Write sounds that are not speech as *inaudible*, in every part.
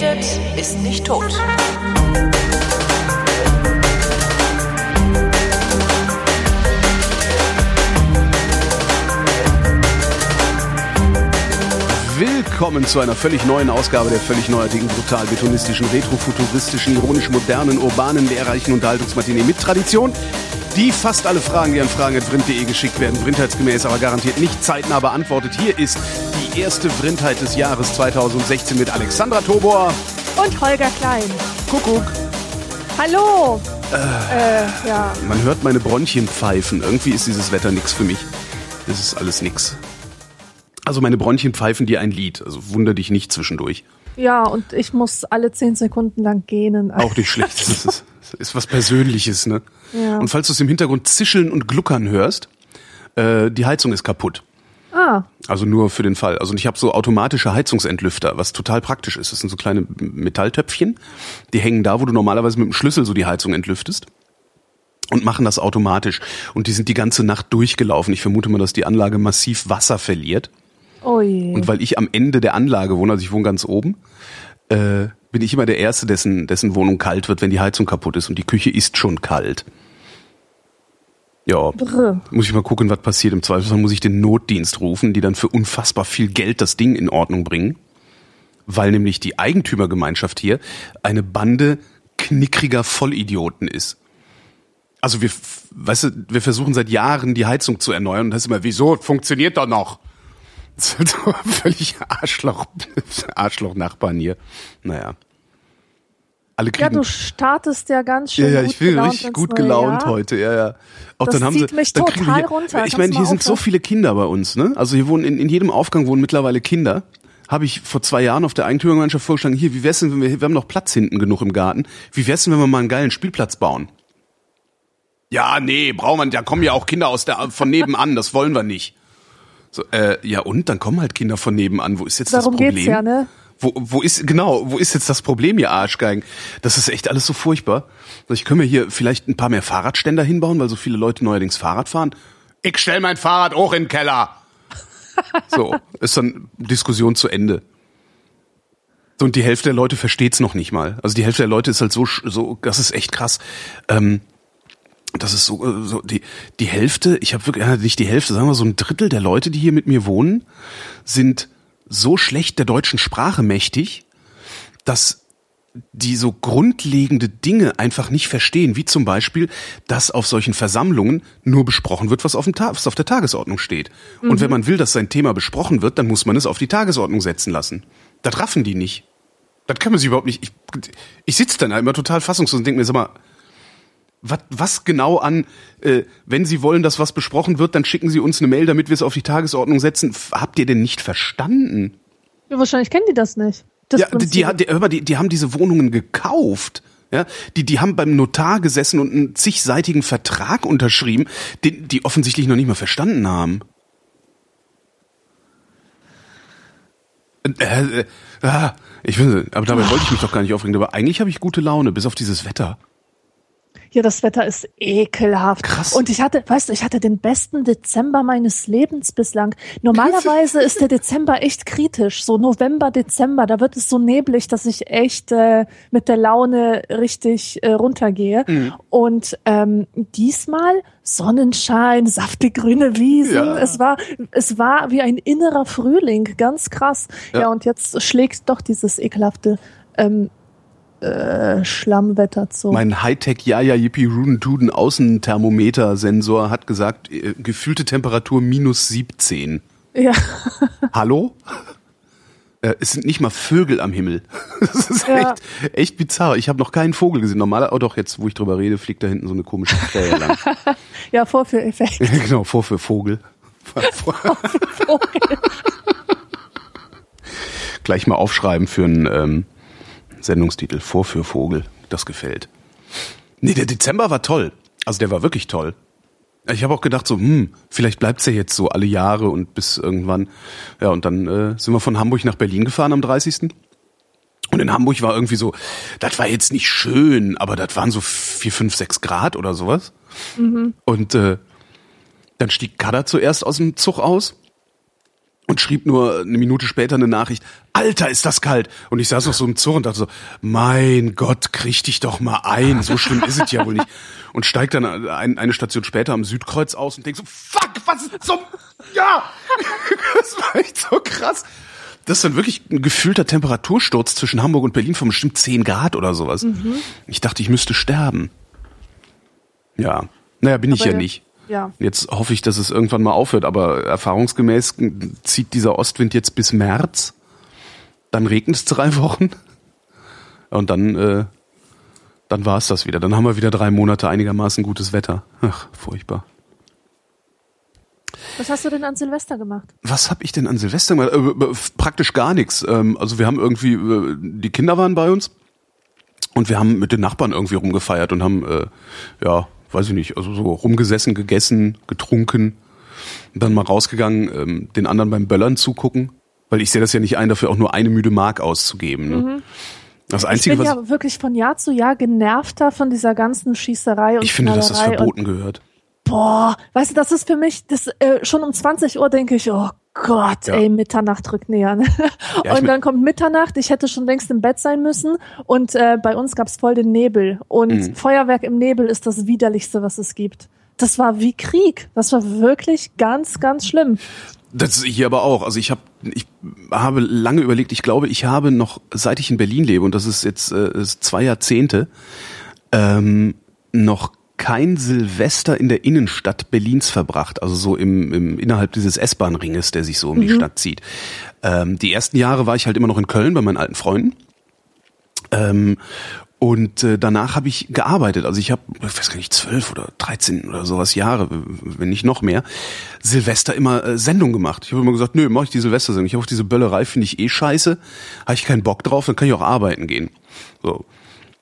redet, ist nicht tot. Willkommen zu einer völlig neuen Ausgabe der völlig neuartigen, brutal betonistischen, retrofuturistischen, ironisch modernen, urbanen, lehrreichen Unterhaltungsmatinee mit Tradition, die fast alle Fragen, die an fragen.vrind.de geschickt werden, vrindheitsgemäß, aber garantiert nicht zeitnah beantwortet. Hier ist die erste Vrindheit des Jahres 2016 mit Alexandra Tobor Und Holger Klein. Kuckuck. Hallo. Äh, ja. Man hört meine Bronchien pfeifen. Irgendwie ist dieses Wetter nix für mich. Das ist alles nix. Also meine Bronchien pfeifen dir ein Lied. Also wunder dich nicht zwischendurch. Ja, und ich muss alle zehn Sekunden lang gähnen. Auch nicht schlecht. *laughs* Das ist, das ist was Persönliches, ne? Ja. Und falls du es im Hintergrund zischeln und gluckern hörst, äh, die Heizung ist kaputt. Ah, Also nur für den Fall. Also ich habe so automatische Heizungsentlüfter, was total praktisch ist. Das sind so kleine Metalltöpfchen, die hängen da, wo du normalerweise mit dem Schlüssel so die Heizung entlüftest und machen das automatisch. Und die sind die ganze Nacht durchgelaufen. Ich vermute mal, dass die Anlage massiv Wasser verliert. oh je. Und weil ich am Ende der Anlage wohne, also ich wohne ganz oben, äh, bin ich immer der Erste, dessen, dessen Wohnung kalt wird, wenn die Heizung kaputt ist. Und die Küche ist schon kalt. Ja, Brr. muss ich mal gucken, was passiert. Im Zweifelsfall muss ich den Notdienst rufen, die dann für unfassbar viel Geld das Ding in Ordnung bringen. Weil nämlich die Eigentümergemeinschaft hier eine Bande knickriger Vollidioten ist. Also wir, weißt du, wir versuchen seit Jahren die Heizung zu erneuern und das ist immer, wieso, funktioniert doch noch. Das sind so *laughs* völlig Arschloch, Arschloch-Nachbarn hier. Naja. Alle Ja, kriegen du startest ja ganz schön. ja, ja, ich bin richtig gut gelaunt Jahr. heute, ja, ja. Auch Das dann haben zieht sie, mich dann total hier, runter. Ich meine, hier sind so viele Kinder bei uns, ne? Also hier wohnen in, in jedem Aufgang wohnen mittlerweile Kinder. Habe ich vor zwei Jahren auf der Eigentümergemeinschaft vorgeschlagen, hier, wie wär's denn, wenn wir, wir haben noch Platz hinten genug im Garten. Wie wär's denn, wenn wir mal einen geilen Spielplatz bauen? Ja, nee, brauchen wir, da kommen ja auch Kinder aus der, von nebenan, das wollen wir nicht. So, äh, ja und? Dann kommen halt Kinder von nebenan. Wo ist jetzt Darum das Problem? geht's ja, ne? Wo, wo ist, genau, wo ist jetzt das Problem, ihr Arschgeigen? Das ist echt alles so furchtbar. Ich können wir hier vielleicht ein paar mehr Fahrradständer hinbauen, weil so viele Leute neuerdings Fahrrad fahren. Ich stell mein Fahrrad auch in den Keller. *laughs* So, ist dann Diskussion zu Ende. Und die Hälfte der Leute versteht's noch nicht mal. Also die Hälfte der Leute ist halt so, so das ist echt krass. Ähm, das ist so, äh, so die, die Hälfte, ich habe wirklich, ja, nicht die Hälfte, sagen wir so ein Drittel der Leute, die hier mit mir wohnen, sind so schlecht der deutschen Sprache mächtig, dass die so grundlegende Dinge einfach nicht verstehen, wie zum Beispiel, dass auf solchen Versammlungen nur besprochen wird, was auf, dem Ta was auf der Tagesordnung steht. Und wenn man will, dass sein Thema besprochen wird, dann muss man es auf die Tagesordnung setzen lassen. Das raffen die nicht. Das kann man sich überhaupt nicht. Ich, ich sitze dann halt immer total fassungslos und denke mir, sag mal, was, was genau an, äh, wenn Sie wollen, dass was besprochen wird, dann schicken Sie uns eine Mail, damit wir es auf die Tagesordnung setzen. F- Habt ihr denn nicht verstanden? Ja, wahrscheinlich kennen die das nicht. Das Ja, die, die, hör mal, die, die haben diese Wohnungen gekauft. Ja, die, die haben beim Notar gesessen und einen zigseitigen Vertrag unterschrieben, den die offensichtlich noch nicht mal verstanden haben. Äh, äh, ah, ich will, aber dabei wollte ich mich doch gar nicht aufregen. Aber eigentlich habe ich gute Laune, bis auf dieses Wetter. Ja, das Wetter ist ekelhaft. Krass. Und ich hatte, weißt du, ich hatte den besten Dezember meines Lebens bislang. Normalerweise ist der Dezember echt kritisch. So November, Dezember, da wird es so neblig, dass ich echt äh, mit der Laune richtig äh, runtergehe. Mhm. Und ähm, diesmal Sonnenschein, saftig grüne Wiesen. Ja. Es war, es war wie ein innerer Frühling, ganz krass. Ja. Ja, und jetzt schlägt doch dieses ekelhafte ähm, äh, Schlammwetter zu. Mein Hightech Jaja Yippie Ruden Duden Außenthermometer-Sensor hat gesagt, äh, gefühlte Temperatur minus 17. ja. *laughs* Hallo? Äh, es sind nicht mal Vögel am Himmel. *laughs* Das ist Ja. echt, echt bizarr. Ich habe noch keinen Vogel gesehen. Normaler, oh doch, jetzt, wo ich drüber rede, fliegt da hinten so eine komische Krähe lang. *laughs* Ja, Vorführeffekt. genau, vor für Vogel. Gleich mal aufschreiben für einen ähm, Sendungstitel. Vor für Vogel. Das gefällt. Nee, der Dezember war toll. Also der war wirklich toll. Ich habe auch gedacht so, hm, vielleicht bleibt's ja jetzt so alle Jahre und bis irgendwann. Ja, und dann äh, sind wir von Hamburg nach Berlin gefahren am 30. Und in Hamburg war irgendwie so, das war jetzt nicht schön, aber das waren so vier, fünf, sechs Grad oder sowas. Und äh, dann stieg Kada zuerst aus dem Zug aus. Und schrieb nur eine Minute später eine Nachricht, Alter, ist das kalt. Und ich saß noch so im Zug und dachte so, mein Gott, krieg dich doch mal ein. So schlimm ist es ja wohl nicht. Und steigt dann ein, eine Station später am Südkreuz aus und denk so, fuck, was ist so, ja! *laughs* Das war echt so krass. Das ist dann wirklich ein gefühlter Temperatursturz zwischen Hamburg und Berlin von bestimmt 10 Grad oder sowas. Mhm. Ich dachte, ich müsste sterben. Ja. Naja, bin ich Aber ja ja- nicht. Ja. Jetzt hoffe ich, dass es irgendwann mal aufhört, aber erfahrungsgemäß zieht dieser Ostwind jetzt bis März. Dann regnet es drei *laughs* Wochen. Und dann, äh, dann war es das wieder. Dann haben wir wieder drei Monate einigermaßen gutes Wetter. Ach, furchtbar. Was hast du denn an Silvester gemacht? Was habe ich denn an Silvester gemacht? Äh, praktisch gar nichts. Ähm, also wir haben irgendwie, äh, die Kinder waren bei uns und wir haben mit den Nachbarn irgendwie rumgefeiert und haben, äh, ja, weiß ich nicht, also so rumgesessen, gegessen, getrunken und dann mal rausgegangen, ähm, den anderen beim Böllern zugucken, weil ich sehe das ja nicht ein, dafür auch nur eine müde Mark auszugeben. Ne? Das Ich Einzige, bin was ja wirklich von Jahr zu Jahr genervter von dieser ganzen Schießerei und ich finde, dass das verboten gehört. Boah, weißt du, das ist für mich, das äh, schon um 20 Uhr denke ich, oh Gott, Ja. ey, Mitternacht rückt näher. Ne? Ja, und dann kommt Mitternacht, ich hätte schon längst im Bett sein müssen und äh, bei uns gab's voll den Nebel und Mhm. Feuerwerk im Nebel ist das widerlichste, was es gibt. Das war wie Krieg. Das war wirklich ganz, ganz schlimm. Das hier aber auch. Also ich habe ich habe lange überlegt, ich glaube, ich habe noch, seit ich in Berlin lebe, und das ist jetzt äh, zwei Jahrzehnte, ähm, noch kein Silvester in der Innenstadt Berlins verbracht, also so im, im innerhalb dieses S-Bahn-Ringes, der sich so um die Stadt zieht. Ähm, die ersten Jahre war ich halt immer noch in Köln bei meinen alten Freunden. Ähm, und äh, danach habe ich gearbeitet. Also ich habe, ich weiß gar nicht, zwölf oder dreizehn oder sowas Jahre, wenn nicht noch mehr, Silvester immer äh, Sendung gemacht. Ich habe immer gesagt, nö, mach ich die Silvestersendung. Ich habe auf diese Böllerei finde ich eh scheiße, habe ich keinen Bock drauf, dann kann ich auch arbeiten gehen. So.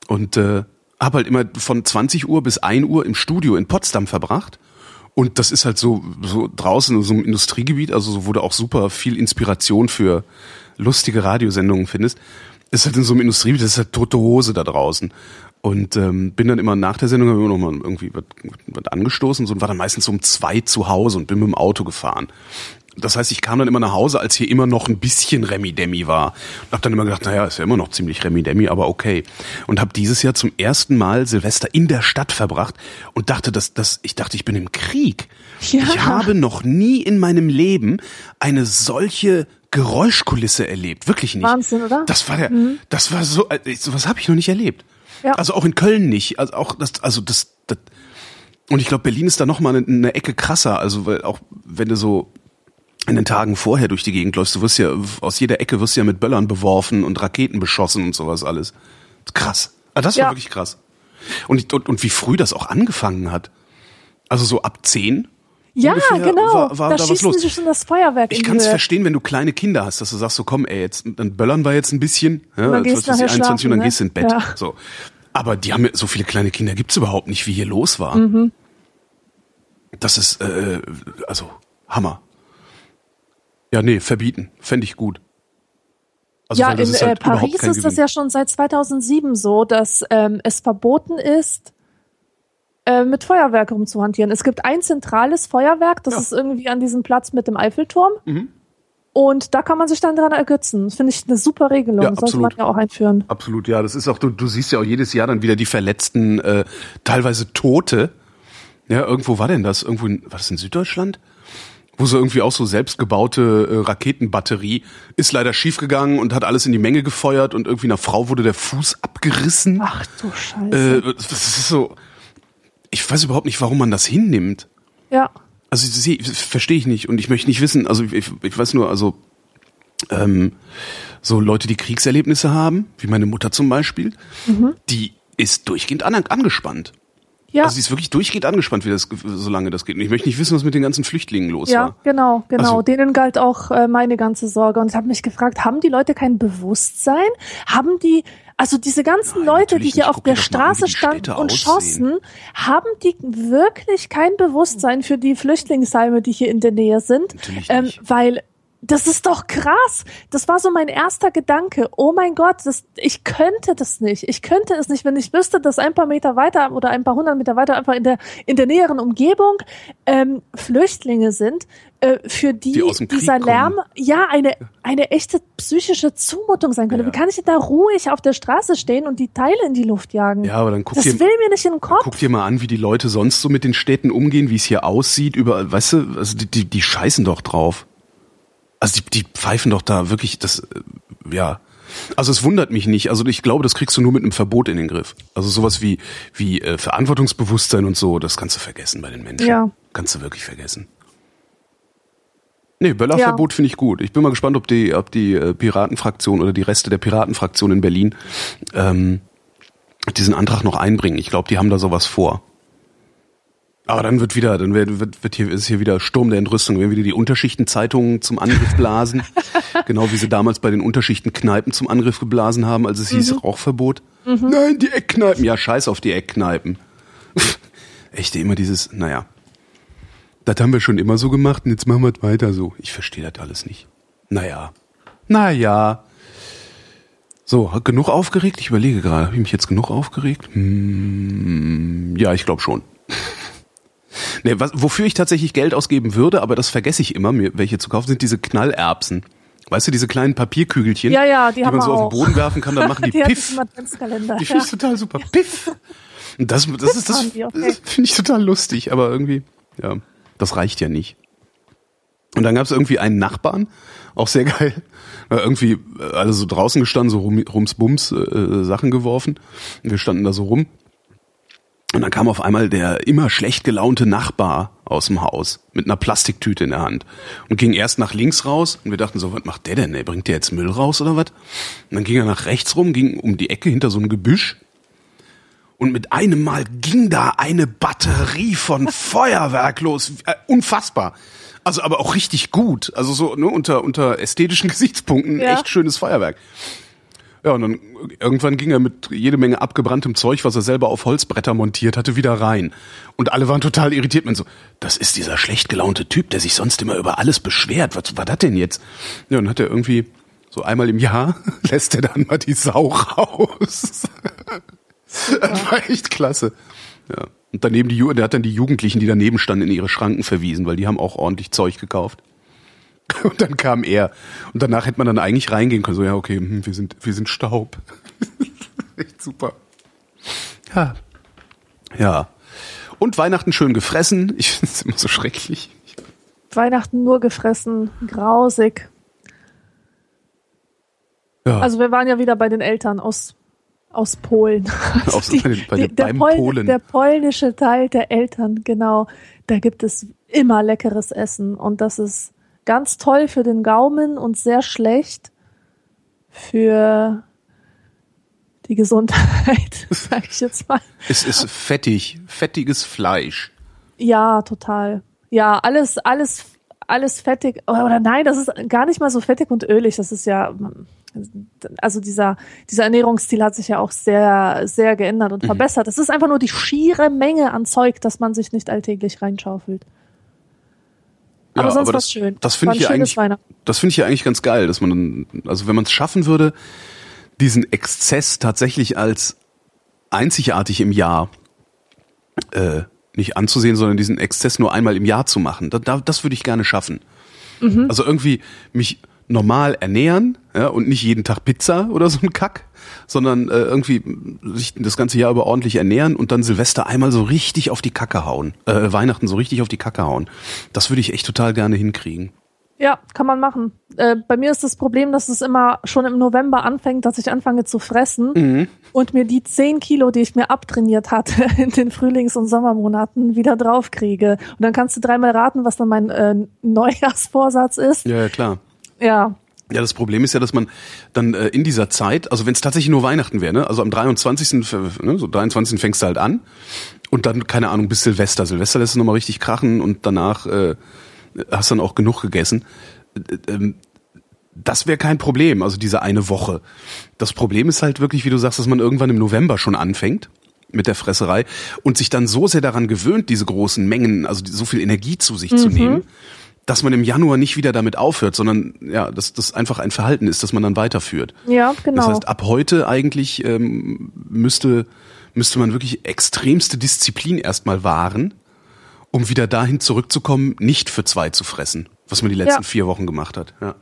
Und äh, habe halt immer von 20 Uhr bis 1 Uhr im Studio in Potsdam verbracht. Und das ist halt so, so draußen in so einem Industriegebiet, also so, wo du auch super viel Inspiration für lustige Radiosendungen findest. Ist halt in so einem Industriegebiet, das ist halt tote Hose da draußen. Und ähm, bin dann immer nach der Sendung immer noch mal irgendwie was, was angestoßen so, und war dann meistens so um zwei zu Hause und bin mit dem Auto gefahren. Das heißt, ich kam dann immer nach Hause, als hier immer noch ein bisschen Remi-Demi war. Und hab dann immer gedacht, naja, ist ja immer noch ziemlich Remi-Demi, aber okay. Und habe dieses Jahr zum ersten Mal Silvester in der Stadt verbracht und dachte, dass, dass ich dachte, ich bin im Krieg. Ja. Ich habe noch nie in meinem Leben eine solche Geräuschkulisse erlebt. Wirklich nicht. Wahnsinn, oder? Das war der, das war so, äh, sowas habe ich noch nicht erlebt. Ja. Also auch in Köln nicht. Also auch das, also das, das und ich glaube, Berlin ist da noch mal eine, eine Ecke krasser. Also weil auch wenn du so in den Tagen vorher durch die Gegend läufst, du wirst ja aus jeder Ecke wirst du ja mit Böllern beworfen und Raketen beschossen und sowas alles. Krass. Ah, das war Ja. wirklich krass. Und, und, und wie früh das auch angefangen hat. Also so ab zehn. Ja, ungefähr genau. War, war da da was schießen los. sie schon das Feuerwerk Ich kann es verstehen, wenn du kleine Kinder hast, dass du sagst, so komm, ey, jetzt dann böllern wir jetzt ein bisschen, ja, dann gehst du nachher 21 und dann schlafen, gehst du in ne? Bett. Ja. So. Aber die haben so viele kleine Kinder gibt's überhaupt nicht, wie hier los war. Mhm. Das ist äh, also Hammer. Ja, nee, verbieten, Fänd ich gut. Also, ja, in ist halt äh, Paris ist das ja schon seit 2007 so, dass ähm, es verboten ist, äh, mit Feuerwerk rumzuhantieren. Es gibt ein zentrales Feuerwerk, das Ja. ist irgendwie an diesem Platz mit dem Eiffelturm. Mhm. Und da kann man sich dann dran ergötzen. Das finde ich eine super Regelung. Ja, sollte man ja auch einführen. Absolut, ja. Das ist auch, du, du siehst ja auch jedes Jahr dann wieder die verletzten, äh, teilweise Tote. Ja, irgendwo war denn das? Irgendwo in, war das in Süddeutschland? Wo so irgendwie auch so selbstgebaute äh, Raketenbatterie ist leider schiefgegangen und hat alles in die Menge gefeuert und irgendwie einer Frau wurde der Fuß abgerissen. Ach du Scheiße. Äh, das ist so, ich weiß überhaupt nicht, warum man das hinnimmt. ja. Also sie, verstehe ich nicht und ich möchte nicht wissen, also ich, ich weiß nur, also ähm, so Leute, die Kriegserlebnisse haben, wie meine Mutter zum Beispiel, die ist durchgehend an, angespannt. Ja. Also sie ist wirklich durchgehend angespannt, wie das, solange das geht. Und ich möchte nicht wissen, was mit den ganzen Flüchtlingen los Ja, war. genau, genau. Also- Denen galt auch äh, meine ganze Sorge. Und ich habe mich gefragt, haben die Leute kein Bewusstsein? Haben die, also diese ganzen Nein, Leute, die hier nicht. auf der an, Straße die standen und aussehen. schossen, haben die wirklich kein Bewusstsein für die Flüchtlingsheime, die hier in der Nähe sind? Natürlich Ähm, nicht. weil Das ist doch krass. Das war so mein erster Gedanke. Oh mein Gott, das, ich könnte das nicht. Ich könnte es nicht, wenn ich wüsste, dass ein paar Meter weiter oder ein paar hundert Meter weiter einfach in der, in der näheren Umgebung ähm, Flüchtlinge sind, äh, für die, Die dieser Lärm ja eine, eine echte psychische Zumutung sein könnte. Ja. Wie kann ich denn da ruhig auf der Straße stehen und die Teile in die Luft jagen? Ja, aber dann guck das dir, will mir nicht in den Kopf. Guck dir mal an, wie die Leute sonst so mit den Städten umgehen, wie es hier aussieht. Über, weißt du, also die, die, die scheißen doch drauf. Also die, die pfeifen doch da wirklich das, ja. Also es wundert mich nicht. Also ich glaube, das kriegst du nur mit einem Verbot in den Griff. Also sowas wie wie äh, Verantwortungsbewusstsein und so, das kannst du vergessen bei den Menschen. Ja. Kannst du wirklich vergessen. Nee, Böllerverbot ja. finde ich gut. Ich bin mal gespannt, ob die, ob die äh, Piratenfraktion oder die Reste der Piratenfraktion in Berlin ähm, diesen Antrag noch einbringen. Ich glaube, die haben da sowas vor. Aber dann wird wieder, dann wird, wird, wird hier, ist hier wieder Sturm der Entrüstung, wenn wieder die Unterschichtenzeitungen zum Angriff blasen. *laughs* genau wie sie damals bei den Unterschichten-Kneipen zum Angriff geblasen haben, als es mhm. hieß Rauchverbot. Mhm. Nein, die Eckkneipen. Ja, scheiß auf die Eckkneipen. Echt immer dieses, naja. Das haben wir schon immer so gemacht und jetzt machen wir es weiter so. Ich verstehe das alles nicht. Naja. Naja. So, genug aufgeregt? Ich überlege gerade, habe ich mich jetzt genug aufgeregt? Hm, ja, ich glaube schon. Nee, was, wofür ich tatsächlich Geld ausgeben würde, aber das vergesse ich immer, mir welche zu kaufen, sind diese Knallerbsen. Weißt du, diese kleinen Papierkügelchen, ja, ja, die, die man so auch. auf den Boden werfen kann, dann machen die, *laughs* die Piff. Die finde ich total super. Piff. Und das, das ist das, okay. das finde ich total lustig, aber irgendwie, ja, das reicht ja nicht. Und dann gab es irgendwie einen Nachbarn, auch sehr geil, irgendwie alle so draußen gestanden, so rum, rumsbums äh, Sachen geworfen. Wir standen da so rum und dann kam auf einmal der immer schlecht gelaunte Nachbar aus dem Haus mit einer Plastiktüte in der Hand und ging erst nach links raus und wir dachten so, was macht der denn? bringt der jetzt Müll raus oder was? Und dann ging er nach rechts rum, ging um die Ecke hinter so ein Gebüsch und mit einem Mal ging da eine Batterie von *laughs* Feuerwerk los. Äh, unfassbar. Also aber auch richtig gut. Also so ne, unter, unter ästhetischen Gesichtspunkten ja. echt schönes Feuerwerk. Ja, und dann irgendwann ging er mit jede Menge abgebranntem Zeug, was er selber auf Holzbretter montiert hatte, wieder rein. Und alle waren total irritiert. Man so, das ist dieser schlecht gelaunte Typ, der sich sonst immer über alles beschwert. Was war das denn jetzt? Ja, und dann hat er irgendwie so einmal im Jahr *laughs* lässt er dann mal die Sau raus. *laughs* das war echt klasse. Ja. Und daneben die, der hat dann die Jugendlichen, die daneben standen, in ihre Schranken verwiesen, weil die haben auch ordentlich Zeug gekauft. *laughs* Und dann kam er. Und danach hätte man dann eigentlich reingehen können. So, ja, okay, hm, wir sind, wir sind Staub. *laughs* Echt super. Ja. Ja. Und Weihnachten schön gefressen. Ich finde es immer so schrecklich. Weihnachten nur gefressen. Grausig. Ja. Also wir waren ja wieder bei den Eltern aus, aus Polen. *laughs* Aus, die, bei, die, der, Pol Polen. der polnische Teil der Eltern, genau. Da gibt es immer leckeres Essen und das ist ganz toll für den Gaumen und sehr schlecht für die Gesundheit, *laughs* sag ich jetzt mal. Es ist fettig, fettiges Fleisch. Ja, total. Ja, alles, alles, alles fettig. Oder nein, das ist gar nicht mal so fettig und ölig. Das ist ja, also dieser, dieser Ernährungsstil hat sich ja auch sehr, sehr geändert und mhm. verbessert. Es ist einfach nur die schiere Menge an Zeug, dass man sich nicht alltäglich reinschaufelt. Aber ja, sonst war schön. Das finde ich ja eigentlich, das finde ich ja eigentlich ganz geil, dass man dann, also wenn man es schaffen würde, diesen Exzess tatsächlich als einzigartig im Jahr äh, nicht anzusehen, sondern diesen Exzess nur einmal im Jahr zu machen. Da, da, das würde ich gerne schaffen. Mhm. Also irgendwie mich normal ernähren ja, und nicht jeden Tag Pizza oder so ein Kack, sondern äh, irgendwie sich das ganze Jahr über ordentlich ernähren und dann Silvester einmal so richtig auf die Kacke hauen, äh, Weihnachten so richtig auf die Kacke hauen. Das würde ich echt total gerne hinkriegen. Ja, kann man machen. Äh, bei mir ist das Problem, dass es immer schon im November anfängt, dass ich anfange zu fressen mhm. und mir die 10 Kilo, die ich mir abtrainiert hatte *laughs* in den Frühlings- und Sommermonaten, wieder draufkriege. Und dann kannst du dreimal raten, was dann mein äh, Neujahrsvorsatz ist. Ja, ja, klar. Ja, ja, das Problem ist ja, dass man dann äh, in dieser Zeit, also wenn es tatsächlich nur Weihnachten wäre, ne? also am 23., ne, so 23. fängst du halt an und dann, keine Ahnung, bis Silvester. Silvester lässt du nochmal richtig krachen und danach äh, hast dann auch genug gegessen. Äh, ähm, das wäre kein Problem, also diese eine Woche. Das Problem ist halt wirklich, wie du sagst, dass man irgendwann im November schon anfängt mit der Fresserei und sich dann so sehr daran gewöhnt, diese großen Mengen, also so viel Energie zu sich mhm. zu nehmen, dass man im Januar nicht wieder damit aufhört, sondern ja, dass das einfach ein Verhalten ist, das man dann weiterführt. Ja, genau. Das heißt, ab heute eigentlich ähm, müsste müsste man wirklich extremste Disziplin erstmal wahren, um wieder dahin zurückzukommen, nicht für zwei zu fressen, was man die letzten Ja. vier Wochen gemacht hat. Ja.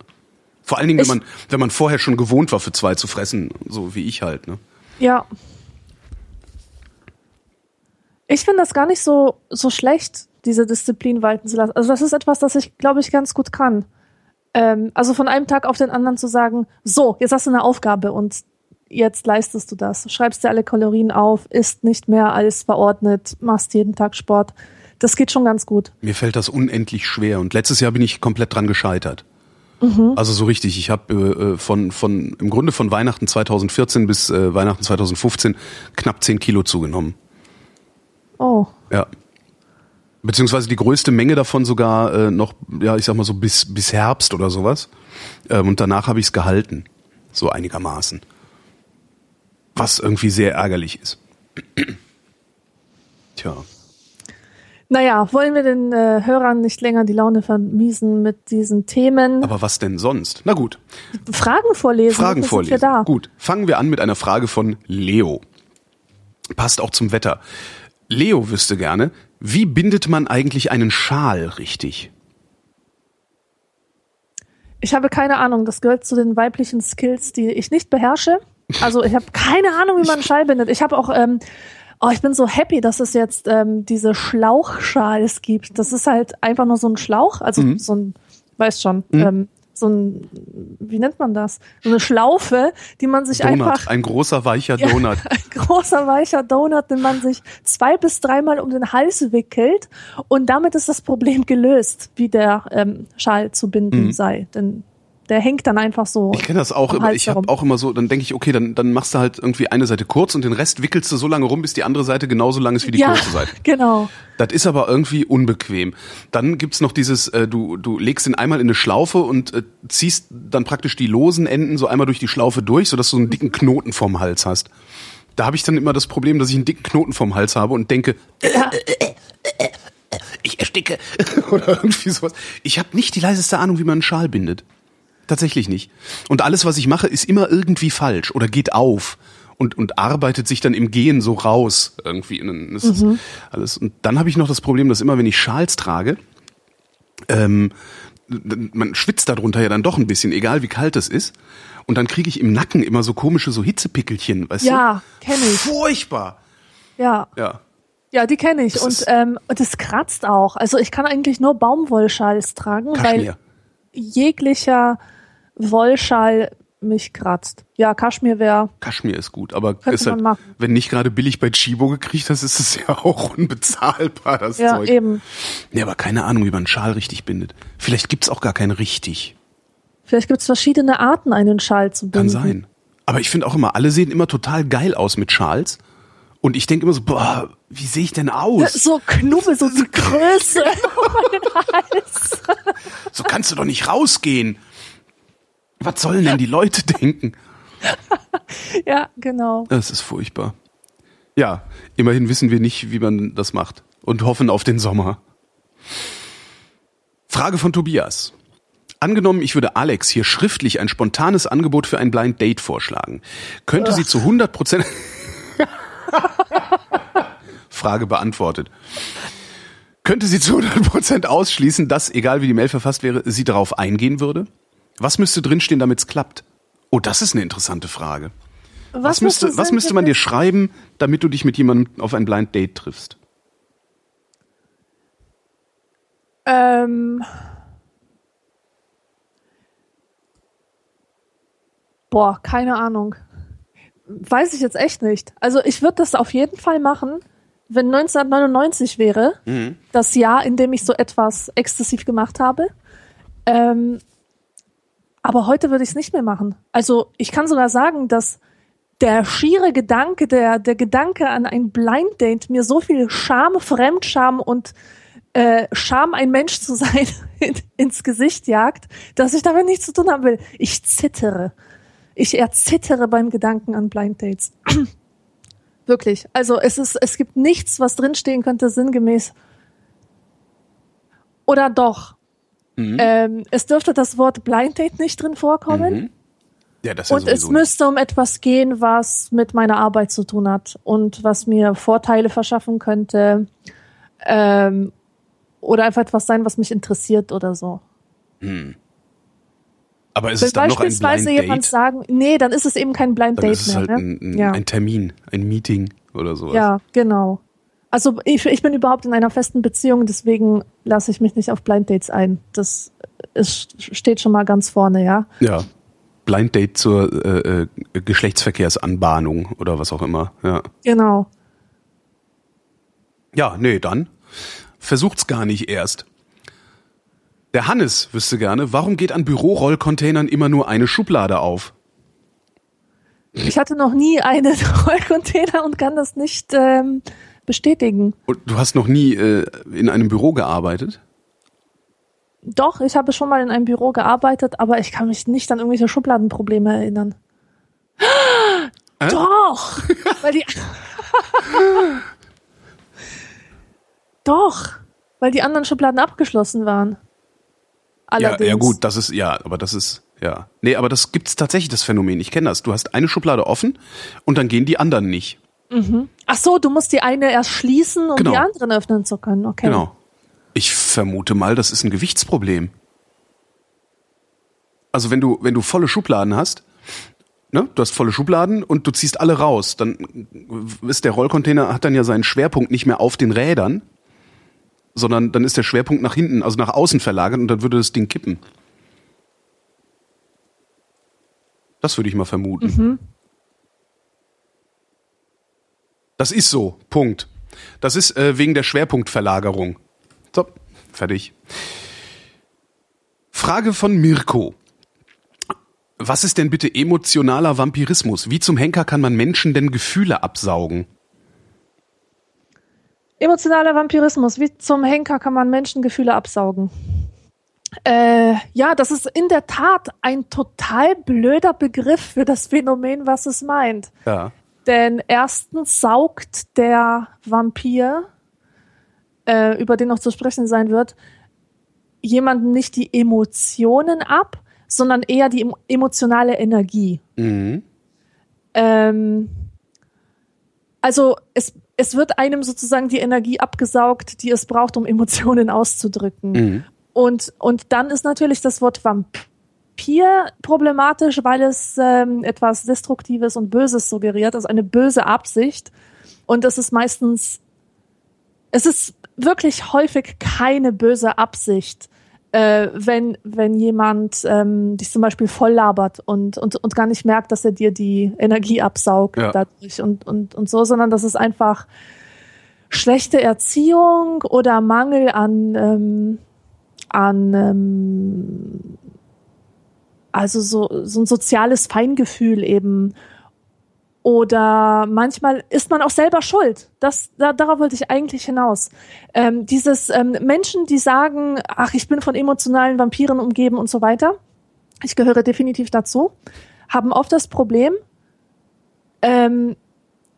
Vor allen Dingen, wenn Ich- man wenn man vorher schon gewohnt war, für zwei zu fressen, so wie ich halt. Ne? Ja. Ich finde das gar nicht so, so schlecht, diese Disziplin walten zu lassen. Also das ist etwas, das ich, glaube ich, ganz gut kann. Ähm, also von einem Tag auf den anderen zu sagen, so, jetzt hast du eine Aufgabe und jetzt leistest du das. Schreibst dir alle Kalorien auf, isst nicht mehr als verordnet, machst jeden Tag Sport. Das geht schon ganz gut. Mir fällt das unendlich schwer und letztes Jahr bin ich komplett dran gescheitert. Also so richtig. Ich habe äh, von von im Grunde von Weihnachten 2014 bis äh, Weihnachten 2015 knapp 10 Kilo zugenommen. Oh, Ja. Beziehungsweise die größte Menge davon sogar äh, noch, ja, ich sag mal so bis, bis Herbst oder sowas. Ähm, und danach habe ich es gehalten. So einigermaßen. Was irgendwie sehr ärgerlich ist. *clears throat* Tja. naja, wollen wir den äh, Hörern nicht länger die Laune vermiesen mit diesen Themen? Aber was denn sonst? Na gut. Fragen vorlesen. Fragen vorlesen. Da. Gut, fangen wir an mit einer Frage von Leo. Passt auch zum Wetter. Leo wüsste gerne, wie bindet man eigentlich einen Schal richtig? Ich habe keine Ahnung. Das gehört zu den weiblichen Skills, die ich nicht beherrsche. Also ich habe keine Ahnung, wie man einen Schal bindet. Ich habe auch, ähm, oh, ich bin so happy, dass es jetzt ähm, diese Schlauchschals gibt. Das ist halt einfach nur so ein Schlauch, also Mhm. so ein, weißt schon, ähm, so ein, wie nennt man das? So eine Schlaufe, die man sich Donut, einfach ein großer weicher *laughs* Ja. Donut. ein großer weicher Donut, den man sich zwei bis dreimal um den Hals wickelt und damit ist das Problem gelöst, wie der ähm, Schal zu binden sei. Denn der hängt dann einfach so. Ich kenne das auch immer. Hals Ich habe auch immer so, dann denke ich, okay, dann, dann machst du halt irgendwie eine Seite kurz und den Rest wickelst du so lange rum, bis die andere Seite genauso lang ist wie die ja, kurze Seite. *laughs* genau. Das ist aber irgendwie unbequem. Dann gibt's noch dieses, äh, du, du legst ihn einmal in eine Schlaufe und äh, ziehst dann praktisch die losen Enden so einmal durch die Schlaufe durch, sodass du einen dicken Knoten vorm Hals hast. Da habe ich dann immer das Problem, dass ich einen dicken Knoten vorm Hals habe und denke, Ja. ich ersticke *laughs* oder irgendwie sowas. Ich habe nicht die leiseste Ahnung, wie man einen Schal bindet. Tatsächlich nicht. Und alles, was ich mache, ist immer irgendwie falsch oder geht auf und, und arbeitet sich dann im Gehen so raus irgendwie. Und das alles. Und dann habe ich noch das Problem, dass immer, wenn ich Schals trage, ähm, man schwitzt darunter ja dann doch ein bisschen, egal wie kalt es ist. Und dann kriege ich im Nacken immer so komische so Hitzepickelchen, weißt Ja, du? kenn ich. Furchtbar. Ja, Ja. ja, die kenne ich. Das Und, ähm, das kratzt auch. Also ich kann eigentlich nur Baumwollschals tragen, Kaschmir. weil jeglicher Wollschal mich kratzt. Ja, Kaschmir wäre Kaschmir ist gut, aber ist halt, wenn nicht gerade billig bei Chibo gekriegt hast, ist es ja auch unbezahlbar, das ja Zeug. eben. Nee, aber keine Ahnung, wie man einen Schal richtig bindet. Vielleicht gibt's auch gar keinen richtig. Vielleicht gibt es verschiedene Arten, einen Schal zu binden. Kann sein. Aber ich finde auch immer, alle sehen immer total geil aus mit Schals. Und ich denke immer so, boah, wie sehe ich denn aus? So Knubbel, so die *laughs* Größe auf meinen Hals. So kannst du doch nicht rausgehen. Was sollen denn die Leute *laughs* denken? *laughs* Ja, genau. Das ist furchtbar. Ja, immerhin wissen wir nicht, wie man das macht. Und hoffen auf den Sommer. Frage von Tobias. Angenommen, ich würde Alex hier schriftlich ein spontanes Angebot für ein Blind Date vorschlagen. Könnte sie zu 100 Prozent... *laughs* Frage beantwortet. Könnte sie zu 100 Prozent ausschließen, dass, egal wie die Mail verfasst wäre, sie darauf eingehen würde? Was müsste drinstehen, damit es klappt? Oh, das ist eine interessante Frage. Was, müsste, müsste was müsste man dir schreiben, damit du dich mit jemandem auf ein Blind Date triffst? Ähm. Boah, keine Ahnung. Weiß ich jetzt echt nicht. Also ich würde das auf jeden Fall machen, wenn 1999 wäre, das Jahr, in dem ich so etwas exzessiv gemacht habe. Ähm, aber heute würde ich es nicht mehr machen. Also ich kann sogar sagen, dass der schiere Gedanke, der, der Gedanke an ein Blind Date mir so viel Scham, Fremdscham und äh, Scham, ein Mensch zu sein, *laughs* in, ins Gesicht jagt, dass ich damit nichts zu tun haben will. Ich zittere. Ich erzittere beim Gedanken an Blind Dates. *clears throat* Wirklich. Also es ist, es gibt nichts, was drinstehen könnte, sinngemäß. Oder doch. Mhm. Ähm, es dürfte das Wort Blind Date nicht drin vorkommen. Mhm. Ja, das ist und es müsste um etwas gehen, was mit meiner Arbeit zu tun hat und was mir Vorteile verschaffen könnte. Ähm, oder einfach etwas sein, was mich interessiert oder so. Hm. Aber ist Will es dann noch ein Blind Date? jemand sagen, nee, dann ist es eben kein Blind dann Date ist es mehr. Halt ne? ein, ein, ja. ein Termin, ein Meeting oder sowas. Ja, genau. Also ich, ich bin überhaupt in einer festen Beziehung, deswegen lasse ich mich nicht auf Blind Dates ein. Das ist, steht schon mal ganz vorne, ja. Ja. Blind Date zur äh, äh, Geschlechtsverkehrsanbahnung oder was auch immer, ja. Genau. Ja, nee, dann versucht's gar nicht erst. Der Hannes wüsste gerne, warum geht an Bürorollcontainern immer nur eine Schublade auf? Ich hatte noch nie einen *laughs* Rollcontainer und kann das nicht ähm, bestätigen. Und du hast noch nie äh, in einem Büro gearbeitet? Doch, ich habe schon mal in einem Büro gearbeitet, aber ich kann mich nicht an irgendwelche Schubladenprobleme erinnern. Äh? Doch! *laughs* weil die Doch, weil die anderen Schubladen abgeschlossen waren. Allerdings. Ja, ja gut, das ist, ja, aber das ist, ja. Nee, aber das gibt's tatsächlich, das Phänomen. Ich kenne das. Du hast eine Schublade offen und dann gehen die anderen nicht. Mhm. Ach so, du musst die eine erst schließen, um genau. die anderen öffnen zu können. Okay. Genau. Ich vermute mal, das ist ein Gewichtsproblem. Also wenn du, wenn du volle Schubladen hast, ne, du hast volle Schubladen und du ziehst alle raus, dann ist der Rollcontainer hat dann ja seinen Schwerpunkt nicht mehr auf den Rädern, sondern dann ist der Schwerpunkt nach hinten, also nach außen verlagert und dann würde das Ding kippen. Das würde ich mal vermuten. Mhm. Das ist so. Punkt. Das ist äh, wegen der Schwerpunktverlagerung. So, fertig. Frage von Mirko. Was ist denn bitte emotionaler Vampirismus? Wie zum Henker kann man Menschen denn Gefühle absaugen? Emotionaler Vampirismus. Wie zum Henker kann man Menschengefühle absaugen? Äh, ja, das ist in der Tat ein total blöder Begriff für das Phänomen, was es meint. Ja. Denn erstens saugt der Vampir, äh, über den noch zu sprechen sein wird, jemanden nicht die Emotionen ab, sondern eher die emotionale Energie. Mhm. Ähm, also es es wird einem sozusagen die Energie abgesaugt, die es braucht, um Emotionen auszudrücken. Mhm. Und, und dann ist natürlich das Wort Vampir problematisch, weil es ähm, etwas Destruktives und Böses suggeriert, also eine böse Absicht. Und es ist meistens, es ist wirklich häufig keine böse Absicht, äh, wenn, wenn jemand ähm, dich zum Beispiel voll labert und, und, und gar nicht merkt, dass er dir die Energie absaugt ja. dadurch und, und, und so, sondern das ist einfach schlechte Erziehung oder Mangel an, ähm, an ähm, also so, so ein soziales Feingefühl eben oder manchmal ist man auch selber schuld. Das, da, darauf wollte ich eigentlich hinaus. Ähm, dieses ähm, Menschen, die sagen, ach, ich bin von emotionalen Vampiren umgeben und so weiter. Ich gehöre definitiv dazu. Haben oft das Problem, ähm,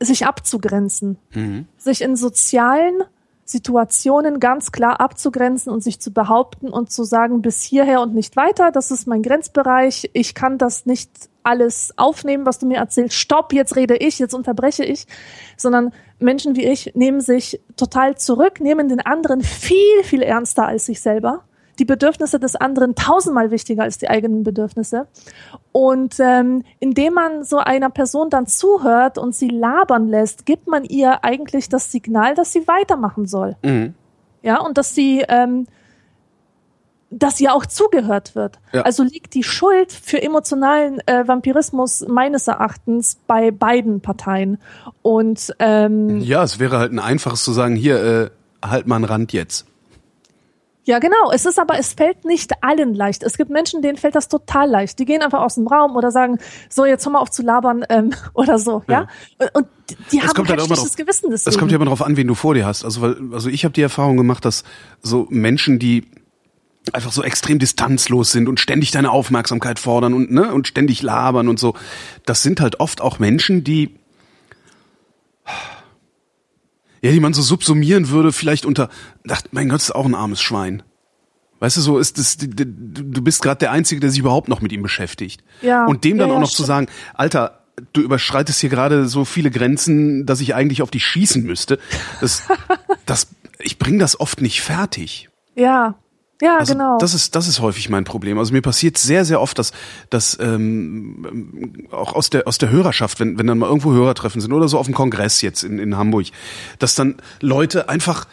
sich abzugrenzen, mhm. sich in sozialen Situationen ganz klar abzugrenzen und sich zu behaupten und zu sagen, bis hierher und nicht weiter, das ist mein Grenzbereich, ich kann das nicht alles aufnehmen, was du mir erzählst, stopp, jetzt rede ich, jetzt unterbreche ich, sondern Menschen wie ich nehmen sich total zurück, nehmen den anderen viel, viel ernster als sich selber die Bedürfnisse des anderen tausendmal wichtiger als die eigenen Bedürfnisse. Und ähm, indem man so einer Person dann zuhört und sie labern lässt, gibt man ihr eigentlich das Signal, dass sie weitermachen soll. Mhm. Ja, und dass sie ähm, dass ihr auch zugehört wird. Ja. Also liegt die Schuld für emotionalen äh, Vampirismus meines Erachtens bei beiden Parteien. Und ähm, ja, es wäre halt ein einfaches zu sagen, hier äh, halt mal einen Rand jetzt. Ja, genau. Es ist aber, es fällt nicht allen leicht. Es gibt Menschen, denen fällt das total leicht. Die gehen einfach aus dem Raum oder sagen, so, jetzt hör mal auf zu labern ähm, *laughs* oder so, ja. ja? Und die haben kein halt schlechtes Gewissen. Deswegen. Das kommt ja immer darauf an, wen du vor dir hast. Also, weil, also ich habe die Erfahrung gemacht, dass so Menschen, die einfach so extrem distanzlos sind und ständig deine Aufmerksamkeit fordern und ne und ständig labern und so, das sind halt oft auch Menschen, die ja, die man so subsumieren würde, vielleicht unter, ach, mein Gott, ist auch ein armes Schwein. Weißt du, so ist das, du bist gerade der Einzige, der sich überhaupt noch mit ihm beschäftigt. Ja. Und dem dann Ja, auch ja, noch zu sagen, Alter, du überschreitest hier gerade so viele Grenzen, dass ich eigentlich auf dich schießen müsste. Das, das, ich bring das oft nicht fertig. Ja, ja, Also genau. Das ist das ist häufig mein Problem. Also mir passiert sehr sehr oft, dass dass ähm, auch aus der aus der Hörerschaft, wenn wenn dann mal irgendwo Hörertreffen sind oder so auf dem Kongress jetzt in in Hamburg, dass dann Leute einfach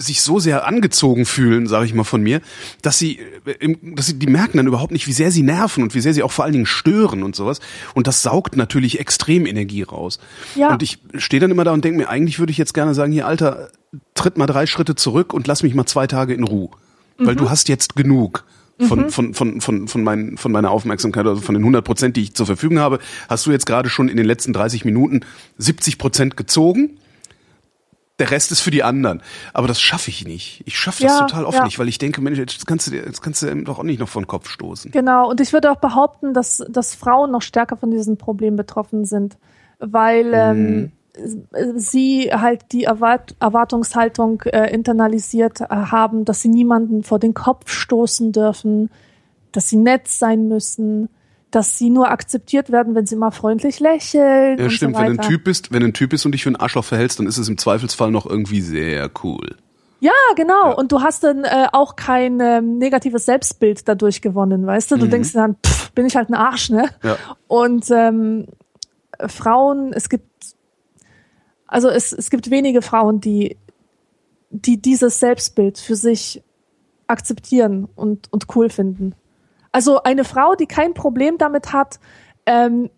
sich so sehr angezogen fühlen, sage ich mal von mir, dass sie, äh, dass sie, die merken dann überhaupt nicht, wie sehr sie nerven und wie sehr sie auch vor allen Dingen stören und sowas. Und das saugt natürlich extrem Energie raus. Ja. Und ich stehe dann immer da und denke mir, eigentlich würde ich jetzt gerne sagen, hier Alter, tritt mal drei Schritte zurück und lass mich mal zwei Tage in Ruhe, weil Mhm. du hast jetzt genug. Von, von, von, von, von, mein, von meiner Aufmerksamkeit, also von den 100 Prozent, die ich zur Verfügung habe, hast du jetzt gerade schon in den letzten 30 Minuten 70 Prozent gezogen der Rest ist für die anderen. Aber das schaffe ich nicht. Ich schaffe das Ja, total oft ja. nicht, weil ich denke, Mensch, jetzt kannst du dir, jetzt kannst du ihm doch auch nicht noch vor den Kopf stoßen. Genau, und ich würde auch behaupten, dass, dass Frauen noch stärker von diesem Problem betroffen sind, weil ähm, sie halt die Erwart Erwartungshaltung äh, internalisiert äh, haben, dass sie niemanden vor den Kopf stoßen dürfen, dass sie nett sein müssen, dass sie nur akzeptiert werden, wenn sie mal freundlich lächeln. Ja, stimmt. So wenn ein. Typ bist, wenn ein Typ bist und dich für einen Arschloch verhältst, dann ist es im Zweifelsfall noch irgendwie sehr cool. Ja, genau. Ja. Und du hast dann äh, auch kein ähm, negatives Selbstbild dadurch gewonnen, weißt du? Du denkst dann, pff, bin ich halt ein Arsch, ne? Ja. Und ähm, Frauen, es gibt, also es, es gibt wenige Frauen, die, die dieses Selbstbild für sich akzeptieren und, und cool finden. Also eine Frau, die kein Problem damit hat, ähm,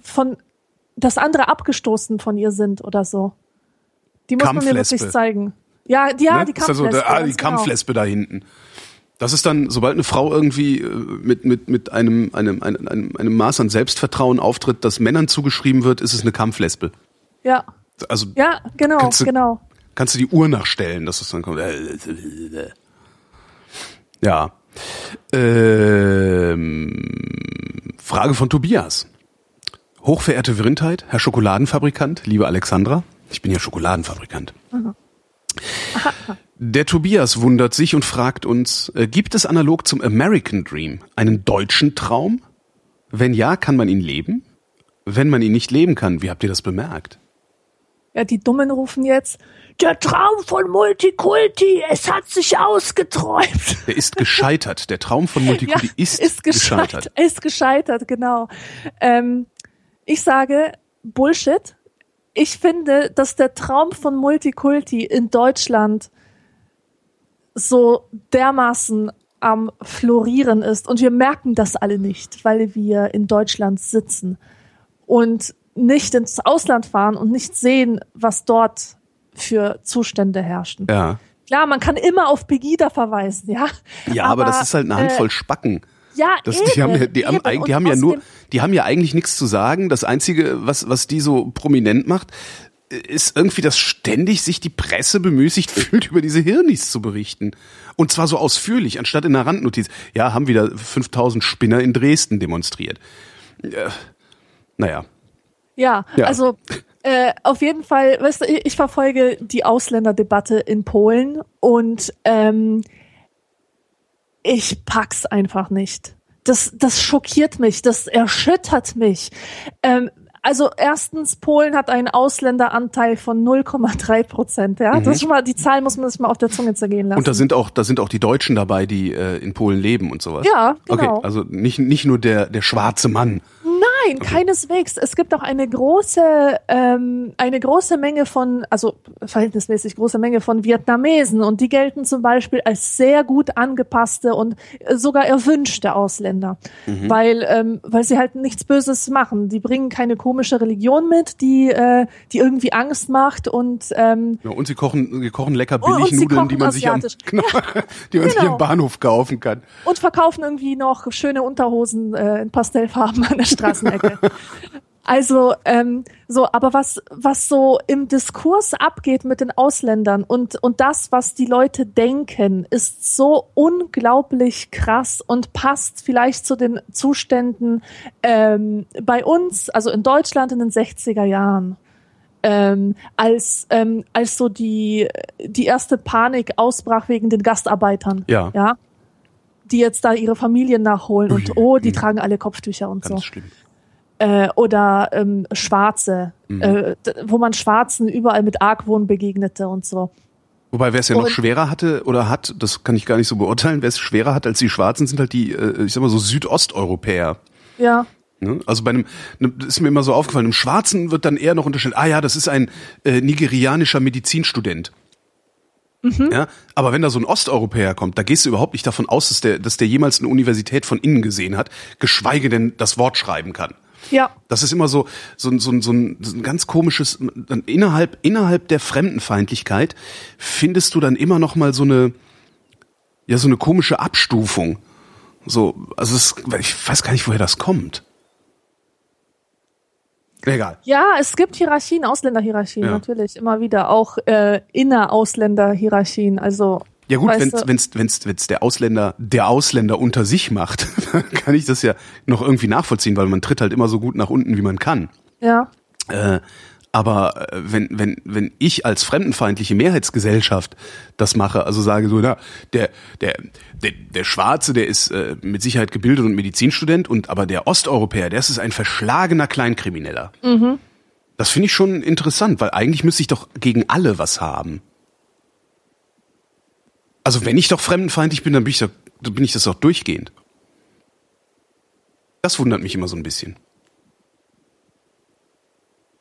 von dass andere abgestoßen von ihr sind oder so. Die muss man mir Kampflesbe. wirklich zeigen. Ja, die, ja, Ne? die ist Kampflesbe. der, ah, die ganz genau. Kampflesbe da hinten. Das ist dann, sobald eine Frau irgendwie äh, mit, mit, mit einem, einem, einem, einem, einem Maß an Selbstvertrauen auftritt, das Männern zugeschrieben wird, ist es eine Kampflesbe. Ja, Also ja, genau, Kannst du- genau. kannst du die Uhr nachstellen, dass es dann kommt. Ja. Ähm, Frage von Tobias. Hochverehrte Vrindheit, Herr Schokoladenfabrikant, liebe Alexandra. Ich bin ja Schokoladenfabrikant. Der Tobias wundert sich und fragt uns, äh, gibt es analog zum American Dream einen deutschen Traum? Wenn ja, kann man ihn leben? Wenn man ihn nicht leben kann, wie habt ihr das bemerkt? Ja, die Dummen rufen jetzt, der Traum von Multikulti, es hat sich ausgeträumt. *laughs* Der ist gescheitert. Der Traum von Multikulti ist, gescheitert. *laughs* Ist gescheitert, genau. Ähm, ich sage Bullshit. Ich finde, dass der Traum von Multikulti in Deutschland so dermaßen am Florieren ist. Und wir merken das alle nicht, weil wir in Deutschland sitzen und nicht ins Ausland fahren und nicht sehen, was dort für Zustände herrschen. Ja. Klar, man kann immer auf Pegida verweisen, ja. Ja, aber, das ist halt eine Handvoll Spacken. Ja, Das, eben, die haben, ja- die, haben, eben. die haben ja nur, die haben ja eigentlich nichts zu sagen. Das einzige, was, was die so prominent macht, ist irgendwie, dass ständig sich die Presse bemüßigt fühlt, über diese Hirnis zu berichten. Und zwar so ausführlich, anstatt in einer Randnotiz. Ja, haben wieder 5000 Spinner in Dresden demonstriert. Ja, naja. Ja, Ja. also äh, auf jeden Fall, weißt du, ich, ich verfolge die Ausländerdebatte in Polen und ähm, ich pack's einfach nicht. Das, das schockiert mich, das erschüttert mich. Ähm, also erstens, Polen hat einen Ausländeranteil von 0,3 Prozent. Ja, das ist schon mal die Zahl muss man sich mal auf der Zunge zergehen lassen. Und da sind auch, da sind auch die Deutschen dabei, die äh, in Polen leben und sowas. Ja, genau. Okay, also nicht, nicht nur der, der schwarze Mann. Nein, keineswegs. Es gibt auch eine große, ähm, eine große Menge von, also verhältnismäßig große Menge von Vietnamesen und die gelten zum Beispiel als sehr gut angepasste und äh, sogar erwünschte Ausländer, weil, ähm, weil sie halt nichts Böses machen. Die bringen keine komische Religion mit, die, äh, die irgendwie Angst macht und ähm, Ja, und sie kochen, sie kochen lecker Oh, und sie Billignudeln, die *laughs* man sich am, genau, die man sich genau. am Bahnhof kaufen kann. und verkaufen irgendwie noch schöne Unterhosen äh, in Pastellfarben an der Straßenecke. Also ähm, so, aber was was so im Diskurs abgeht mit den Ausländern und und das, was die Leute denken, ist so unglaublich krass und passt vielleicht zu den Zuständen ähm, bei uns, also in Deutschland in den 60er Jahren. ähm, als ähm, als so die die erste Panik ausbrach wegen den Gastarbeitern, Ja. ja, die jetzt da ihre Familien nachholen und oh, die ui. tragen alle Kopftücher und Ganz so. schlimm. Äh, oder ähm, Schwarze, Mhm. äh, wo man Schwarzen überall mit Argwohn begegnete und so. Wobei, wer es ja noch Und- schwerer hatte oder hat, das kann ich gar nicht so beurteilen, wer es schwerer hat als die Schwarzen, sind halt die, äh, ich sag mal so Südosteuropäer. Ja, Ne? Also bei einem, das ist mir immer so aufgefallen, einem Schwarzen wird dann eher noch unterstellt, ah ja, das ist ein äh, nigerianischer Medizinstudent. Ja, aber wenn da so ein Osteuropäer kommt, da gehst du überhaupt nicht davon aus, dass der, dass der jemals eine Universität von innen gesehen hat, geschweige denn das Wort schreiben kann. Ja, Das ist immer so, so, ein- so, ein- so, ein, so ein ganz komisches, innerhalb, innerhalb der Fremdenfeindlichkeit findest du dann immer noch mal so eine, ja, so eine komische Abstufung. So, also es, ich weiß gar nicht, woher das kommt. Egal. Ja, es gibt Hierarchien, Ausländerhierarchien, Ja. natürlich, immer wieder. Auch äh, Innerausländerhierarchien. Also Ja gut, wenn wenn's, wenn's, wenn's der Ausländer der Ausländer unter sich macht, *laughs* dann kann ich das ja noch irgendwie nachvollziehen, weil man tritt halt immer so gut nach unten, wie man kann. Ja, Äh, aber äh, wenn, wenn, wenn ich als fremdenfeindliche Mehrheitsgesellschaft das mache, also sage so, na, der, der, der, der Schwarze, der ist äh, mit Sicherheit gebildet und Medizinstudent, und aber der Osteuropäer, der ist ein verschlagener Kleinkrimineller. Das finde ich schon interessant, weil eigentlich müsste ich doch gegen alle was haben. Also wenn ich doch fremdenfeindlich bin, dann bin ich, doch, dann bin ich das doch durchgehend. Das wundert mich immer so ein bisschen.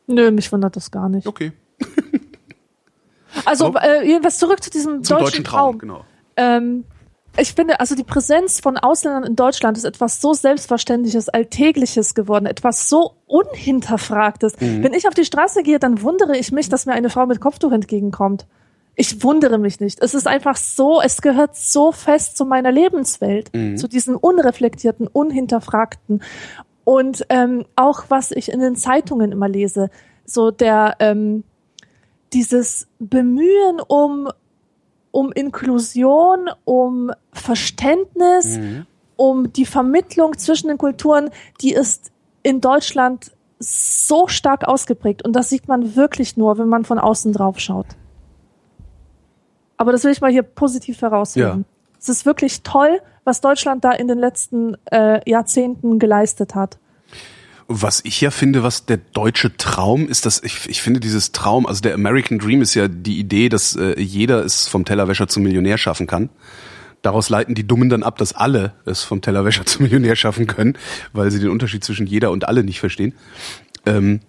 nö, mich wundert das gar nicht. Okay. *laughs* Also, Aber- äh, jedenfalls zurück zu diesem Zum deutschen, deutschen Traum. Traum, genau. Ähm, ich finde, also die Präsenz von Ausländern in Deutschland ist etwas so Selbstverständliches, Alltägliches geworden, etwas so Unhinterfragtes. Mhm. Wenn ich auf die Straße gehe, dann wundere ich mich, dass mir eine Frau mit Kopftuch entgegenkommt. Ich wundere mich nicht. Es ist einfach so, es gehört so fest zu meiner Lebenswelt, Mhm. zu diesem unreflektierten, unhinterfragten. Und ähm, auch was ich in den Zeitungen immer lese, so der ähm, dieses Bemühen um um Inklusion, um Verständnis, um die Vermittlung zwischen den Kulturen, die ist in Deutschland so stark ausgeprägt. Und das sieht man wirklich nur, wenn man von außen drauf schaut. Aber das will ich mal hier positiv herausheben. Ja. Es ist wirklich toll, was Deutschland da in den letzten äh, Jahrzehnten geleistet hat. Was ich ja finde, was der deutsche Traum ist, dass ich, ich finde dieses Traum, also der American Dream ist ja die Idee, dass äh, jeder es vom Tellerwäscher zum Millionär schaffen kann. Daraus leiten die Dummen dann ab, dass alle es vom Tellerwäscher *laughs* zum Millionär schaffen können, weil sie den Unterschied zwischen jeder und alle nicht verstehen. Ähm,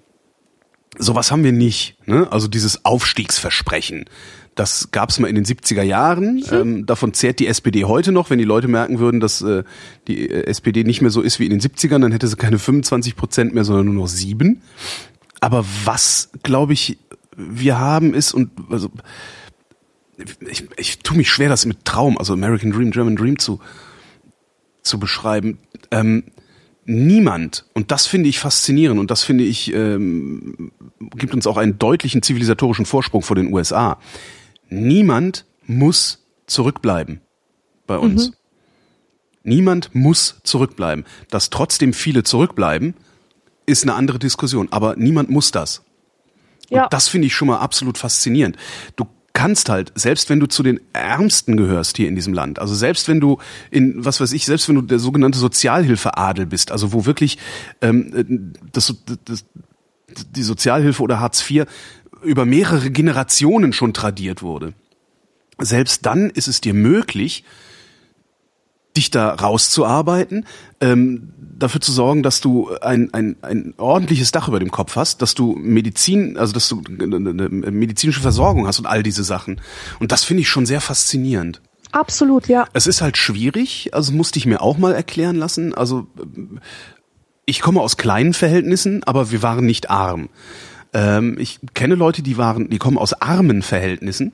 sowas haben wir nicht. Ne? Also dieses Aufstiegsversprechen. Das gab's mal in den 70er Jahren. Ähm, davon zehrt die SPD heute noch. Wenn die Leute merken würden, dass äh, die äh, SPD nicht mehr so ist wie in den 70ern, dann hätte sie keine 25 Prozent mehr, sondern nur noch sieben. Aber was, glaube ich, wir haben ist, und also ich, ich tue mich schwer, das mit Traum, also American Dream, German Dream zu, zu beschreiben. Ähm, niemand, und das finde ich faszinierend und das finde ich, ähm, gibt uns auch einen deutlichen zivilisatorischen Vorsprung vor den USA. Niemand muss zurückbleiben bei uns. Niemand muss zurückbleiben. Dass trotzdem viele zurückbleiben, ist eine andere Diskussion. Aber niemand muss das. Ja. Und das finde ich schon mal absolut faszinierend. Du kannst halt, selbst wenn du zu den Ärmsten gehörst hier in diesem Land, also selbst wenn du in, was weiß ich, selbst wenn du der sogenannte Sozialhilfeadel bist, also wo wirklich ähm, das, das, die Sozialhilfe oder Hartz IV über mehrere Generationen schon tradiert wurde, selbst dann ist es dir möglich, dich da rauszuarbeiten, ähm, dafür zu sorgen, dass du ein, ein, ein ordentliches Dach über dem Kopf hast, dass du Medizin, also dass du eine medizinische Versorgung hast und all diese Sachen. Und das finde ich schon sehr faszinierend. Absolut, ja. Es ist halt schwierig, also musste ich mir auch mal erklären lassen. Also ähm, ich komme aus kleinen Verhältnissen, aber wir waren nicht arm. Ähm, ich kenne Leute, die waren, die kommen aus armen Verhältnissen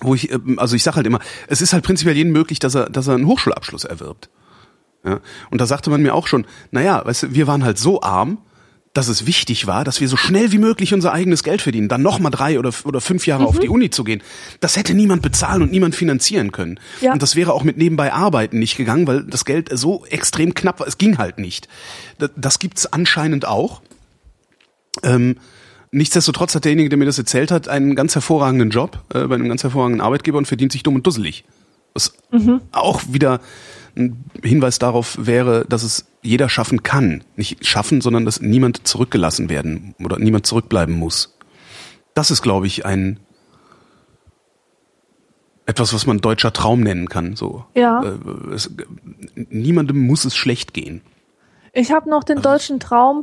wo ich, ähm, also ich sage halt immer, es ist halt prinzipiell jedem möglich, dass er, dass er einen Hochschulabschluss erwirbt. Ja? Und da sagte man mir auch schon, naja, weißt du, wir waren halt so arm, dass es wichtig war, dass wir so schnell wie möglich unser eigenes Geld verdienen, dann nochmal drei oder, oder fünf Jahre auf die Uni zu gehen. Das hätte niemand bezahlen und niemand finanzieren können. Ja. Und das wäre auch mit nebenbei Arbeiten nicht gegangen, weil das Geld so extrem knapp war. Es ging halt nicht. Das, das gibt's anscheinend auch. Ähm, Nichtsdestotrotz hat derjenige, der mir das erzählt hat, einen ganz hervorragenden Job äh, bei einem ganz hervorragenden Arbeitgeber und verdient sich dumm und dusselig. Was mhm. auch wieder ein Hinweis darauf wäre, dass es jeder schaffen kann. Nicht schaffen, sondern dass niemand zurückgelassen werden oder niemand zurückbleiben muss. Das ist, glaube ich, ein etwas, was man deutscher Traum nennen kann. So. Ja. Äh, es, niemandem muss es schlecht gehen. Ich habe noch den also, deutschen Traum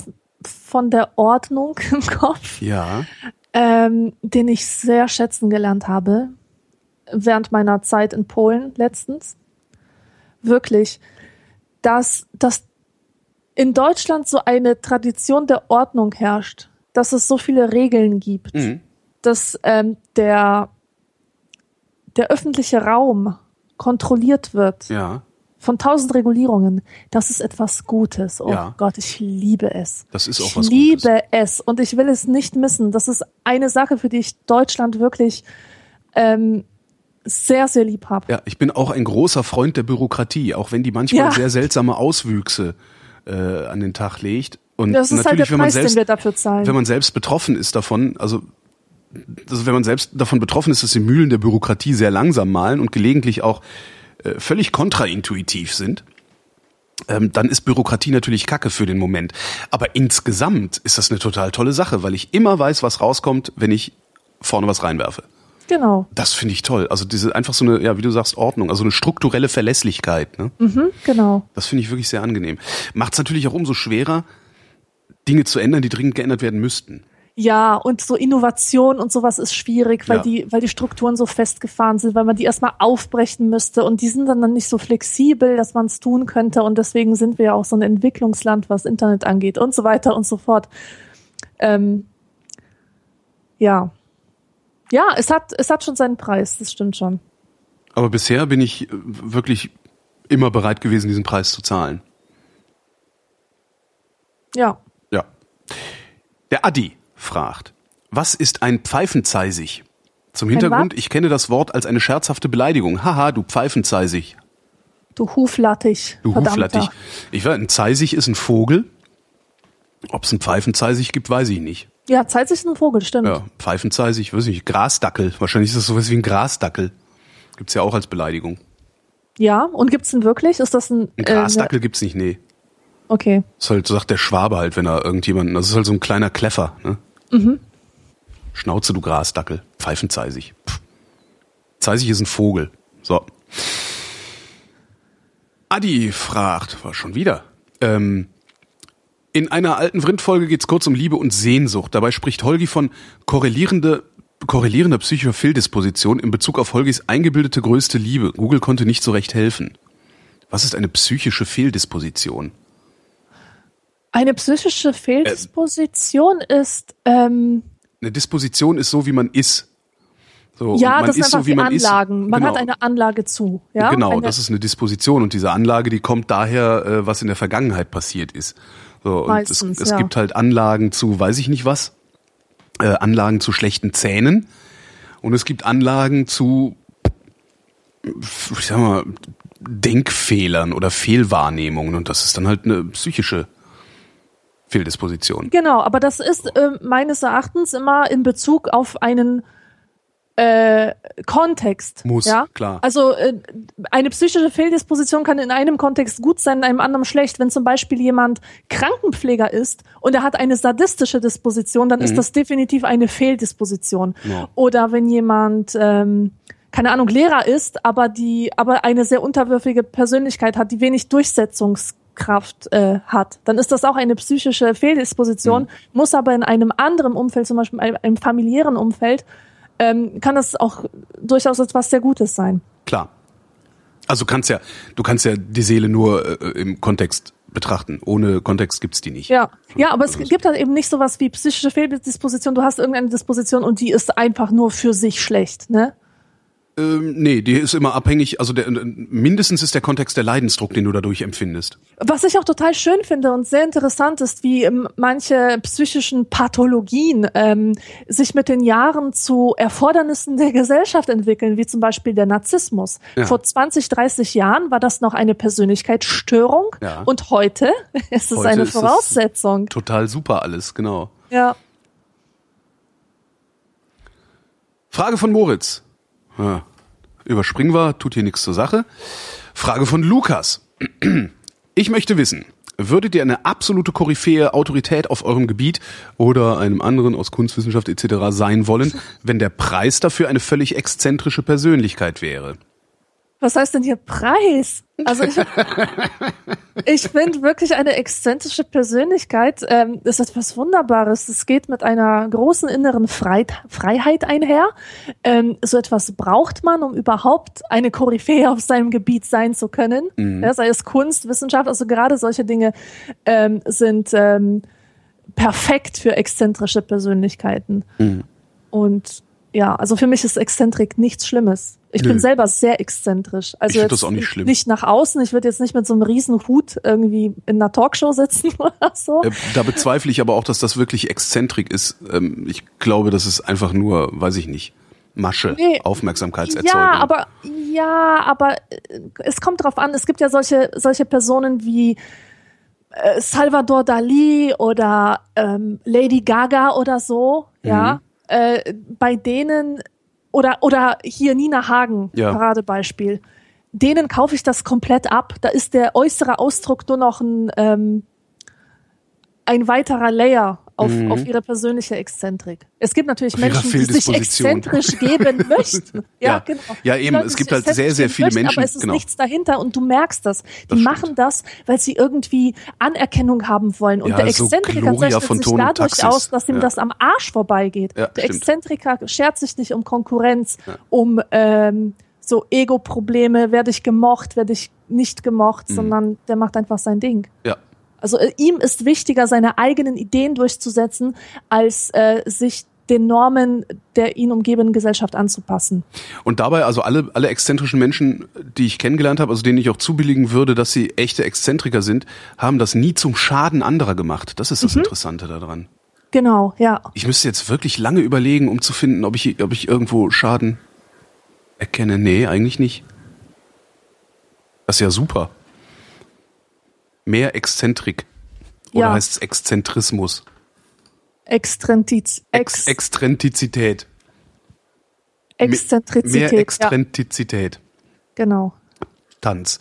von der Ordnung *laughs* im Kopf. Ja. Ähm, den ich sehr schätzen gelernt habe während meiner Zeit in Polen letztens. Wirklich, dass, dass in Deutschland so eine Tradition der Ordnung herrscht, dass es so viele Regeln gibt, mhm. dass ähm, der, der öffentliche Raum kontrolliert wird. Ja von tausend Regulierungen, das ist etwas Gutes. Oh ja. Gott, ich liebe es. Das ist auch ich was Gutes. Ich liebe es und ich will es nicht missen. Das ist eine Sache, für die ich Deutschland wirklich ähm, sehr, sehr lieb habe. Ja, ich bin auch ein großer Freund der Bürokratie, auch wenn die manchmal ja. sehr seltsame Auswüchse äh, an den Tag legt. Und das ist natürlich, halt der Preis, wenn man selbst, den wir dafür zahlen. Wenn man selbst betroffen ist davon, also also wenn man selbst davon betroffen ist, dass die Mühlen der Bürokratie sehr langsam malen und gelegentlich auch äh, völlig kontraintuitiv sind, ähm, dann ist Bürokratie natürlich Kacke für den Moment. Aber insgesamt ist das eine total tolle Sache, weil ich immer weiß, was rauskommt, wenn ich vorne was reinwerfe. Genau. Das finde ich toll. Also diese einfach so eine, ja, wie du sagst, Ordnung, also eine strukturelle Verlässlichkeit. Ne? Mhm, genau. Das finde ich wirklich sehr angenehm. Macht es natürlich auch umso schwerer, Dinge zu ändern, die dringend geändert werden müssten. Ja, und so Innovation und sowas ist schwierig, weil ja. die, weil die Strukturen so festgefahren sind, weil man die erstmal aufbrechen müsste und die sind dann, dann nicht so flexibel, dass man es tun könnte und deswegen sind wir ja auch so ein Entwicklungsland, was Internet angeht und so weiter und so fort. Ähm, ja. Ja, es hat, es hat schon seinen Preis, das stimmt schon. Aber bisher bin ich wirklich immer bereit gewesen, diesen Preis zu zahlen. Ja. Ja. Der Adi fragt, was ist ein Pfeifenzeisig? Zum Hintergrund, ich kenne das Wort als eine scherzhafte Beleidigung. Haha, du Pfeifenzeisig. Du Huflattich. Du Huflattich. Ich weiß, ein Zeisig ist ein Vogel. Ob es ein Pfeifenzeisig gibt, weiß ich nicht. Ja, Zeisig ist ein Vogel, stimmt. Ja, Pfeifenzeisig, weiß ich nicht, Grasdackel. Wahrscheinlich ist das sowas wie ein Grasdackel. Gibt's ja auch als Beleidigung. Ja, und gibt's denn wirklich? Ist das ein. Ein Grasdackel äh, gibt's nicht, nee. Okay. Das ist halt, sagt der Schwabe halt, wenn er irgendjemanden, das ist halt so ein kleiner Kleffer, ne? Mhm. Schnauze, du Grasdackel. Pfeifenzeisig. Pff. Zeisig ist ein Vogel. So. Adi fragt, war schon wieder. Ähm, in einer alten Vrindfolge geht es kurz um Liebe und Sehnsucht. Dabei spricht Holgi von korrelierende, korrelierender psychischer Fehldisposition in Bezug auf Holgis eingebildete größte Liebe. Google konnte nicht so recht helfen. Was ist eine psychische Fehldisposition? Eine psychische Fehldisposition äh, ist. Ähm, eine Disposition ist so, wie man ist. So, ja, das sind einfach so, wie man Anlagen. Ist. Man genau. hat eine Anlage zu. Ja? Genau, eine das ist eine Disposition und diese Anlage, die kommt daher, äh, was in der Vergangenheit passiert ist. So, und Meistens, es, es ja. gibt halt Anlagen zu, weiß ich nicht was, äh, Anlagen zu schlechten Zähnen und es gibt Anlagen zu, ich sag mal, Denkfehlern oder Fehlwahrnehmungen und das ist dann halt eine psychische Fehldisposition. Genau, aber das ist äh, meines Erachtens immer in Bezug auf einen äh, Kontext. Muss, ja? klar. Also äh, eine psychische Fehldisposition kann in einem Kontext gut sein, in einem anderen schlecht. Wenn zum Beispiel jemand Krankenpfleger ist und er hat eine sadistische Disposition, dann mhm. ist das definitiv eine Fehldisposition. Ja. Oder wenn jemand ähm, keine Ahnung, Lehrer ist, aber die, aber eine sehr unterwürfige Persönlichkeit hat, die wenig Durchsetzungs Kraft äh, hat, dann ist das auch eine psychische Fehldisposition, mhm. muss aber in einem anderen Umfeld, zum Beispiel einem, einem familiären Umfeld, ähm, kann das auch durchaus etwas sehr Gutes sein. Klar. Also kannst ja, du kannst ja die Seele nur äh, im Kontext betrachten. Ohne Kontext gibt's die nicht. Ja, ja, aber es gibt halt eben nicht sowas wie psychische Fehldisposition. Du hast irgendeine Disposition und die ist einfach nur für sich schlecht, ne? Ähm, nee, die ist immer abhängig, also der, mindestens ist der Kontext der Leidensdruck, den du dadurch empfindest. Was ich auch total schön finde und sehr interessant ist, wie ähm, manche psychischen Pathologien ähm, sich mit den Jahren zu Erfordernissen der Gesellschaft entwickeln, wie zum Beispiel der Narzissmus. Ja. Vor 20, 30 Jahren war das noch eine Persönlichkeitsstörung ja. und heute *laughs* ist es heute eine Voraussetzung. total super alles, genau. Ja. Frage von Moritz. Ja, überspringen wir, tut hier nichts zur Sache. Frage von Lukas. Ich möchte wissen, würdet ihr eine absolute Koryphäe Autorität auf eurem Gebiet oder einem anderen aus Kunstwissenschaft etc. sein wollen, wenn der Preis dafür eine völlig exzentrische Persönlichkeit wäre? Was heißt denn hier Preis? Also *laughs* ich, ich finde wirklich eine exzentrische Persönlichkeit ähm, ist etwas Wunderbares. Es geht mit einer großen inneren Freit Freiheit einher. Ähm, so etwas braucht man, um überhaupt eine Koryphäe auf seinem Gebiet sein zu können. Mhm. Ja, sei es Kunst, Wissenschaft, also gerade solche Dinge ähm, sind ähm, perfekt für exzentrische Persönlichkeiten. Mhm. Und ja, also für mich ist Exzentrik nichts Schlimmes. Ich Nö. bin selber sehr exzentrisch. Also ich das auch nicht schlimm. Nicht nach außen. Ich würde jetzt nicht mit so einem riesen Hut irgendwie in einer Talkshow sitzen *laughs* oder so. Äh, da bezweifle ich aber auch, dass das wirklich Exzentrik ist. Ähm, ich glaube, das ist einfach nur, weiß ich nicht, Masche, nee. Aufmerksamkeitserzeugung. Ja, aber ja, aber äh, es kommt drauf an. Es gibt ja solche solche Personen wie äh, Salvador Dali oder ähm, Lady Gaga oder so. Mhm. Ja, äh, bei denen oder oder hier Nina Hagen ja. Paradebeispiel. Denen kaufe ich das komplett ab. Da ist der äußere Ausdruck nur noch ein ähm, ein weiterer Layer auf, mhm. auf ihre persönliche Exzentrik. Es gibt natürlich Menschen, die sich exzentrisch *laughs* geben möchten. Ja, ja, genau. Ja, eben, Leute, es gibt halt sehr, sehr viele möchten, Menschen. Aber es ist genau. nichts dahinter und du merkst das. Die das machen stimmt. das, weil sie irgendwie Anerkennung haben wollen. Und ja, der Exzentriker so zeichnet sich dadurch aus, dass ihm ja. das am Arsch vorbeigeht. Der stimmt. Exzentriker schert sich nicht um Konkurrenz, um ähm, so Ego-Probleme, werde ich gemocht, werde ich nicht gemocht, mhm. sondern der macht einfach sein Ding. Ja, also äh, ihm ist wichtiger, seine eigenen Ideen durchzusetzen, als äh, sich den Normen der ihn umgebenden Gesellschaft anzupassen. Und dabei, also alle, alle exzentrischen Menschen, die ich kennengelernt habe, also denen ich auch zubilligen würde, dass sie echte Exzentriker sind, haben das nie zum Schaden anderer gemacht. Das ist das mhm. Interessante daran. Genau, ja. Ich müsste jetzt wirklich lange überlegen, um zu finden, ob ich, ob ich irgendwo Schaden erkenne. Nee, eigentlich nicht. Das ist ja super mehr Exzentrik. Oder ja. heißt es Exzentrismus? Extrentiz Ex Extrentizität. Exzentrizität. Mehr Extrentizität. Ja. Genau. Tanz.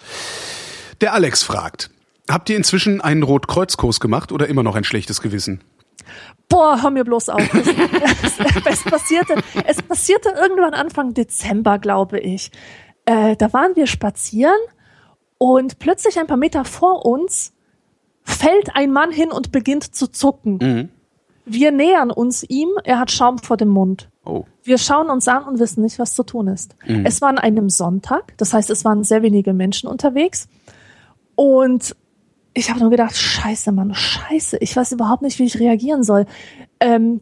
Der Alex fragt, habt ihr inzwischen einen Rotkreuzkurs gemacht oder immer noch ein schlechtes Gewissen? Boah, hör mir bloß auf. Es, *laughs* es, passierte, es passierte irgendwann Anfang Dezember, glaube ich. Äh, da waren wir spazieren und plötzlich ein paar Meter vor uns fällt ein Mann hin und beginnt zu zucken. Mhm. Wir nähern uns ihm, er hat Schaum vor dem Mund. Oh. Wir schauen uns an und wissen nicht, was zu tun ist. Mhm. Es war an einem Sonntag, das heißt, es waren sehr wenige Menschen unterwegs. Und ich habe nur gedacht, scheiße, Mann, scheiße, ich weiß überhaupt nicht, wie ich reagieren soll. Ähm,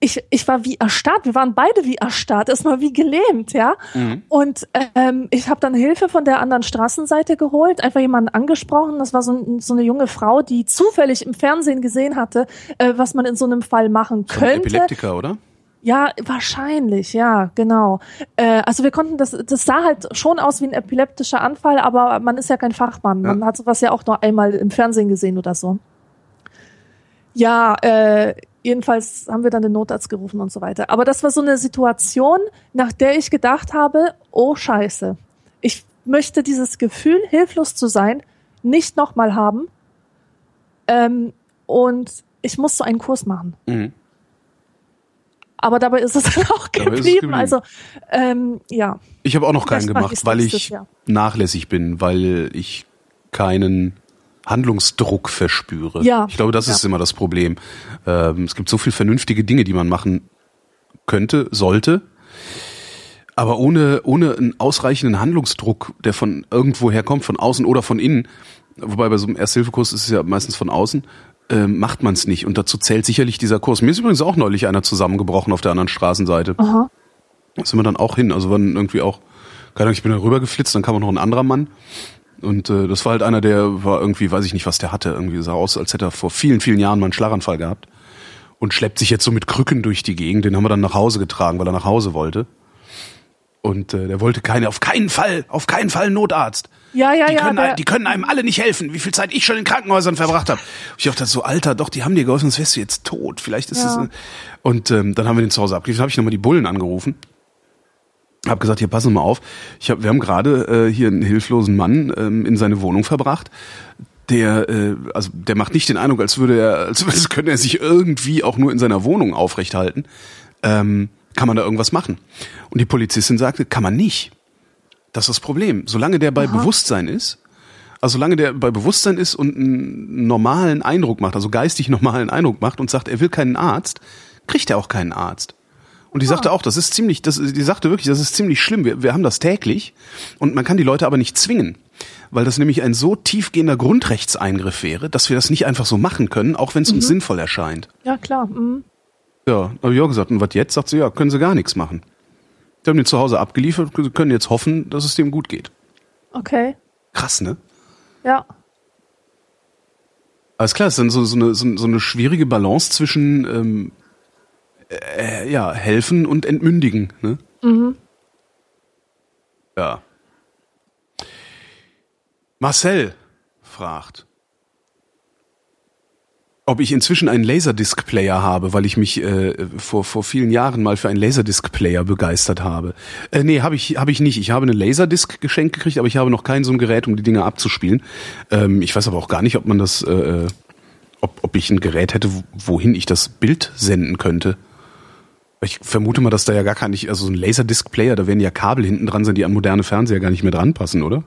ich, ich war wie erstarrt, wir waren beide wie erstarrt, erstmal wie gelähmt, ja. Mhm. Und ähm, ich habe dann Hilfe von der anderen Straßenseite geholt, einfach jemanden angesprochen. Das war so, so eine junge Frau, die zufällig im Fernsehen gesehen hatte, äh, was man in so einem Fall machen so könnte. Epileptiker, oder? Ja, wahrscheinlich, ja, genau. Äh, also wir konnten das, das sah halt schon aus wie ein epileptischer Anfall, aber man ist ja kein Fachmann. Man hat sowas ja auch nur einmal im Fernsehen gesehen oder so. Ja, äh, Jedenfalls haben wir dann den Notarzt gerufen und so weiter. Aber das war so eine Situation, nach der ich gedacht habe, oh Scheiße, ich möchte dieses Gefühl, hilflos zu sein, nicht nochmal haben. Ähm, und ich muss so einen Kurs machen. Mhm. Aber dabei ist es *laughs* dann auch geblieben. geblieben. Also ähm, ja. Ich habe auch noch keinen gemacht, weil ich Jahr. nachlässig bin, weil ich keinen Handlungsdruck verspüre. Ja. Ich glaube, das ja. ist immer das Problem. Ähm, es gibt so viel vernünftige Dinge, die man machen könnte, sollte. Aber ohne, ohne einen ausreichenden Handlungsdruck, der von irgendwoher kommt, von außen oder von innen, wobei bei so einem Ersthilfekurs ist es ja meistens von außen, äh, macht man es nicht. Und dazu zählt sicherlich dieser Kurs. Mir ist übrigens auch neulich einer zusammengebrochen auf der anderen Straßenseite. Aha. Da sind wir dann auch hin. Also waren irgendwie auch, keine Ahnung, ich bin da rübergeflitzt, dann kam auch noch ein anderer Mann. Und äh, das war halt einer, der war irgendwie, weiß ich nicht, was der hatte. Irgendwie sah aus, als hätte er vor vielen, vielen Jahren mal einen Schlaganfall gehabt. Und schleppt sich jetzt so mit Krücken durch die Gegend. Den haben wir dann nach Hause getragen, weil er nach Hause wollte. Und äh, der wollte keine, auf keinen Fall, auf keinen Fall Notarzt. Ja, ja, die ja. Können, die können einem alle nicht helfen, wie viel Zeit ich schon in Krankenhäusern verbracht habe. Ich dachte so, Alter, doch, die haben dir geholfen, sonst wärst du jetzt tot. Vielleicht ist Ja. es. Und ähm, dann haben wir den zu Hause abgeliefert. Dann habe ich nochmal die Bullen angerufen. Hab gesagt, hier passen Sie mal auf. Ich hab, wir haben gerade äh, hier einen hilflosen Mann ähm, in seine Wohnung verbracht. Der, äh, also der macht nicht den Eindruck, als würde er, als *laughs* als könnte er sich irgendwie auch nur in seiner Wohnung aufrechthalten. Ähm, kann man da irgendwas machen? Und die Polizistin sagte, kann man nicht. Das ist das Problem. Solange der bei Bewusstsein ist, also solange der bei Bewusstsein ist und einen normalen Eindruck macht, also geistig normalen Eindruck macht und sagt, er will keinen Arzt, kriegt er auch keinen Arzt. Und die sagte auch, das ist ziemlich, das, die sagte wirklich, das ist ziemlich schlimm. Wir, wir haben das täglich und man kann die Leute aber nicht zwingen, weil das nämlich ein so tiefgehender Grundrechtseingriff wäre, dass wir das nicht einfach so machen können, auch wenn es uns sinnvoll erscheint. ja, klar. Mhm. Ja, habe ich auch gesagt. Und was jetzt? Sagt sie, ja, können sie gar nichts machen. Die haben den zu Hause abgeliefert, sie können jetzt hoffen, dass es dem gut geht. Okay. Krass, ne? Ja. Alles klar, es ist dann so, so, eine, so, so eine schwierige Balance zwischen ähm, äh, ja, helfen und entmündigen. Ne? Ja. Marcel fragt, ob ich inzwischen einen Laserdisc-Player habe, weil ich mich äh, vor, vor vielen Jahren mal für einen Laserdisc-Player begeistert habe. Äh, nee, habe ich, hab ich nicht. Ich habe eine Laserdisc geschenkt gekriegt, aber ich habe noch kein so ein Gerät, um die Dinger abzuspielen. Ähm, ich weiß aber auch gar nicht, ob man das, äh, ob, ob ich ein Gerät hätte, wo- wohin ich das Bild senden könnte. Ich vermute mal, dass da ja gar kein, also so ein Laserdisc-Player, da werden ja Kabel hinten dran sein, die an moderne Fernseher gar nicht mehr dran passen, oder?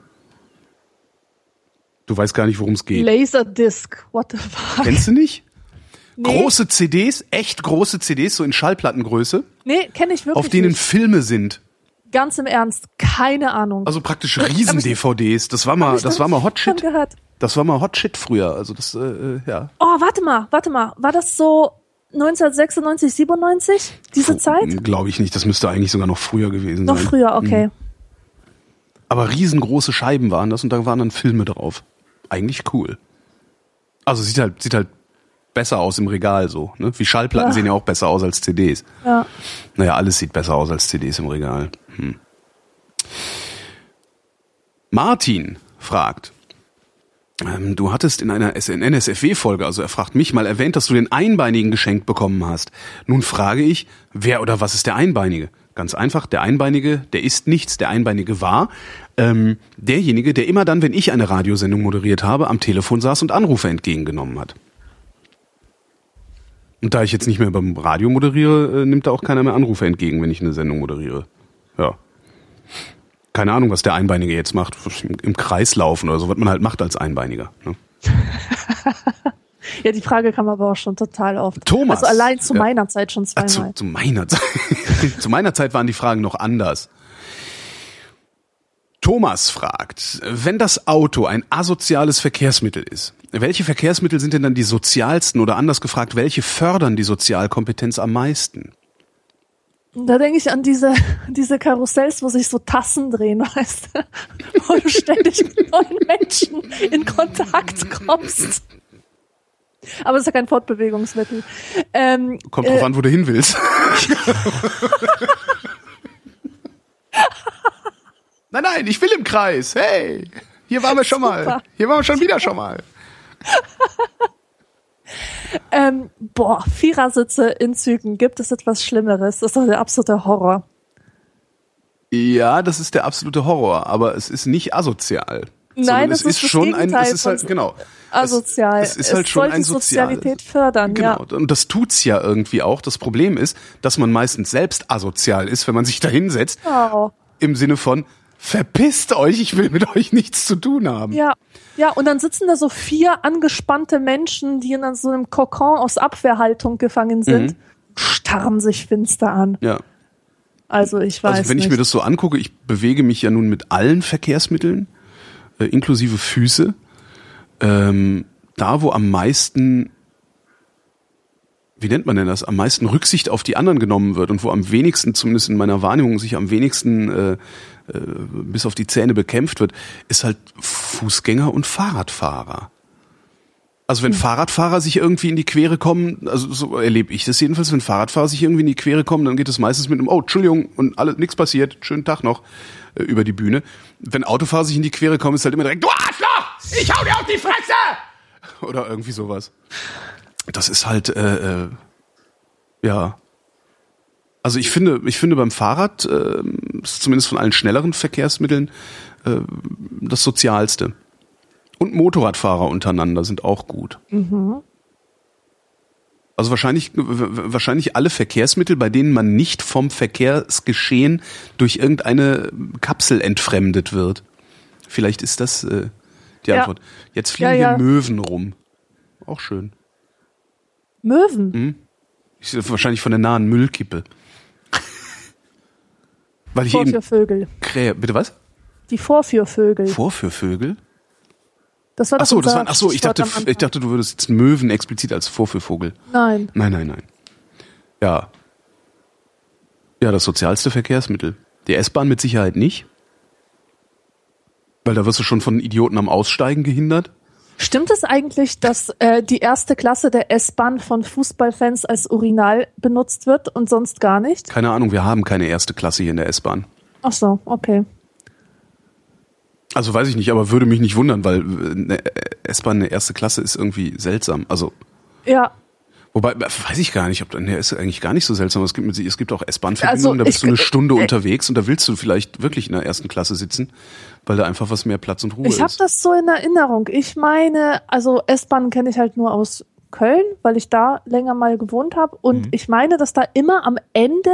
Du weißt gar nicht, worum es geht. Laserdisc. What the fuck? Kennst du nicht? Nee. Große CDs, echt große CDs, so in Schallplattengröße, Nee, kenne ich wirklich auf denen nicht. Filme sind. Ganz im Ernst. Keine Ahnung. Also praktisch Riesen-DVDs. Das war mal, das war mal Hot Shit. Das war mal Hot Shit früher. Also das, äh, äh, ja. Oh, warte mal, warte mal. War das so 1996, 97? Diese Zeit? Glaube ich nicht. Das müsste eigentlich sogar noch früher gewesen Noch sein. früher, okay. Aber riesengroße Scheiben waren das und da waren dann Filme drauf. Eigentlich cool. Also sieht halt, sieht halt besser aus im Regal so. Ne? Wie Schallplatten Ja. sehen ja auch besser aus als CDs. Ja. Naja, alles sieht besser aus als CDs im Regal. Hm. Martin fragt, ähm, du hattest in einer NSFW-Folge, also er fragt mich mal, erwähnt, dass du den Einbeinigen geschenkt bekommen hast. Nun frage ich, wer oder was ist der Einbeinige? Ganz einfach, der Einbeinige, der ist nichts. Der Einbeinige war ähm, derjenige, der immer dann, wenn ich eine Radiosendung moderiert habe, am Telefon saß und Anrufe entgegengenommen hat. Und da ich jetzt nicht mehr beim Radio moderiere, äh, nimmt da auch keiner mehr Anrufe entgegen, wenn ich eine Sendung moderiere. Ja. Keine Ahnung, was der Einbeinige jetzt macht. Im, Kreis laufen oder so, was man halt macht als Einbeiniger. Ne? *laughs* Ja, die Frage kam aber auch schon total oft. Thomas. Also allein zu Ja. meiner Zeit schon zweimal. zu, zu meiner Zeit. *laughs* zu meiner Zeit waren die Fragen noch anders. Thomas fragt, wenn das Auto ein asoziales Verkehrsmittel ist, welche Verkehrsmittel sind denn dann die sozialsten oder anders gefragt, welche fördern die Sozialkompetenz am meisten? Da denke ich an diese, *laughs* diese Karussells, wo sich so Tassen drehen, *laughs* weißt du? Wo du ständig mit neuen Menschen in Kontakt kommst. Aber es ist ja kein Fortbewegungsmittel. Ähm, Kommt drauf äh, an, wo du hin willst. *laughs* nein, nein, ich will im Kreis. Hey, hier waren wir schon mal. Super. Hier waren wir schon wieder schon mal. Ähm, boah, Vierersitze in Zügen, gibt es etwas Schlimmeres? Das ist doch der absolute Horror. Ja, das ist der absolute Horror, aber es ist nicht asozial. Nein, das es ist ist das schon ein, Gegenteil es ist halt, genau. Asozial. Es, es ist halt schon ein soziales. Sozialität fördern, Genau, ja. und das tut's ja irgendwie auch. Das Problem ist, dass man meistens selbst asozial ist, wenn man sich da hinsetzt, Oh. im Sinne von, verpisst euch, ich will mit euch nichts zu tun haben. Ja, ja, und dann sitzen da so vier angespannte Menschen, die in so einem Kokon aus Abwehrhaltung gefangen sind, starren sich finster an. Ja. Also ich weiß Also wenn nicht. ich mir das so angucke, ich bewege mich ja nun mit allen Verkehrsmitteln, äh, inklusive Füße, ähm, da wo am meisten, wie nennt man denn das, am meisten Rücksicht auf die anderen genommen wird und wo am wenigsten, zumindest in meiner Wahrnehmung, sich am wenigsten äh, äh, bis auf die Zähne bekämpft wird, ist halt Fußgänger und Fahrradfahrer. Also wenn Fahrradfahrer sich irgendwie in die Quere kommen, also so erlebe ich das jedenfalls, wenn Fahrradfahrer sich irgendwie in die Quere kommen, dann geht es meistens mit einem, oh, Entschuldigung, und alles, nichts passiert, schönen Tag noch, äh, über die Bühne. Wenn Autofahrer sich in die Quere kommen, ist halt immer direkt, du Arschloch, ich hau dir auf die Fresse! Oder irgendwie sowas. Das ist halt, äh, äh, ja. Also ich finde, ich finde beim Fahrrad, äh, zumindest von allen schnelleren Verkehrsmitteln, äh, das sozialste. Und Motorradfahrer untereinander sind auch gut. Mhm. Also wahrscheinlich, wahrscheinlich alle Verkehrsmittel, bei denen man nicht vom Verkehrsgeschehen durch irgendeine Kapsel entfremdet wird. Vielleicht ist das äh, die Ja. Antwort. Jetzt fliegen Ja, ja. hier Möwen rum. Auch schön. Möwen. Hm? Ich, wahrscheinlich von der nahen Müllkippe. Weil ich Vorführvögel. Krähe. Bitte was? Die Vorführvögel. Vorführvögel? Das war Ach so, das waren, ach so, ich dachte, ich dachte, du würdest jetzt Möwen explizit als Vorführvogel. Nein. Nein, nein, nein. Ja. Ja, das sozialste Verkehrsmittel. Die S-Bahn mit Sicherheit nicht. Weil da wirst du schon von Idioten am Aussteigen gehindert. Stimmt es eigentlich, dass äh, die erste Klasse der S-Bahn von Fußballfans als Urinal benutzt wird und sonst gar nicht? Keine Ahnung, wir haben keine erste Klasse hier in der S-Bahn. Ach so, okay. Also weiß ich nicht, aber würde mich nicht wundern, weil äh, eine S-Bahn eine erste Klasse ist irgendwie seltsam. Also Ja, Wobei, weiß ich gar nicht, ob ne, ist eigentlich gar nicht so seltsam. Es gibt, mit- es gibt auch S-Bahn-Verbindungen, Also, da bist ich- du eine Stunde äh, unterwegs und da willst du vielleicht wirklich in der ersten Klasse sitzen, weil da einfach was mehr Platz und Ruhe ich habe ist. das so in Erinnerung. Ich meine, also S-Bahn kenne ich halt nur aus Köln, weil ich da länger mal gewohnt habe. Und Mhm. ich meine, dass da immer am Ende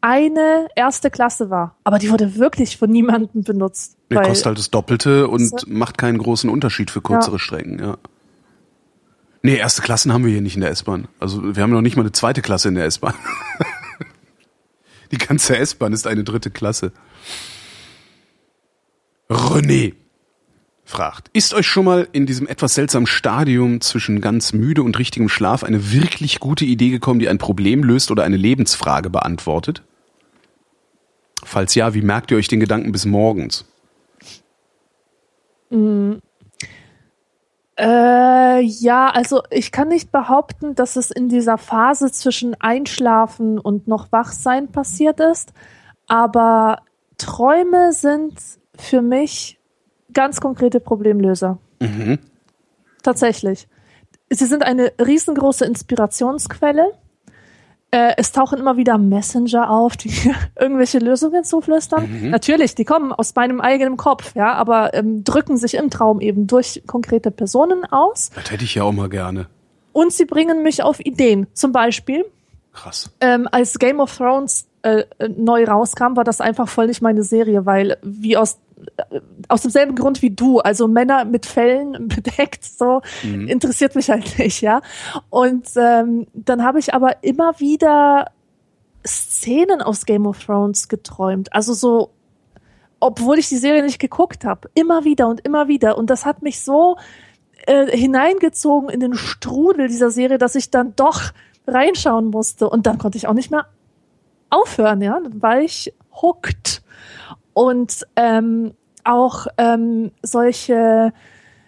eine erste Klasse war. Aber die wurde wirklich von niemandem benutzt. Der weil- kostet halt das Doppelte und macht keinen großen Unterschied für kürzere Ja. Strecken, ja. Nee, erste Klassen haben wir hier nicht in der S-Bahn. Also wir haben noch nicht mal eine zweite Klasse in der S-Bahn. *laughs* Die ganze S-Bahn ist eine dritte Klasse. René fragt, ist euch schon mal in diesem etwas seltsamen Stadium zwischen ganz müde und richtigem Schlaf eine wirklich gute Idee gekommen, die ein Problem löst oder eine Lebensfrage beantwortet? Falls ja, wie merkt ihr euch den Gedanken bis morgens? Äh, ja, also ich kann nicht behaupten, dass es in dieser Phase zwischen Einschlafen und noch Wachsein passiert ist, aber Träume sind für mich ganz konkrete Problemlöser. Tatsächlich. Sie sind eine riesengroße Inspirationsquelle. Äh, es tauchen immer wieder Messenger auf, die *laughs* irgendwelche Lösungen zuflüstern. Natürlich, die kommen aus meinem eigenen Kopf, ja, aber ähm, drücken sich im Traum eben durch konkrete Personen aus. Das hätte ich ja auch mal gerne. Und sie bringen mich auf Ideen. Zum Beispiel, Krass. ähm, als Game of Thrones äh, äh, neu rauskam, war das einfach voll nicht meine Serie, weil wie aus äh, aus demselben Grund wie du, also Männer mit Fellen *laughs* bedeckt, so interessiert mich halt *laughs* nicht, ja. Und ähm, dann habe ich aber immer wieder Szenen aus Game of Thrones geträumt, also so, obwohl ich die Serie nicht geguckt habe, immer wieder und immer wieder. Und das hat mich so äh, hineingezogen in den Strudel dieser Serie, dass ich dann doch reinschauen musste. Und dann konnte ich auch nicht mehr aufhören, ja. Dann war ich hooked. Und ähm, auch ähm, solche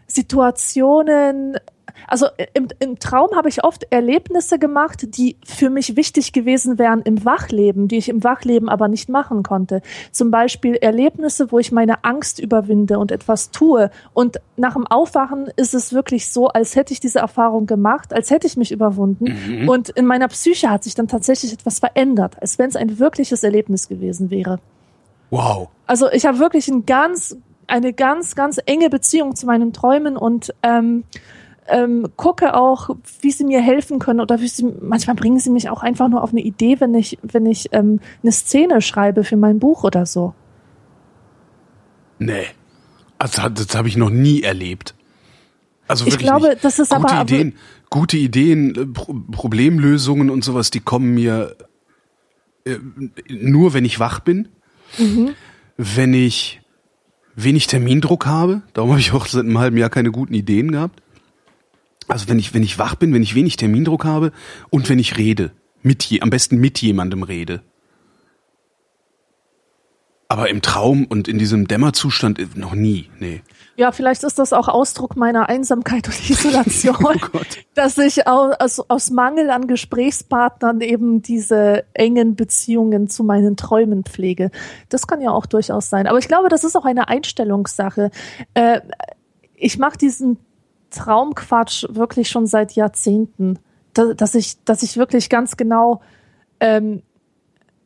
Situationen, also im, im Traum habe ich oft Erlebnisse gemacht, die für mich wichtig gewesen wären im Wachleben, die ich im Wachleben aber nicht machen konnte. Zum Beispiel Erlebnisse, wo ich meine Angst überwinde und etwas tue. Und nach dem Aufwachen ist es wirklich so, als hätte ich diese Erfahrung gemacht, als hätte ich mich überwunden. Und in meiner Psyche hat sich dann tatsächlich etwas verändert, als wenn es ein wirkliches Erlebnis gewesen wäre. Wow. Also ich habe wirklich ein ganz, eine ganz, ganz enge Beziehung zu meinen Träumen und ähm, ähm, gucke auch, wie sie mir helfen können oder wie sie, manchmal bringen sie mich auch einfach nur auf eine Idee, wenn ich, wenn ich ähm, eine Szene schreibe für mein Buch oder so. Nee. Also das habe ich noch nie erlebt. Also Ich wirklich glaube, nicht. das ist gute aber- Ideen, gute Ideen, äh, Pro Problemlösungen und sowas, die kommen mir äh, nur, wenn ich wach bin, Mhm. wenn ich wenig Termindruck habe. Darum habe ich auch seit einem halben Jahr keine guten Ideen gehabt. Also wenn ich wenn ich wach bin, wenn ich wenig Termindruck habe und wenn ich rede, mit je, am besten mit jemandem rede. Aber im Traum und in diesem Dämmerzustand äh, noch nie, nee. Ja, vielleicht ist das auch Ausdruck meiner Einsamkeit und *laughs* Isolation, Oh dass ich aus, aus Mangel an Gesprächspartnern eben diese engen Beziehungen zu meinen Träumen pflege. Das kann ja auch durchaus sein. Aber ich glaube, das ist auch eine Einstellungssache. Äh, ich mache diesen Traumquatsch wirklich schon seit Jahrzehnten, da, dass ich, dass ich wirklich ganz genau ähm,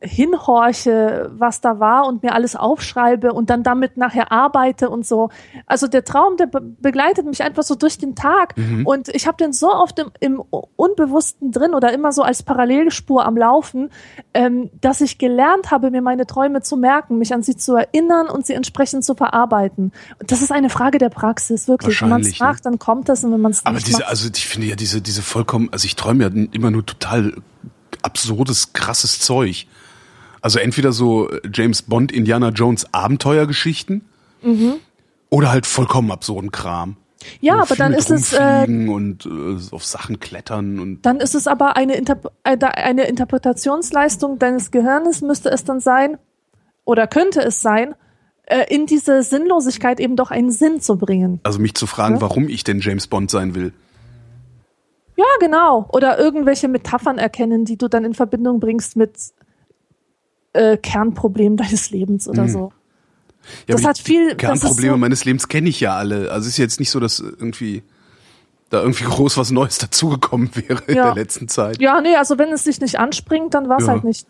hinhorche, was da war und mir alles aufschreibe und dann damit nachher arbeite und so. Also der Traum, der be begleitet mich einfach so durch den Tag und ich habe den so oft im, im Unbewussten drin oder immer so als Parallelspur am Laufen, ähm, dass ich gelernt habe, mir meine Träume zu merken, mich an sie zu erinnern und sie entsprechend zu verarbeiten. Und das ist eine Frage der Praxis, wirklich. Wenn man es ne? macht, dann kommt das und wenn man es Aber nicht diese, macht, also ich finde ja diese, diese vollkommen, also ich träume ja immer nur total absurdes, krasses Zeug. Also entweder so äh, James Bond, Indiana Jones Abenteuergeschichten oder halt vollkommen absurden Kram. ja, aber dann ist es äh, und äh, auf Sachen klettern und Dann ist es aber eine, Interp äh, eine Interpretationsleistung deines Gehirnes, müsste es dann sein, oder könnte es sein, äh, in diese Sinnlosigkeit eben doch einen Sinn zu bringen. also mich zu fragen, Ja. warum ich denn James Bond sein will. Ja, genau. Oder irgendwelche Metaphern erkennen, die du dann in Verbindung bringst mit äh, Kernproblemen deines Lebens oder so. Ja, Das hat viel- Kernprobleme so- meines Lebens kenne ich ja alle. Also ist jetzt nicht so, dass irgendwie da irgendwie *laughs* groß was Neues dazugekommen wäre in Ja. der letzten Zeit. Ja, nee, also wenn es dich nicht anspringt, dann war es Ja. halt nicht.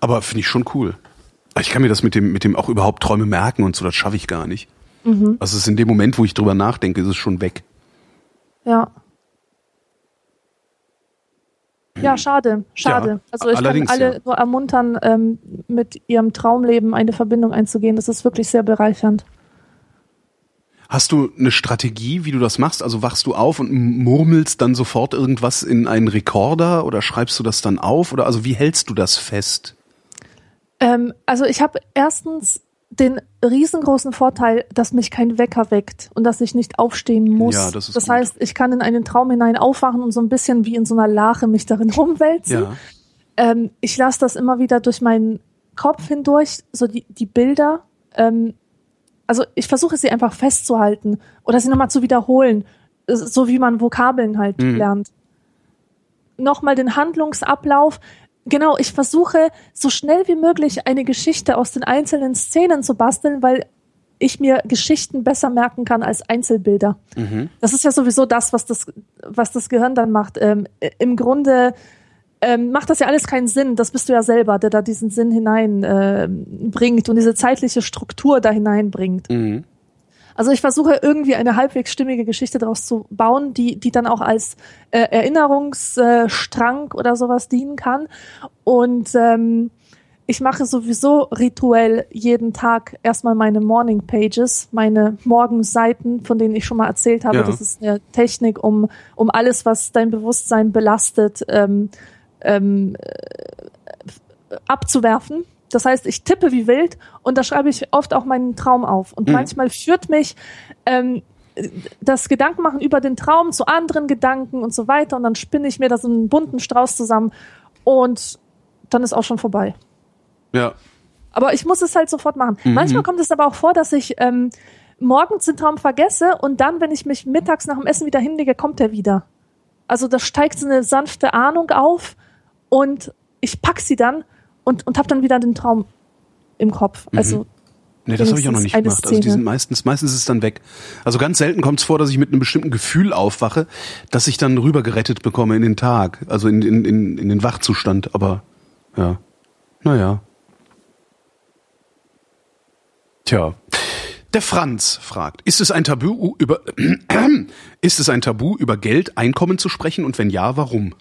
Aber finde ich schon cool. Ich kann mir das mit dem, mit dem auch überhaupt Träume merken und so, das schaffe ich gar nicht. Mhm. Also es ist in dem Moment, wo ich drüber nachdenke, ist es schon weg. Ja. Ja, schade, schade. Ja, also ich kann alle ja. nur ermuntern, ähm, mit ihrem Traumleben eine Verbindung einzugehen. Das ist wirklich sehr bereichernd. Hast du eine Strategie, wie du das machst? Also wachst du auf und murmelst dann sofort irgendwas in einen Rekorder oder schreibst du das dann auf? Oder also wie hältst du das fest? Ähm, also ich habe erstens den riesengroßen Vorteil, dass mich kein Wecker weckt und dass ich nicht aufstehen muss. Ja, das ist das gut. heißt, ich kann in einen Traum hinein aufwachen und so ein bisschen wie in so einer Lache mich darin *laughs* rumwälzen. Ja. Ähm, ich lasse das immer wieder durch meinen Kopf hindurch, so die, die Bilder. Ähm, also ich versuche sie einfach festzuhalten oder sie nochmal zu wiederholen, so wie man Vokabeln halt Mhm. lernt. Nochmal den Handlungsablauf. Genau, ich versuche so schnell wie möglich eine Geschichte aus den einzelnen Szenen zu basteln, weil ich mir Geschichten besser merken kann als Einzelbilder. Das ist ja sowieso das, was das, was das Gehirn dann macht. Ähm, Im Grunde ähm, macht das ja alles keinen Sinn. Das bist du ja selber, der da diesen Sinn hineinbringt äh, bringt und diese zeitliche Struktur da hineinbringt. Mhm. Also ich versuche irgendwie eine halbwegs stimmige Geschichte daraus zu bauen, die, die dann auch als äh, Erinnerungsstrang oder sowas dienen kann. Und ähm, ich mache sowieso rituell jeden Tag erstmal meine Morning Pages, meine Morgenseiten, von denen ich schon mal erzählt habe. Ja. Das ist eine Technik, um, um alles, was dein Bewusstsein belastet, ähm, ähm, äh, abzuwerfen. Das heißt, ich tippe wie wild und da schreibe ich oft auch meinen Traum auf. Und Mhm. manchmal führt mich ähm, das Gedankenmachen über den Traum zu anderen Gedanken und so weiter. Und dann spinne ich mir da so einen bunten Strauß zusammen und dann ist auch schon vorbei. Ja. Aber ich muss es halt sofort machen. Mhm. Manchmal kommt es aber auch vor, dass ich ähm, morgens den Traum vergesse und dann, wenn ich mich mittags nach dem Essen wieder hinlege, kommt er wieder. Also da steigt so eine sanfte Ahnung auf und ich pack sie dann und, und habe dann wieder den Traum im Kopf. Also Nee, das habe ich auch noch nicht gemacht. Also die sind meistens, meistens ist es dann weg. Also ganz selten kommt es vor, dass ich mit einem bestimmten Gefühl aufwache, dass ich dann rübergerettet bekomme in den Tag, also in, in, in, in den Wachzustand. Aber ja, naja. Tja. Der Franz fragt, ist es ein Tabu über *clears throat* ist es ein Tabu über Geld, Einkommen zu sprechen und wenn ja, warum?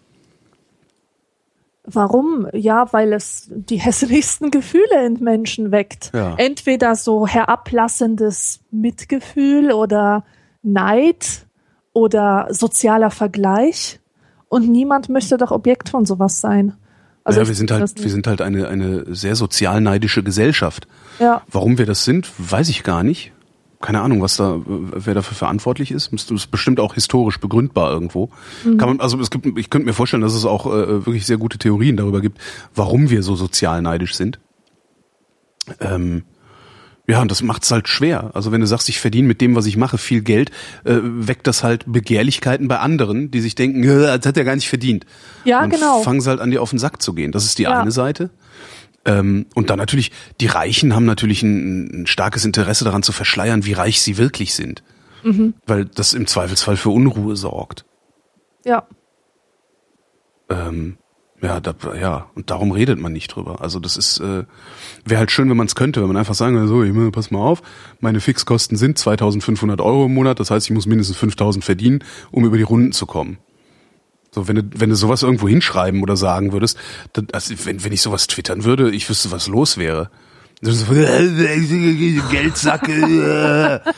Warum? Ja, weil es die *laughs* hässlichsten Gefühle in Menschen weckt. Ja. Entweder so herablassendes Mitgefühl oder Neid oder sozialer Vergleich. Und niemand möchte doch Objekt von sowas sein. Also ja, ich wir sind halt, wir sind halt eine, eine sehr sozial neidische Gesellschaft. Ja. Warum wir das sind, weiß ich gar nicht. Keine Ahnung, was da, wer dafür verantwortlich ist. Das ist bestimmt auch historisch begründbar irgendwo. Mhm. Kann man, also es gibt, ich könnte mir vorstellen, dass es auch äh, wirklich sehr gute Theorien darüber gibt, warum wir so sozial neidisch sind. ähm, ja, und das macht's halt schwer. Also wenn du sagst, ich verdiene mit dem, was ich mache, viel Geld, äh, weckt das halt Begehrlichkeiten bei anderen, die sich denken, *laughs* das hat er gar nicht verdient. Ja, und genau. fangen sie halt an, dir auf den Sack zu gehen. Das ist die Ja. eine Seite. Ähm, und dann natürlich, die Reichen haben natürlich ein, ein starkes Interesse daran zu verschleiern, wie reich sie wirklich sind. Mhm. Weil das im Zweifelsfall für Unruhe sorgt. Ja. Ähm, ja, da, ja, und darum redet man nicht drüber. Also das ist, äh, wäre halt schön, wenn man es könnte, wenn man einfach sagen würde, so, Himmel, pass mal auf, meine Fixkosten sind 2500 Euro im Monat, das heißt, ich muss mindestens 5000 verdienen, um über die Runden zu kommen. So, wenn du, wenn du sowas irgendwo hinschreiben oder sagen würdest, dann, also wenn, wenn ich sowas twittern würde, ich wüsste, was los wäre. So, *laughs* Geldsacke. äh.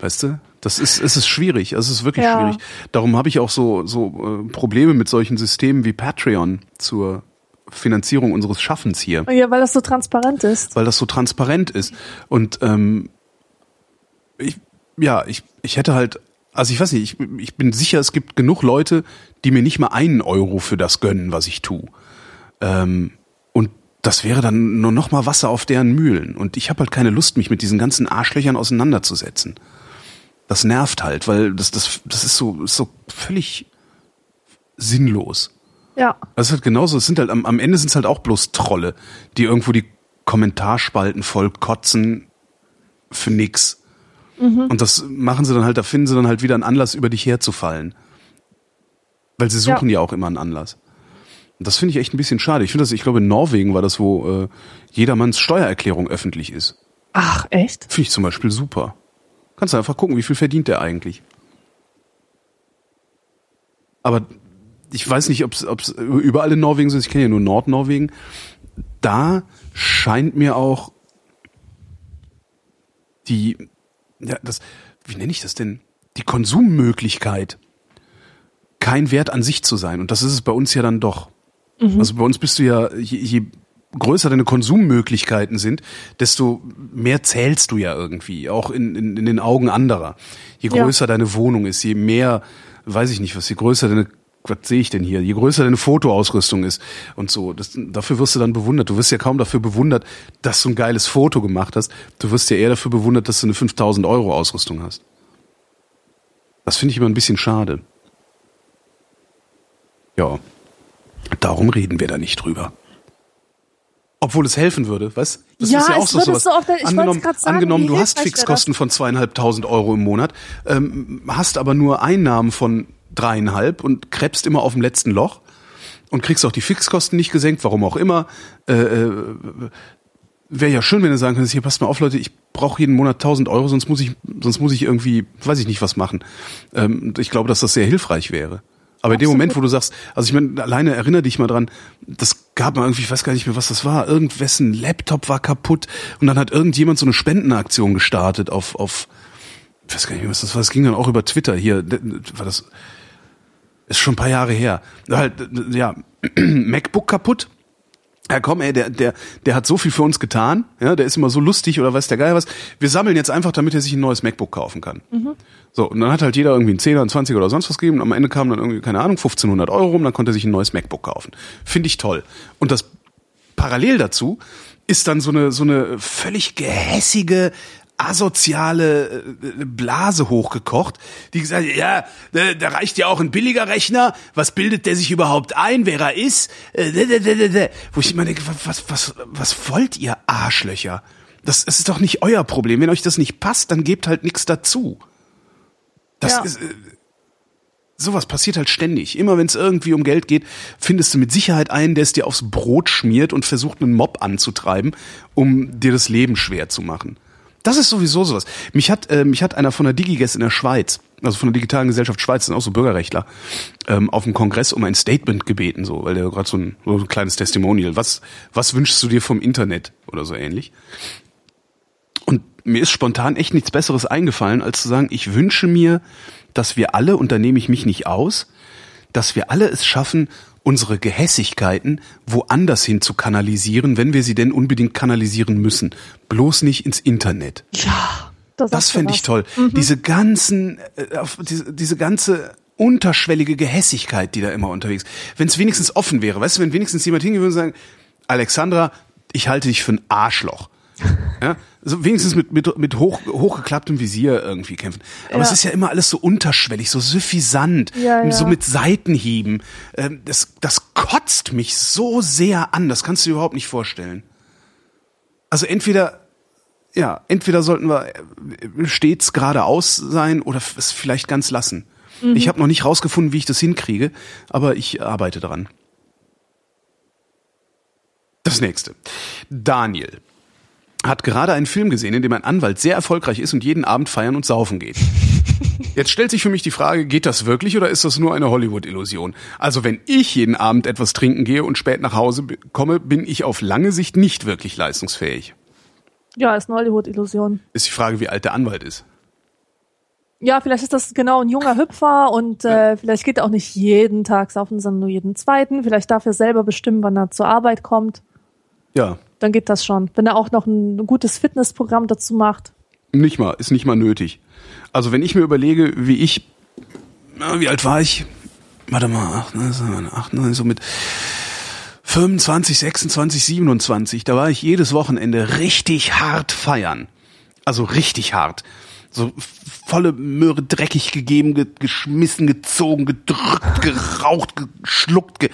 Weißt du? Das ist, es ist schwierig. Also es ist wirklich Ja. schwierig. Darum habe ich auch so, so äh, Probleme mit solchen Systemen wie Patreon zur Finanzierung unseres Schaffens hier, Ja, weil das so transparent ist. weil das so transparent ist. Und ähm, ich, ja, ich, ich hätte halt, also ich weiß nicht, ich, ich bin sicher, es gibt genug Leute, die mir nicht mal einen Euro für das gönnen, was ich tue. Ähm, und das wäre dann nur noch mal Wasser auf deren Mühlen. Und ich habe halt keine Lust, mich mit diesen ganzen Arschlöchern auseinanderzusetzen. Das nervt halt, weil das, das, das ist so, ist so völlig sinnlos. Ja. Das ist halt genauso, es sind halt am, am Ende sind es halt auch bloß Trolle, die irgendwo die Kommentarspalten voll kotzen für nix. Und das machen sie dann halt, da finden sie dann halt wieder einen Anlass, über dich herzufallen. Weil sie suchen ja, auch immer einen Anlass. Und das finde ich echt ein bisschen schade. Ich finde das, ich glaube in Norwegen war das, wo äh, jedermanns Steuererklärung öffentlich ist. Ach, echt? Finde ich zum Beispiel super. Kannst du einfach gucken, wie viel verdient der eigentlich. Aber ich weiß nicht, ob es überall in Norwegen so ist. Ich kenne ja nur Nordnorwegen. Da scheint mir auch die, ja, das, wie nenne ich das denn? Die Konsummöglichkeit kein Wert an sich zu sein. Und das ist es bei uns ja dann doch. Also bei uns bist du ja, je, je größer deine Konsummöglichkeiten sind, desto mehr zählst du ja irgendwie, auch in, in, in den Augen anderer. Je Ja. größer deine Wohnung ist, je mehr, weiß ich nicht was, je größer deine, was sehe ich denn hier, je größer deine Fotoausrüstung ist und so, das, dafür wirst du dann bewundert. Du wirst ja kaum dafür bewundert, dass du ein geiles Foto gemacht hast. Du wirst ja eher dafür bewundert, dass du eine 5000 Euro Ausrüstung hast. Das finde ich immer ein bisschen schade. Ja. Darum reden wir da nicht drüber. Obwohl es helfen würde, weißt? Das Ja, ist ja auch es so würde sowas. so oft- angenommen, sagen, angenommen du hast Fixkosten von zweieinhalbtausend Euro im Monat, ähm, hast aber nur Einnahmen von dreieinhalb und krebst immer auf dem letzten Loch und kriegst auch die Fixkosten nicht gesenkt, warum auch immer. Äh, äh, Wäre ja schön, wenn du sagen könntest, hier passt mal auf, Leute, ich brauche jeden Monat 1000 Euro, sonst muss ich, sonst muss ich irgendwie, weiß ich nicht, was machen. Ähm, ich glaube, dass das sehr hilfreich wäre. Aber in dem. Moment, wo du sagst, also ich meine, alleine erinnere dich mal dran, das gab mal irgendwie, ich weiß gar nicht mehr, was das war, irgendwessen Laptop war kaputt und dann hat irgendjemand so eine Spendenaktion gestartet auf, auf, ich weiß gar nicht mehr, was das war, das ging dann auch über Twitter hier, war das, ist schon ein paar Jahre her. Halt, ja, *clears throat* MacBook kaputt. Ja, komm, ey, der, der, der hat so viel für uns getan, ja, der ist immer so lustig oder weiß der Geil was. Wir sammeln jetzt einfach, damit er sich ein neues MacBook kaufen kann. So, und dann hat halt jeder irgendwie einen 10er, einen 20er oder sonst was gegeben. Und am Ende kam dann irgendwie, keine Ahnung, 1500 Euro rum, dann konnte er sich ein neues MacBook kaufen. Finde ich toll. Und das parallel dazu ist dann so eine, so eine völlig gehässige, asoziale äh, Blase hochgekocht, die gesagt hat, ja, da, reicht ja auch ein billiger Rechner, was bildet der sich überhaupt ein, wer er ist? Äh. Wo ich immer denke, was, was, was wollt ihr Arschlöcher? Das, das ist doch nicht euer Problem. Wenn euch das nicht passt, dann gebt halt nichts dazu. Das Ja. ist, äh, sowas passiert halt ständig. Immer wenn es irgendwie um Geld geht, findest du mit Sicherheit einen, der es dir aufs Brot schmiert und versucht, einen Mob anzutreiben, um dir das Leben schwer zu machen. Das ist sowieso sowas. Mich hat, äh, mich hat einer von der DigiGuest in der Schweiz, also von der Digitalen Gesellschaft Schweiz, sind auch so Bürgerrechtler, ähm, auf dem Kongress um ein Statement gebeten, so, weil der gerade so ein, so ein kleines Testimonial. Was, was wünschst du dir vom Internet oder so ähnlich? Und mir ist spontan echt nichts Besseres eingefallen, als zu sagen, ich wünsche mir, dass wir alle, und da nehme ich mich nicht aus, dass wir alle es schaffen, unsere Gehässigkeiten woanders hin zu kanalisieren, wenn wir sie denn unbedingt kanalisieren müssen. Bloß nicht ins Internet. Ja. Da Das du fände ich toll. Diese ganzen, äh, diese, diese ganze unterschwellige Gehässigkeit, die da immer unterwegs. Wenn es wenigstens offen wäre, weißt du, wenn wenigstens jemand hingehen würde und sagen, Alexandra, ich halte dich für ein Arschloch. Ja, also wenigstens mit, mit, mit hoch, hochgeklapptem Visier irgendwie kämpfen. Aber Ja. es ist ja immer alles so unterschwellig, so suffisant, Ja, so mit Seitenhieben. Ähm, Das, das kotzt mich so sehr an, das kannst du dir überhaupt nicht vorstellen. Also entweder, ja, entweder sollten wir äh, stets geradeaus sein oder es vielleicht ganz lassen. Mhm. Ich habe noch nicht rausgefunden, wie ich das hinkriege, aber ich arbeite dran. Das nächste. Daniel hat gerade einen Film gesehen, in dem ein Anwalt sehr erfolgreich ist und jeden Abend feiern und saufen geht. *laughs* Jetzt stellt sich für mich die Frage, geht das wirklich oder ist das nur eine Hollywood-Illusion? Also wenn ich jeden Abend etwas trinken gehe und spät nach Hause komme, bin ich auf lange Sicht nicht wirklich leistungsfähig. Ja, ist eine Hollywood-Illusion. Ist die Frage, wie alt der Anwalt ist. Ja, vielleicht ist das genau ein junger Hüpfer und äh, vielleicht geht er auch nicht jeden Tag saufen, sondern nur jeden zweiten. Vielleicht darf er selber bestimmen, wann er zur Arbeit kommt. Ja, Dann geht das schon. Wenn er auch noch ein gutes Fitnessprogramm dazu macht. nicht mal, ist nicht mal nötig. Also wenn ich mir überlege, wie ich, na, wie alt war ich? Warte mal, ach, ne, so, ach, ne, so mit 25, 26, 27, da war ich jedes Wochenende richtig hart feiern. Also richtig hart. So volle Möhre dreckig gegeben, ge geschmissen, gezogen, gedrückt, *laughs* geraucht, geschluckt, ge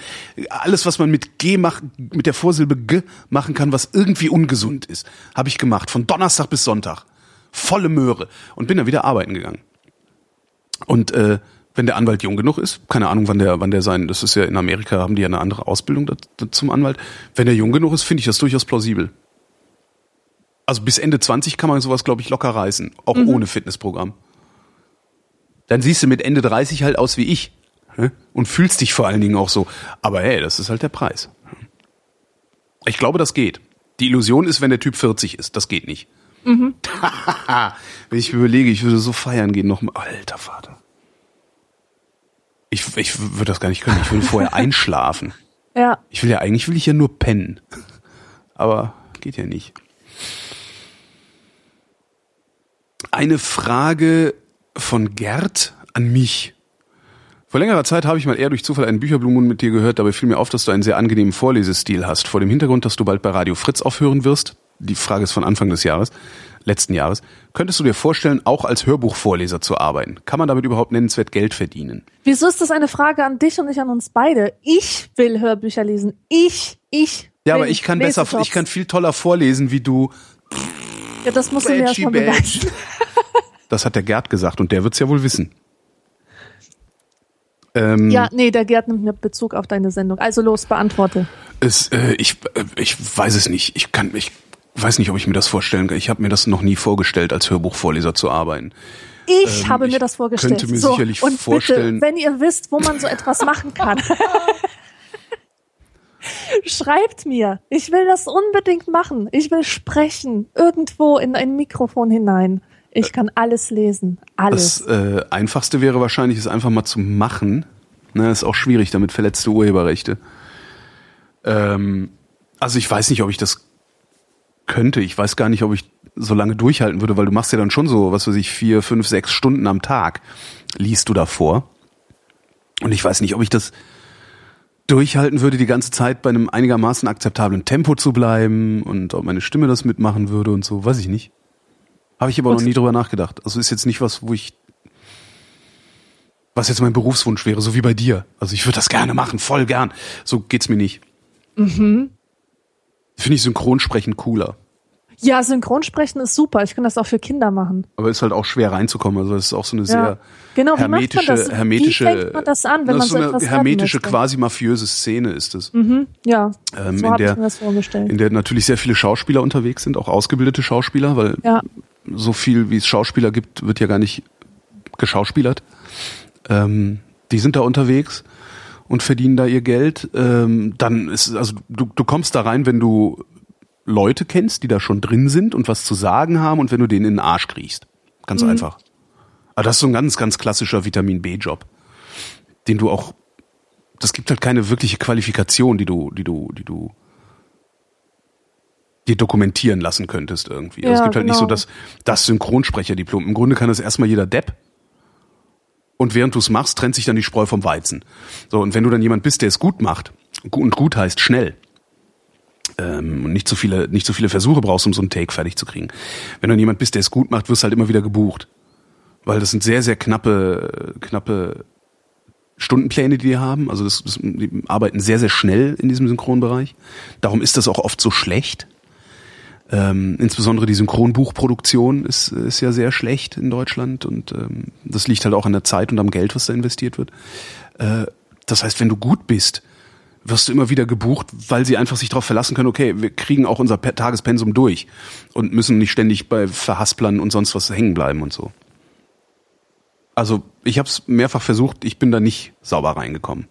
alles was man mit G macht, mit der Vorsilbe G machen kann, was irgendwie ungesund ist, habe ich gemacht von Donnerstag bis Sonntag. Volle Möhre und bin dann wieder arbeiten gegangen. Und äh, wenn der Anwalt jung genug ist, keine Ahnung, wann der, wann der sein, das ist ja in Amerika, haben die ja eine andere Ausbildung da, da, zum Anwalt. Wenn der jung genug ist, finde ich das durchaus plausibel. Also bis Ende 20 kann man sowas, glaube ich, locker reißen, auch ohne Fitnessprogramm. Dann siehst du mit Ende 30 halt aus wie ich ne? und fühlst dich vor allen Dingen auch so. Aber hey, das ist halt der Preis. Ich glaube, das geht. Die Illusion ist, wenn der Typ 40 ist. Das geht nicht. *laughs* wenn ich überlege, ich würde so feiern gehen noch mal. Alter Vater. Ich, ich würde das gar nicht können. Ich würde vorher *laughs* einschlafen. Ja. Ich will ja eigentlich will ich ja nur pennen. Aber geht ja nicht. Eine Frage von Gerd an mich. Vor längerer Zeit habe ich mal eher durch Zufall einen Bücherblumen mit dir gehört, dabei fiel mir auf, dass du einen sehr angenehmen Vorlesestil hast. Vor dem Hintergrund, dass du bald bei Radio Fritz aufhören wirst, die Frage ist von Anfang des Jahres, letzten Jahres, könntest du dir vorstellen, auch als Hörbuchvorleser zu arbeiten? Kann man damit überhaupt nennenswert Geld verdienen? Wieso ist das eine Frage an dich und nicht an uns beide? Ich will Hörbücher lesen. Ich, ich. Ja, aber ich kann besser, ich kann viel toller vorlesen, wie du. Ja, das musst du mir Badgy Badge. beweisen. Das hat der Gerd gesagt und der wird's ja wohl wissen. Ähm, Ja, nee, der Gerd nimmt mir Bezug auf deine Sendung. Also los, beantworte. es, äh, ich, äh, ich weiß es nicht. Ich kann, ich weiß nicht, ob ich mir das vorstellen kann. Ich habe mir das noch nie vorgestellt, als Hörbuchvorleser zu arbeiten. Ich Ähm, habe ich mir das vorgestellt. könnte mir so, sicherlich und vorstellen- Bitte, wenn ihr wisst, wo man so etwas machen kann, *laughs* schreibt mir. Ich will das unbedingt machen. Ich will sprechen. Irgendwo in ein Mikrofon hinein. Ich kann alles lesen. Alles. Das äh, einfachste wäre wahrscheinlich, es einfach mal zu machen. Ne, ist auch schwierig, damit verletzte Urheberrechte. Ähm, also ich weiß nicht, ob ich das könnte. Ich weiß gar nicht, ob ich so lange durchhalten würde, weil du machst ja dann schon so, was weiß ich, vier, fünf, sechs Stunden am Tag liest du davor. Und ich weiß nicht, ob ich das durchhalten würde, die ganze Zeit bei einem einigermaßen akzeptablen Tempo zu bleiben und ob meine Stimme das mitmachen würde und so, weiß ich nicht. Habe ich aber noch nie drüber nachgedacht. Also ist jetzt nicht was, wo ich was jetzt mein Berufswunsch wäre, so wie bei dir. Also ich würde das gerne machen, voll gern. So geht's mir nicht. Mhm. Finde ich Synchronsprechen cooler. Ja, Synchronsprechen ist super. Ich kann das auch für Kinder machen. Aber ist halt auch schwer reinzukommen. Also es ist auch so eine sehr Genau, wie macht man hermetische, das? Wie hermetische, fängt man das an, wenn das man ist so eine hermetische, quasi mafiöse Szene ist es. Ja, Ähm, so in der- ich mir das vorgestellt. In der natürlich sehr viele Schauspieler unterwegs sind, auch ausgebildete Schauspieler, weil Ja, so viel wie es Schauspieler gibt, wird ja gar nicht geschauspielert. Ähm, die sind da unterwegs und verdienen da ihr Geld. Ähm, dann ist also du, du kommst da rein, wenn du Leute kennst, die da schon drin sind und was zu sagen haben und wenn du denen in den Arsch kriegst. Ganz einfach. Aber das ist so ein ganz, ganz klassischer Vitamin B-Job, den du auch. Das gibt halt keine wirkliche Qualifikation, die du, die du, die du dir dokumentieren lassen könntest irgendwie. Also es Ja, gibt halt nicht so genau. das, das Synchronsprecherdiplom. Im Grunde kann das erstmal jeder Depp. Und während du es machst, trennt sich dann die Spreu vom Weizen. So, und wenn du dann jemand bist, der es gut macht, und gut heißt schnell, ähm, und nicht so viele, nicht so viele Versuche brauchst, um so einen Take fertig zu kriegen. Wenn du jemand bist, der es gut macht, wirst du halt immer wieder gebucht. Weil das sind sehr, sehr knappe, knappe Stundenpläne, die die haben. Also das, das, die arbeiten sehr, sehr schnell in diesem Synchronbereich. Darum ist das auch oft so schlecht. Ähm, insbesondere die Synchronbuchproduktion ist, ist ja sehr schlecht in Deutschland und ähm, das liegt halt auch an der Zeit und am Geld, was da investiert wird. Äh, das heißt, wenn du gut bist, wirst du immer wieder gebucht, weil sie einfach sich darauf verlassen können, okay, wir kriegen auch unser Tagespensum durch und müssen nicht ständig bei Verhasplern und sonst was hängen bleiben und so. Also ich habe es mehrfach versucht, ich bin da nicht sauber reingekommen.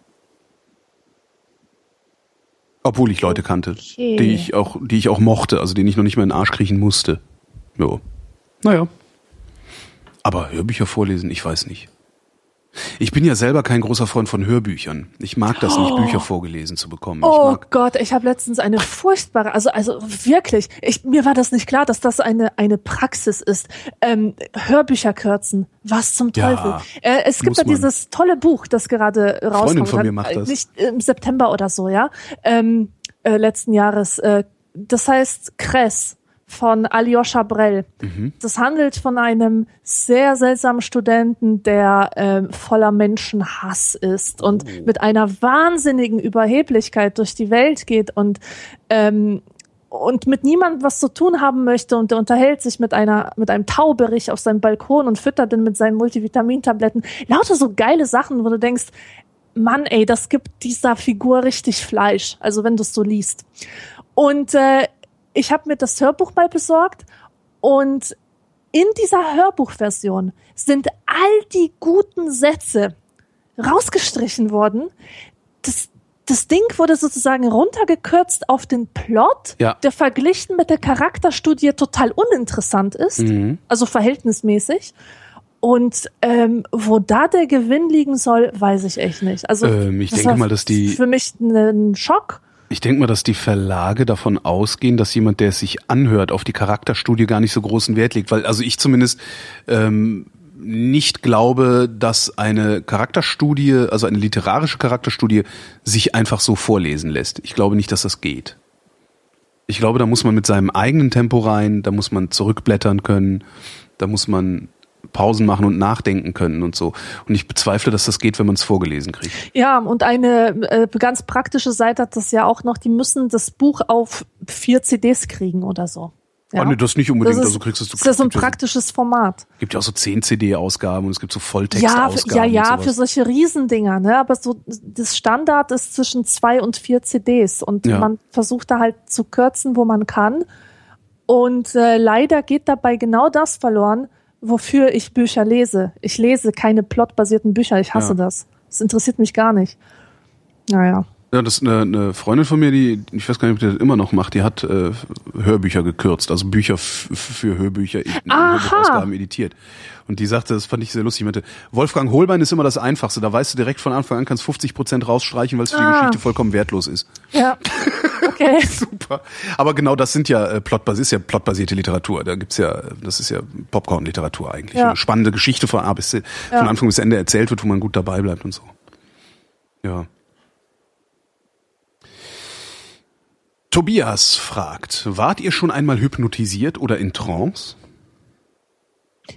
Obwohl ich Leute kannte, Okay. die ich auch, die ich auch mochte, also denen ich noch nicht mehr in den Arsch kriechen musste. Jo. Naja. Aber Hörbücher vorlesen, ich weiß nicht. Ich bin ja selber kein großer Freund von Hörbüchern. Ich mag das nicht, Bücher vorgelesen zu bekommen. Ich Oh mag, Gott, ich habe letztens eine furchtbare, also also wirklich, ich, mir war das nicht klar, dass das eine eine Praxis ist. Ähm, Hörbücher kürzen, was zum Ja, Teufel? Äh, es gibt ja dieses tolle Buch, das gerade rauskommt. von mir macht das. Nicht im September oder so, ja, ähm, äh, letzten Jahres. Äh, das heißt Kress von Alyosha Brell. Mhm. Das handelt von einem sehr seltsamen Studenten, der ähm, voller Menschenhass ist und Oh. mit einer wahnsinnigen Überheblichkeit durch die Welt geht und ähm, und mit niemandem was zu tun haben möchte und der unterhält sich mit einer mit einem Tauberich auf seinem Balkon und füttert den mit seinen Multivitamintabletten. Lauter so geile Sachen, wo du denkst, Mann, ey, das gibt dieser Figur richtig Fleisch. Also wenn du es so liest. Und äh, ich habe mir das Hörbuch mal besorgt und in dieser Hörbuchversion sind all die guten Sätze rausgestrichen worden. Das, das Ding wurde sozusagen runtergekürzt auf den Plot, Ja. der verglichen mit der Charakterstudie total uninteressant ist, Mhm. also verhältnismäßig. Und ähm, wo da der Gewinn liegen soll, weiß ich echt nicht. Also Ähm, ich das denke mal, dass die- für mich ein Schock. Ich denke mal, dass die Verlage davon ausgehen, dass jemand, der es sich anhört, auf die Charakterstudie gar nicht so großen Wert legt. Weil, also ich zumindest ähm, nicht glaube, dass eine Charakterstudie, also eine literarische Charakterstudie, sich einfach so vorlesen lässt. Ich glaube nicht, dass das geht. Ich glaube, da muss man mit seinem eigenen Tempo rein, da muss man zurückblättern können, da muss man Pausen machen und nachdenken können und so. Und ich bezweifle, dass das geht, wenn man es vorgelesen kriegt. Ja, und eine äh, ganz praktische Seite hat das ja auch noch, die müssen das Buch auf vier CDs kriegen oder so. Ja. Oh, nee, das nicht unbedingt. Das ist, also kriegst du das ist ja so ein ja praktisches Format. gibt ja auch so 10 CD-Ausgaben und es gibt so Ja, Volltextausgaben. ja, ja, und für solche Riesendinger, ne? Aber so das Standard ist zwischen zwei und vier CDs und Ja. man versucht da halt zu kürzen, wo man kann. Und äh, leider geht dabei genau das verloren, wofür ich Bücher lese. Ich lese keine plotbasierten Bücher. Ich hasse Ja. das. Das interessiert mich gar nicht. Naja. Ja, das ist eine, eine Freundin von mir, die, ich weiß gar nicht, ob die das immer noch macht, die hat äh, Hörbücher gekürzt, also Bücher für Hörbücher, in. Hörbuchausgaben editiert. Und die sagte, das fand ich sehr lustig, die meinte, Wolfgang Holbein ist immer das Einfachste, da weißt du direkt von Anfang an, kannst 50 Prozent rausstreichen, weil es für die Ah. Geschichte vollkommen wertlos ist. Ja. *laughs* Okay. *laughs* Super. Aber genau das sind ja äh, plotbasiert, ist ja plotbasierte Literatur. Da gibt's ja, das ist ja Popcorn-Literatur eigentlich. Ja. Eine spannende Geschichte von A bis Z, Ja. von Anfang bis Ende erzählt wird, wo man gut dabei bleibt und so. Ja. Tobias fragt, wart ihr schon einmal hypnotisiert oder in Trance?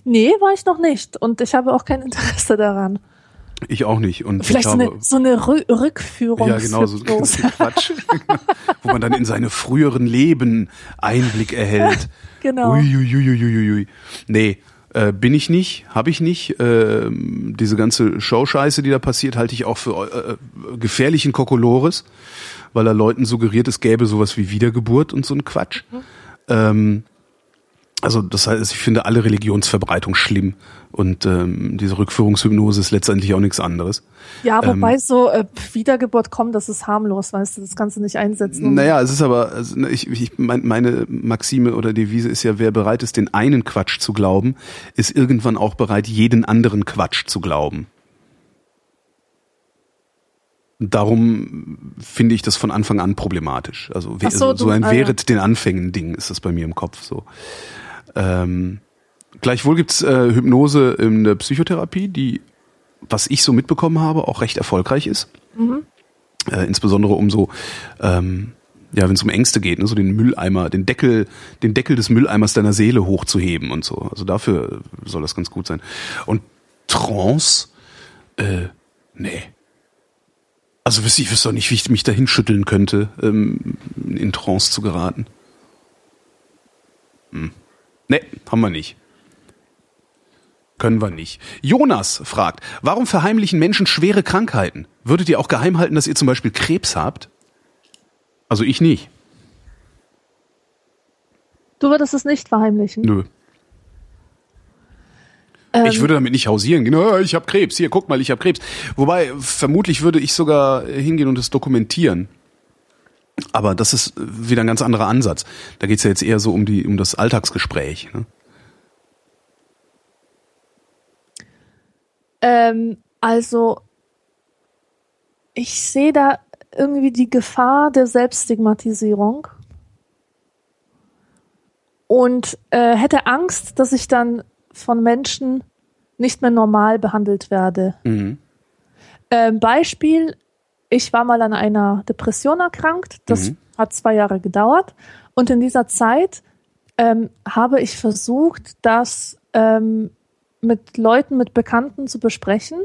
Nee, war ich noch nicht. Und ich habe auch kein Interesse daran. Ich auch nicht. Und Vielleicht ich so habe, eine, so eine Rü Rückführung. Ja, genau, so Quatsch. *laughs* Wo man dann in seine früheren Leben Einblick erhält. *laughs* Genau. Uiuiuiuiui. Nee, äh, bin ich nicht, habe ich nicht. Ähm, diese ganze Showscheiße, die da passiert, halte ich auch für äh, gefährlichen Kokolores, weil er Leuten suggeriert, es gäbe sowas wie Wiedergeburt und so ein Quatsch. Ähm, also das heißt, ich finde alle Religionsverbreitung schlimm und ähm, diese Rückführungshypnose ist letztendlich auch nichts anderes. Ja, Ähm, wobei so äh, Wiedergeburt kommt, das ist harmlos, weißt du, das kannst du nicht einsetzen. Naja, es ist aber, also, ich, ich, mein, meine Maxime oder Devise ist ja, wer bereit ist, den einen Quatsch zu glauben, ist irgendwann auch bereit, jeden anderen Quatsch zu glauben. Darum finde ich das von Anfang an problematisch. Also so, so, du- ein ah, ja. Wehret den Anfängen Ding ist das bei mir im Kopf so. Ähm, gleichwohl gibt's äh, Hypnose in der Psychotherapie, die, was ich so mitbekommen habe, auch recht erfolgreich ist. Äh, insbesondere um so ähm, Ja, wenn es um Ängste geht, ne, so den Mülleimer, den Deckel, den Deckel des Mülleimers deiner Seele hochzuheben und so. Also dafür soll das ganz gut sein. Und Trance, äh, nee. Also wüsste ich wüsste doch nicht, wie ich mich dahin schütteln könnte, ähm, in Trance zu geraten. Hm. Nee, haben wir nicht. Können wir nicht. Jonas fragt, warum verheimlichen Menschen schwere Krankheiten? Würdet ihr auch geheim halten, dass ihr zum Beispiel Krebs habt? Also ich nicht. Du würdest es nicht verheimlichen? Nö. Ähm, ich würde damit nicht hausieren gehen. Oh, ich habe Krebs. Hier, guck mal, ich habe Krebs. Wobei, vermutlich würde ich sogar hingehen und es dokumentieren. Aber das ist wieder ein ganz anderer Ansatz. Da geht's ja jetzt eher so um die um das Alltagsgespräch. Ne? Ähm, also ich sehe da irgendwie die Gefahr der Selbststigmatisierung und äh, hätte Angst, dass ich dann von Menschen nicht mehr normal behandelt werde. Mhm. Ähm, Beispiel, ich war mal an einer Depression erkrankt, das mhm. hat zwei Jahre gedauert und in dieser Zeit ähm, habe ich versucht, das ähm, mit Leuten, mit Bekannten zu besprechen.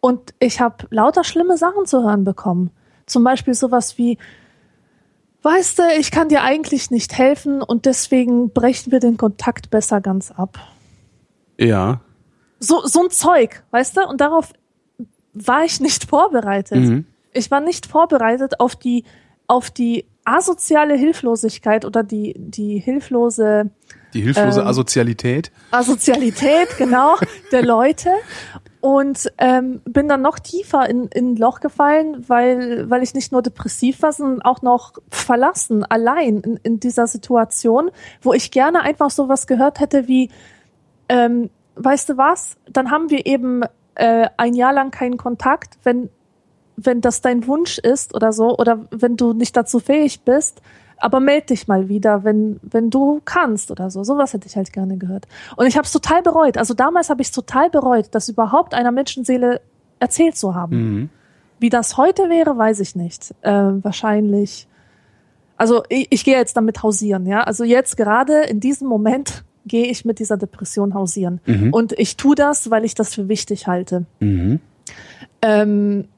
Und ich habe lauter schlimme Sachen zu hören bekommen. Zum Beispiel sowas wie, weißt du, ich kann dir eigentlich nicht helfen und deswegen brechen wir den Kontakt besser ganz ab. Ja. So, so ein Zeug, weißt du? Und darauf war ich nicht vorbereitet. Mhm. Ich war nicht vorbereitet auf die, auf die asoziale Hilflosigkeit oder die, die hilflose die hilflose ähm, Asozialität. Asozialität, genau, *laughs* der Leute. Und ähm, bin dann noch tiefer in, in ein Loch gefallen, weil, weil ich nicht nur depressiv war, sondern auch noch verlassen, allein in, in dieser Situation, wo ich gerne einfach sowas gehört hätte wie, ähm, weißt du was, dann haben wir eben äh, ein Jahr lang keinen Kontakt, wenn, wenn das dein Wunsch ist oder so, oder wenn du nicht dazu fähig bist, aber meld dich mal wieder, wenn, wenn du kannst oder so. Sowas hätte ich halt gerne gehört. Und ich habe es total bereut. Also damals habe ich es total bereut, das überhaupt einer Menschenseele erzählt zu haben. Mhm. Wie das heute wäre, weiß ich nicht. Äh, wahrscheinlich. Also ich, ich gehe jetzt damit hausieren, ja. Also jetzt gerade in diesem Moment gehe ich mit dieser Depression hausieren. Mhm. Und ich tue das, weil ich das für wichtig halte. Mhm. Ähm,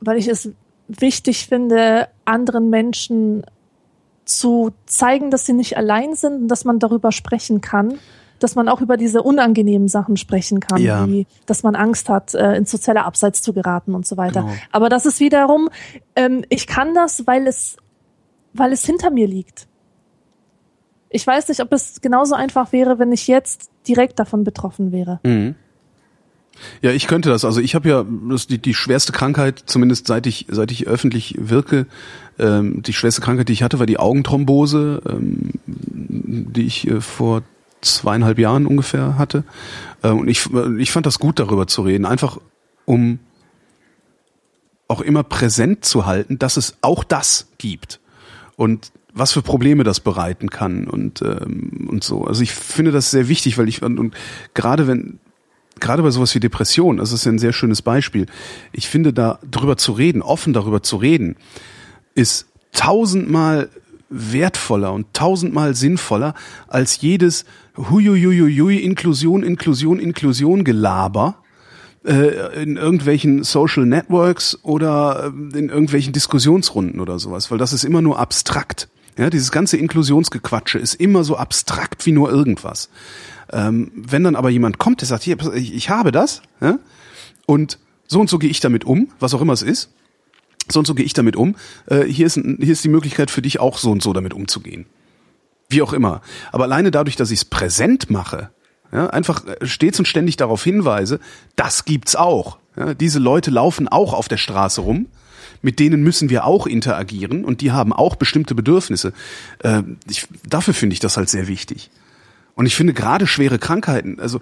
weil ich es wichtig finde, anderen Menschen zu zeigen, dass sie nicht allein sind und dass man darüber sprechen kann, dass man auch über diese unangenehmen Sachen sprechen kann, ja. wie dass man Angst hat, äh, ins soziale Abseits zu geraten und so weiter. Genau. Aber das ist wiederum, ähm, ich kann das, weil es, weil es hinter mir liegt. Ich weiß nicht, ob es genauso einfach wäre, wenn ich jetzt direkt davon betroffen wäre. Mhm. Ja, ich könnte das. Also ich habe ja das, die, die schwerste Krankheit, zumindest seit ich seit ich öffentlich wirke, ähm, die schwerste Krankheit, die ich hatte, war die Augenthrombose, ähm, die ich äh, vor zweieinhalb Jahren ungefähr hatte. Äh, und ich, ich fand das gut, darüber zu reden, einfach um auch immer präsent zu halten, dass es auch das gibt und was für Probleme das bereiten kann und ähm, und so. Also ich finde das sehr wichtig, weil ich und, und gerade wenn gerade bei sowas wie Depression, das ist ja ein sehr schönes Beispiel. Ich finde da drüber zu reden, offen darüber zu reden, ist tausendmal wertvoller und tausendmal sinnvoller als jedes Huiuiuiui Inklusion, Inklusion, Inklusion Gelaber äh, in irgendwelchen Social Networks oder äh, in irgendwelchen Diskussionsrunden oder sowas, weil das ist immer nur abstrakt. Ja, dieses ganze Inklusionsgequatsche ist immer so abstrakt wie nur irgendwas. Ähm, wenn dann aber jemand kommt, der sagt, hier, ich, ich habe das, ja, und so und so gehe ich damit um, was auch immer es ist, so und so gehe ich damit um. Äh, hier, ist, hier ist die Möglichkeit für dich auch so und so damit umzugehen. Wie auch immer. Aber alleine dadurch, dass ich es präsent mache, ja, einfach äh, stets und ständig darauf hinweise, das gibt's auch. Ja, diese Leute laufen auch auf der Straße rum. Mit denen müssen wir auch interagieren und die haben auch bestimmte Bedürfnisse. Äh, ich, dafür finde ich das halt sehr wichtig. Und ich finde gerade schwere Krankheiten, also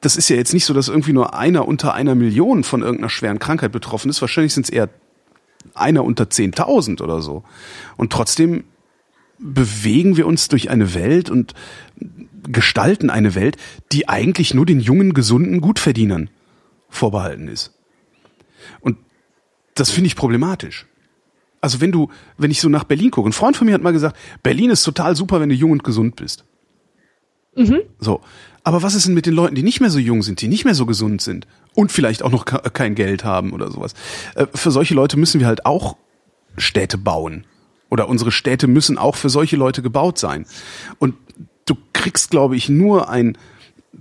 das ist ja jetzt nicht so, dass irgendwie nur einer unter einer Million von irgendeiner schweren Krankheit betroffen ist. Wahrscheinlich sind es eher einer unter 10.000 oder so. Und trotzdem bewegen wir uns durch eine Welt und gestalten eine Welt, die eigentlich nur den jungen, gesunden Also wenn du, wenn ich so nach Berlin gucke, ein Freund von mir hat mal gesagt, Berlin ist total super, wenn du jung und gesund bist. Mhm. So. Aber was ist denn mit den Leuten, die nicht mehr so jung sind, die nicht mehr so gesund sind und vielleicht auch noch kein Geld haben oder sowas? Äh, für solche Leute müssen wir halt auch Städte bauen. Oder unsere Städte müssen auch für solche Leute gebaut sein. Und du kriegst, glaube ich, nur ein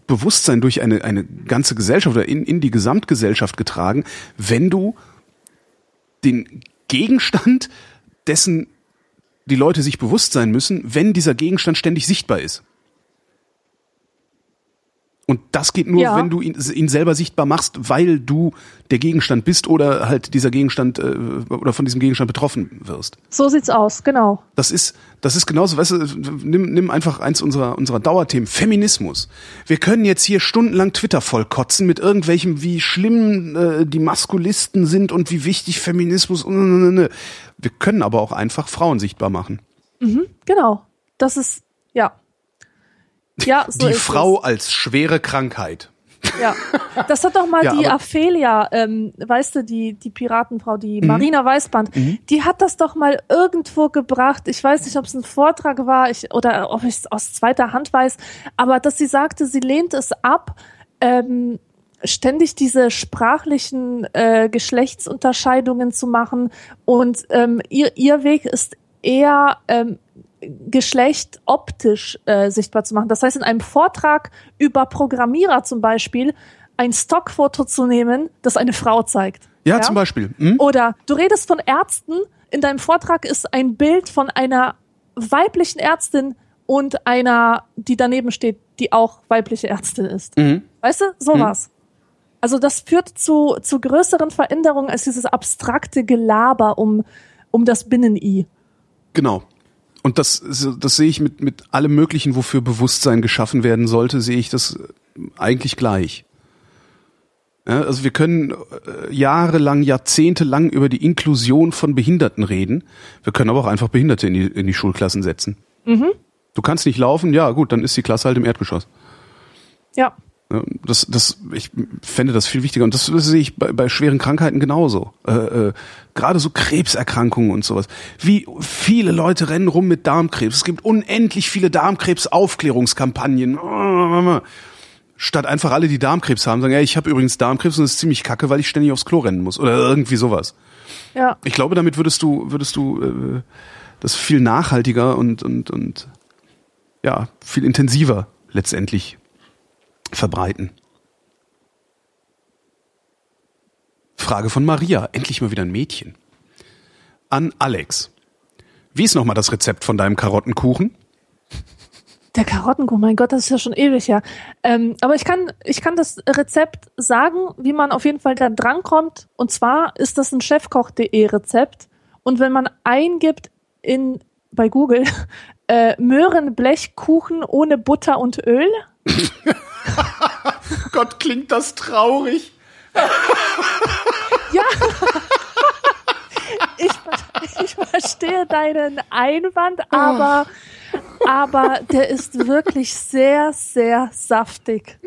Bewusstsein durch eine, eine ganze Gesellschaft oder in, in die Gesamtgesellschaft getragen, wenn du den Gegenstand dessen die Leute sich bewusst sein müssen, wenn dieser Gegenstand ständig sichtbar ist. Und das geht nur, ja. wenn du ihn, ihn, selber sichtbar machst, weil du der Gegenstand bist oder halt dieser Gegenstand äh, oder von diesem Gegenstand betroffen wirst. So sieht's aus, genau. Das ist, das ist genauso, weißt du, nimm, nimm einfach eins unserer, unserer Dauerthemen, Feminismus. Wir können jetzt hier stundenlang Twitter vollkotzen mit irgendwelchem, wie schlimm äh, die Maskulisten sind und wie wichtig Feminismus. Wir können aber auch einfach Frauen sichtbar machen. Mhm, genau. Das ist, ja. Ja, so die Frau es. als schwere Krankheit. Ja, das hat doch mal ja, die Aphelia, ähm, weißt du, die, die Piratenfrau, die mhm. Marina Weißband, mhm. die hat das doch mal irgendwo gebracht. Ich weiß nicht, ob es ein Vortrag war ich, oder ob ich es aus zweiter Hand weiß, aber dass sie sagte, sie lehnt es ab, ähm, ständig diese sprachlichen äh, Geschlechtsunterscheidungen zu machen und ähm, ihr, ihr Weg ist eher ähm, Geschlecht optisch äh, sichtbar zu machen. Das heißt, in einem Vortrag über Programmierer zum Beispiel ein Stockfoto zu nehmen, das eine Frau zeigt. Ja, ja? zum Beispiel. Hm? Oder du redest von Ärzten, in deinem Vortrag ist ein Bild von einer weiblichen Ärztin und einer, die daneben steht, die auch weibliche Ärztin ist. Mhm. Weißt du, sowas. Mhm. Also das führt zu, zu größeren Veränderungen als dieses abstrakte Gelaber um, um das Binnen-I. Genau. Und das, das sehe ich mit, mit allem Möglichen, wofür Bewusstsein geschaffen werden sollte, sehe ich das eigentlich gleich. Ja, also wir können äh, jahrelang, jahrzehntelang über die Inklusion von Behinderten reden. Wir können aber auch einfach Behinderte in die, in die Schulklassen setzen. Mhm. Du kannst nicht laufen, ja gut, dann ist die Klasse halt im Erdgeschoss. Ja. Das, das, ich fände das viel wichtiger. Und das, das sehe ich bei, bei schweren Krankheiten genauso. Äh, äh, Gerade so Krebserkrankungen und sowas. Wie viele Leute rennen rum mit Darmkrebs. Es gibt unendlich viele Darmkrebs-Aufklärungskampagnen. Statt einfach alle, die Darmkrebs haben, sagen, ja, ich habe übrigens Darmkrebs und es ist ziemlich kacke, weil ich ständig aufs Klo rennen muss. Oder irgendwie sowas. Ja. Ich glaube, damit würdest du, würdest du äh, das viel nachhaltiger und, und, und ja, viel intensiver letztendlich verbreiten. Frage von Maria, endlich mal wieder ein Mädchen. An Alex. Wie ist nochmal das Rezept von deinem Karottenkuchen? Der Karottenkuchen, mein Gott, das ist ja schon ewig ja. Ähm, aber ich kann, ich kann das Rezept sagen, wie man auf jeden Fall da drankommt. Und zwar ist das ein chefkoch.de Rezept. Und wenn man eingibt in bei Google *laughs* äh, Möhrenblechkuchen ohne Butter und Öl, *laughs* Gott, klingt das traurig. ja. *laughs* Ich, ich verstehe deinen Einwand, aber, aber der ist wirklich sehr, sehr saftig.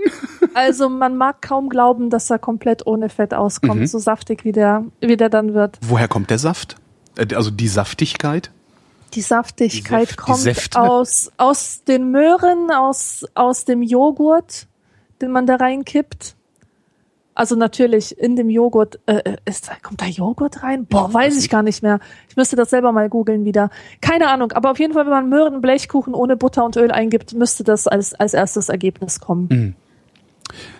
Also man mag kaum glauben, dass er komplett ohne Fett auskommt, mhm. so saftig wie der, wie der dann wird. Woher kommt der Saft? Äh, also die Saftigkeit? Die Saftigkeit die kommt die aus, aus den Möhren, aus, aus dem Joghurt, den man da reinkippt. Also natürlich in dem Joghurt, äh, äh ist, kommt da Joghurt rein? Boah, weiß ich gar nicht mehr. Ich müsste das selber mal googeln wieder. Keine Ahnung, aber auf jeden Fall, wenn man Möhrenblechkuchen ohne Butter und Öl eingibt, müsste das als, als erstes Ergebnis kommen. Mhm.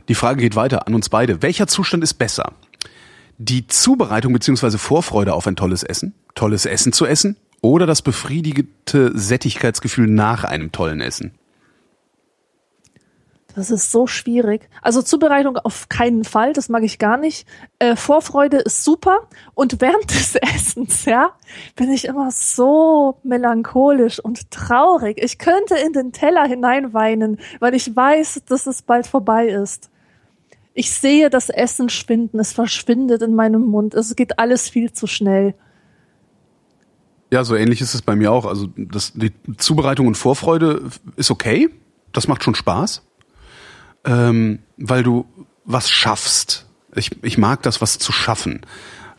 Die Frage geht weiter an uns beide. Welcher Zustand ist besser? Die Zubereitung beziehungsweise Vorfreude auf ein tolles Essen, tolles Essen zu essen oder das befriedigte Sättigkeitsgefühl nach einem tollen Essen? Das ist so schwierig. Also Zubereitung auf keinen Fall, das mag ich gar nicht. Äh, Vorfreude ist super und während *laughs* des Essens, ja, bin ich immer so melancholisch und traurig. Ich könnte in den Teller hineinweinen, weil ich weiß, dass es bald vorbei ist. Ich sehe das Essen schwinden, es verschwindet in meinem Mund, es geht alles viel zu schnell. Ja, so ähnlich ist es bei mir auch. Also das, die Zubereitung und Vorfreude ist okay. Das macht schon Spaß, ähm, weil du was schaffst. Ich, ich mag das, was zu schaffen.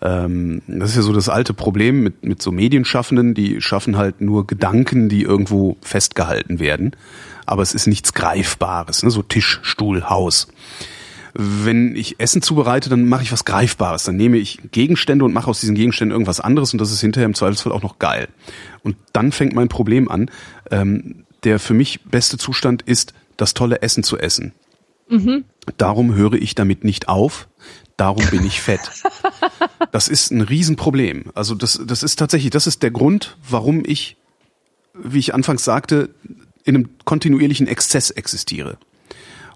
Ähm, das ist ja so das alte Problem mit, mit so Medienschaffenden, die schaffen halt nur Gedanken, die irgendwo festgehalten werden. Aber es ist nichts Greifbares, ne? so Tisch, Stuhl, Haus. Wenn ich Essen zubereite, dann mache ich was Greifbares. Dann nehme ich Gegenstände und mache aus diesen Gegenständen irgendwas anderes und das ist hinterher im Zweifelsfall auch noch geil. Und dann fängt mein Problem an. Ähm, der für mich beste Zustand ist, das tolle Essen zu essen. Mhm. Darum höre ich damit nicht auf. Darum bin ich fett. *laughs* Das ist ein Riesenproblem. Also das, das ist tatsächlich, das ist der Grund, warum ich, wie ich anfangs sagte, in einem kontinuierlichen Exzess existiere.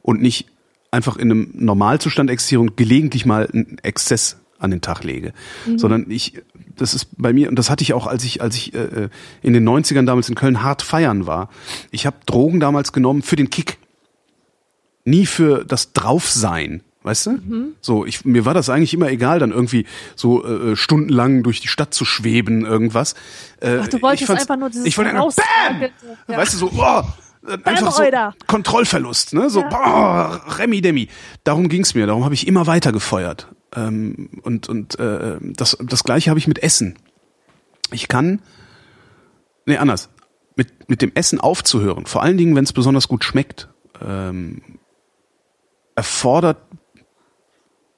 Und nicht einfach in einem Normalzustand existiere und gelegentlich mal einen Exzess an den Tag lege. Mhm. Sondern ich, das ist bei mir, und das hatte ich auch, als ich, als ich äh, in den 90ern damals in Köln hart feiern war. Ich habe Drogen damals genommen für den Kick. Nie für das Draufsein. Weißt du? Mhm. So, ich, mir war das eigentlich immer egal, dann irgendwie so äh, stundenlang durch die Stadt zu schweben, irgendwas. Äh, Ach, du wolltest einfach nur dieses Ich wollte einfach, BAM! Ja. Weißt du, so, oh, einfach so Kontrollverlust, ne? So, ja. boah, Remi Demi. Darum ging's mir, darum habe ich immer weiter gefeuert. Ähm, und und äh, das, das gleiche habe ich mit Essen. Ich kann, nee, anders, mit, mit dem Essen aufzuhören, vor allen Dingen, wenn es besonders gut schmeckt, ähm, erfordert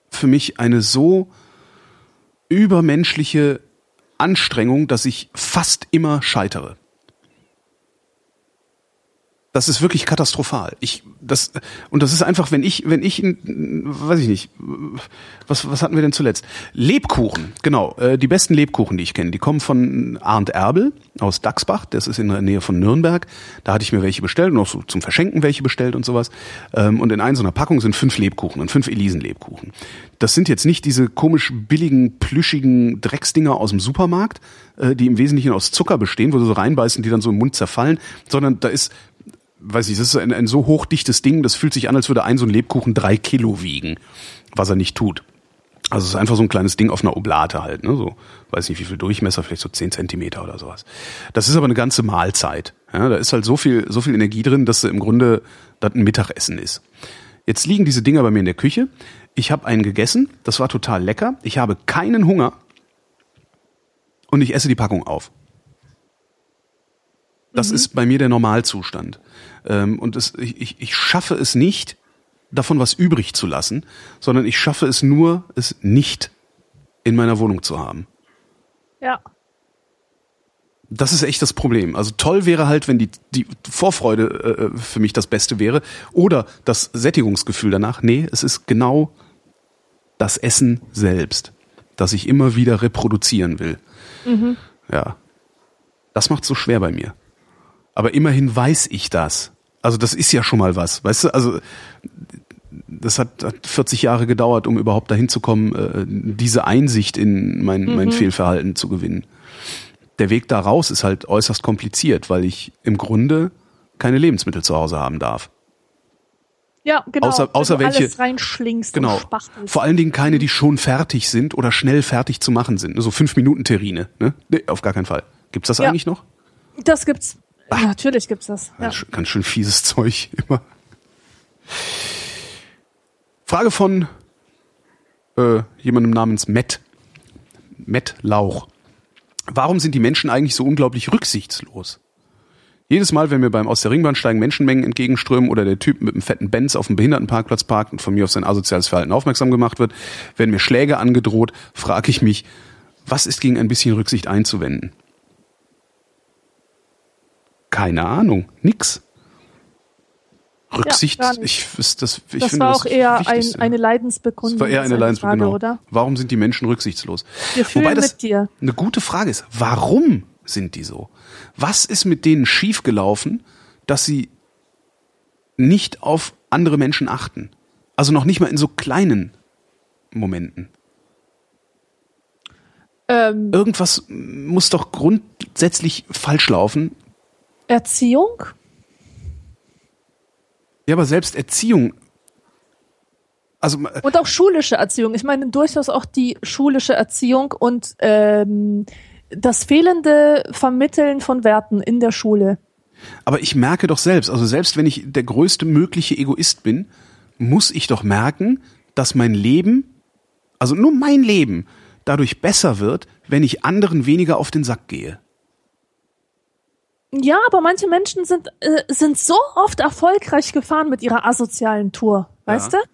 für mich eine so übermenschliche Anstrengung, dass ich fast immer scheitere. Das ist wirklich katastrophal. Ich das und das ist einfach, wenn ich wenn ich weiß ich nicht, was was hatten wir denn zuletzt? Lebkuchen, genau, äh, die besten Lebkuchen, die ich kenne, die kommen von Arndt Erbel aus Dachsbach, das ist in der Nähe von Nürnberg. Da hatte ich mir welche bestellt und auch so zum Verschenken welche bestellt und sowas. Ähm, und in einer so einer Packung sind fünf Lebkuchen und fünf Elisen Lebkuchen. Das sind jetzt nicht diese komisch billigen plüschigen Drecksdinger aus dem Supermarkt, äh, die im Wesentlichen aus Zucker bestehen, wo du so reinbeißen, die dann so im Mund zerfallen, sondern da ist weiß ich, das ist ein, ein so hochdichtes Ding, das fühlt sich an, als würde ein so ein Lebkuchen drei Kilo wiegen, was er nicht tut. Also es ist einfach so ein kleines Ding auf einer Oblate halt, ne? So, weiß nicht wie viel Durchmesser, vielleicht so zehn Zentimeter oder sowas. Das ist aber eine ganze Mahlzeit. Ja? Da ist halt so viel, so viel Energie drin, dass im Grunde das ein Mittagessen ist. Jetzt liegen diese Dinger bei mir in der Küche. Ich habe einen gegessen, das war total lecker. Ich habe keinen Hunger und ich esse die Packung auf. Das mhm. ist bei mir der Normalzustand. Ähm, und es, ich, ich schaffe es nicht, davon was übrig zu lassen, sondern ich schaffe es nur, es nicht in meiner Wohnung zu haben. Ja. Das ist echt das Problem. Also toll wäre halt, wenn die, die Vorfreude äh, für mich das Beste wäre oder das Sättigungsgefühl danach. Nee, es ist genau das Essen selbst, das ich immer wieder reproduzieren will. Mhm. Ja. Das macht so schwer bei mir. Aber immerhin weiß ich das. Also das ist ja schon mal was, weißt du? Also das hat, hat 40 Jahre gedauert, um überhaupt dahin zu kommen, äh, diese Einsicht in mein, mhm. mein Fehlverhalten zu gewinnen. Der Weg da raus ist halt äußerst kompliziert, weil ich im Grunde keine Lebensmittel zu Hause haben darf. Ja, genau. Außer, außer welche. Alles reinschlingst genau. Vor allen Dingen keine, die schon fertig sind oder schnell fertig zu machen sind. So fünf Minuten Terrine. Ne? Nee, auf gar keinen Fall. Gibt's das ja. eigentlich noch? Das gibt's. Ach, Natürlich gibt's das. Ja. Ganz schön fieses *laughs* Zeug immer. Frage von äh, jemandem namens Matt. Matt Lauch. Warum sind die Menschen eigentlich so unglaublich rücksichtslos? Jedes Mal, wenn mir beim aus der Ringbahn steigen Menschenmengen entgegenströmen oder der Typ mit einem fetten Benz auf dem Behindertenparkplatz parkt und von mir auf sein asoziales Verhalten aufmerksam gemacht wird, werden mir Schläge angedroht, frage ich mich, was ist gegen ein bisschen Rücksicht einzuwenden? Keine Ahnung, nix. Rücksicht, ja, ich, das, ich das finde war auch eher ein, eine Leidensbekundung. Das war eher eine Leidensbekundung, genau. oder? Warum sind die Menschen rücksichtslos? Wir fühlen Wobei das mit dir. eine gute Frage ist. Warum sind die so? Was ist mit denen schiefgelaufen, dass sie nicht auf andere Menschen achten? Also noch nicht mal in so kleinen Momenten. Ähm, Irgendwas muss doch grundsätzlich falsch laufen, Erziehung? Ja, aber selbst Erziehung. Also, und auch schulische Erziehung. Ich meine durchaus auch die schulische Erziehung und ähm, das fehlende Vermitteln von Werten in der Schule. Aber ich merke doch selbst, also selbst wenn ich der größte mögliche Egoist bin, muss ich doch merken, dass mein Leben, also nur mein Leben, dadurch besser wird, wenn ich anderen weniger auf den Sack gehe. Ja, aber manche Menschen sind, äh, sind so oft erfolgreich gefahren mit ihrer asozialen Tour, weißt Ja. du?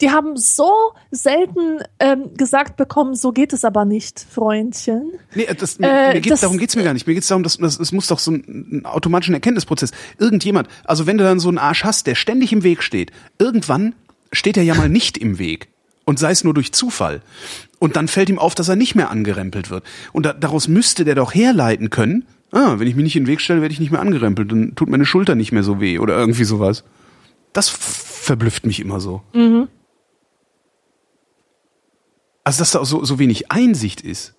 Die haben so selten ähm, gesagt bekommen, so geht es aber nicht, Freundchen. Nee, das, mir, Äh, mir geht's, das- darum geht's mir gar nicht. Mir geht's darum, dass, dass es muss doch so ein, ein automatischen Erkenntnisprozess. Irgendjemand, also wenn du dann so einen Arsch hast, der ständig im Weg steht, irgendwann steht er ja mal nicht im Weg. Und sei es nur durch Zufall. Und dann fällt ihm auf, dass er nicht mehr angerempelt wird. Und da, daraus müsste der doch herleiten können, ah, wenn ich mich nicht in den Weg stelle, werde ich nicht mehr angerempelt, dann tut meine Schulter nicht mehr so weh oder irgendwie sowas. Das verblüfft mich immer so. Also, dass da so, so wenig Einsicht ist.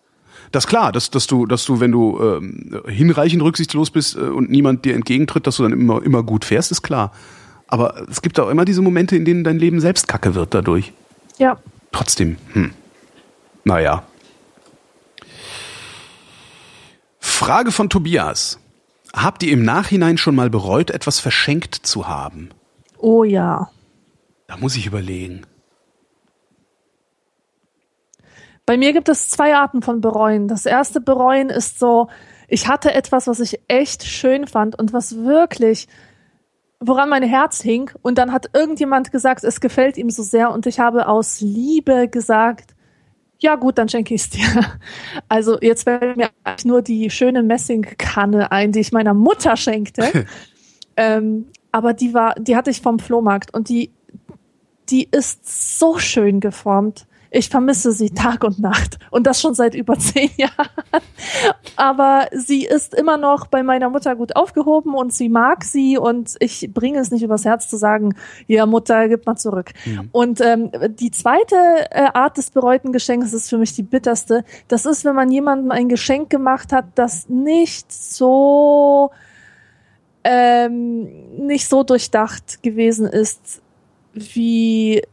Das ist klar, dass, dass du, dass du, wenn du ähm, hinreichend rücksichtslos bist äh, und niemand dir entgegentritt, dass du dann immer, immer gut fährst, ist klar. Aber es gibt auch immer diese Momente, in denen dein Leben selbst kacke wird dadurch. Ja. Trotzdem, hm. Naja. Frage von Tobias. Habt ihr im Nachhinein schon mal bereut, etwas verschenkt zu haben? Oh ja. Da muss ich überlegen. Bei mir gibt es zwei Arten von Bereuen. Das erste Bereuen ist so, ich hatte etwas, was ich echt schön fand und was wirklich, woran mein Herz hing. Und dann hat irgendjemand gesagt, es gefällt ihm so sehr und ich habe aus Liebe gesagt, ja gut, dann schenke ich es dir. *laughs* Also jetzt fällt mir eigentlich nur die schöne Messingkanne ein, die ich meiner Mutter schenkte. *laughs* ähm, aber die war, die hatte ich vom Flohmarkt und die, die ist so schön geformt. Ich vermisse sie Tag und Nacht und das schon seit über *laughs* zehn Jahren. Aber sie ist immer noch bei meiner Mutter gut aufgehoben und sie mag sie und ich bringe es nicht übers Herz zu sagen, ja Mutter, gib mal zurück. Und ähm, die zweite äh, Art des bereuten Geschenks ist für mich die bitterste. Das ist, wenn man jemandem ein Geschenk gemacht hat, das nicht so ähm, nicht so durchdacht gewesen ist, wie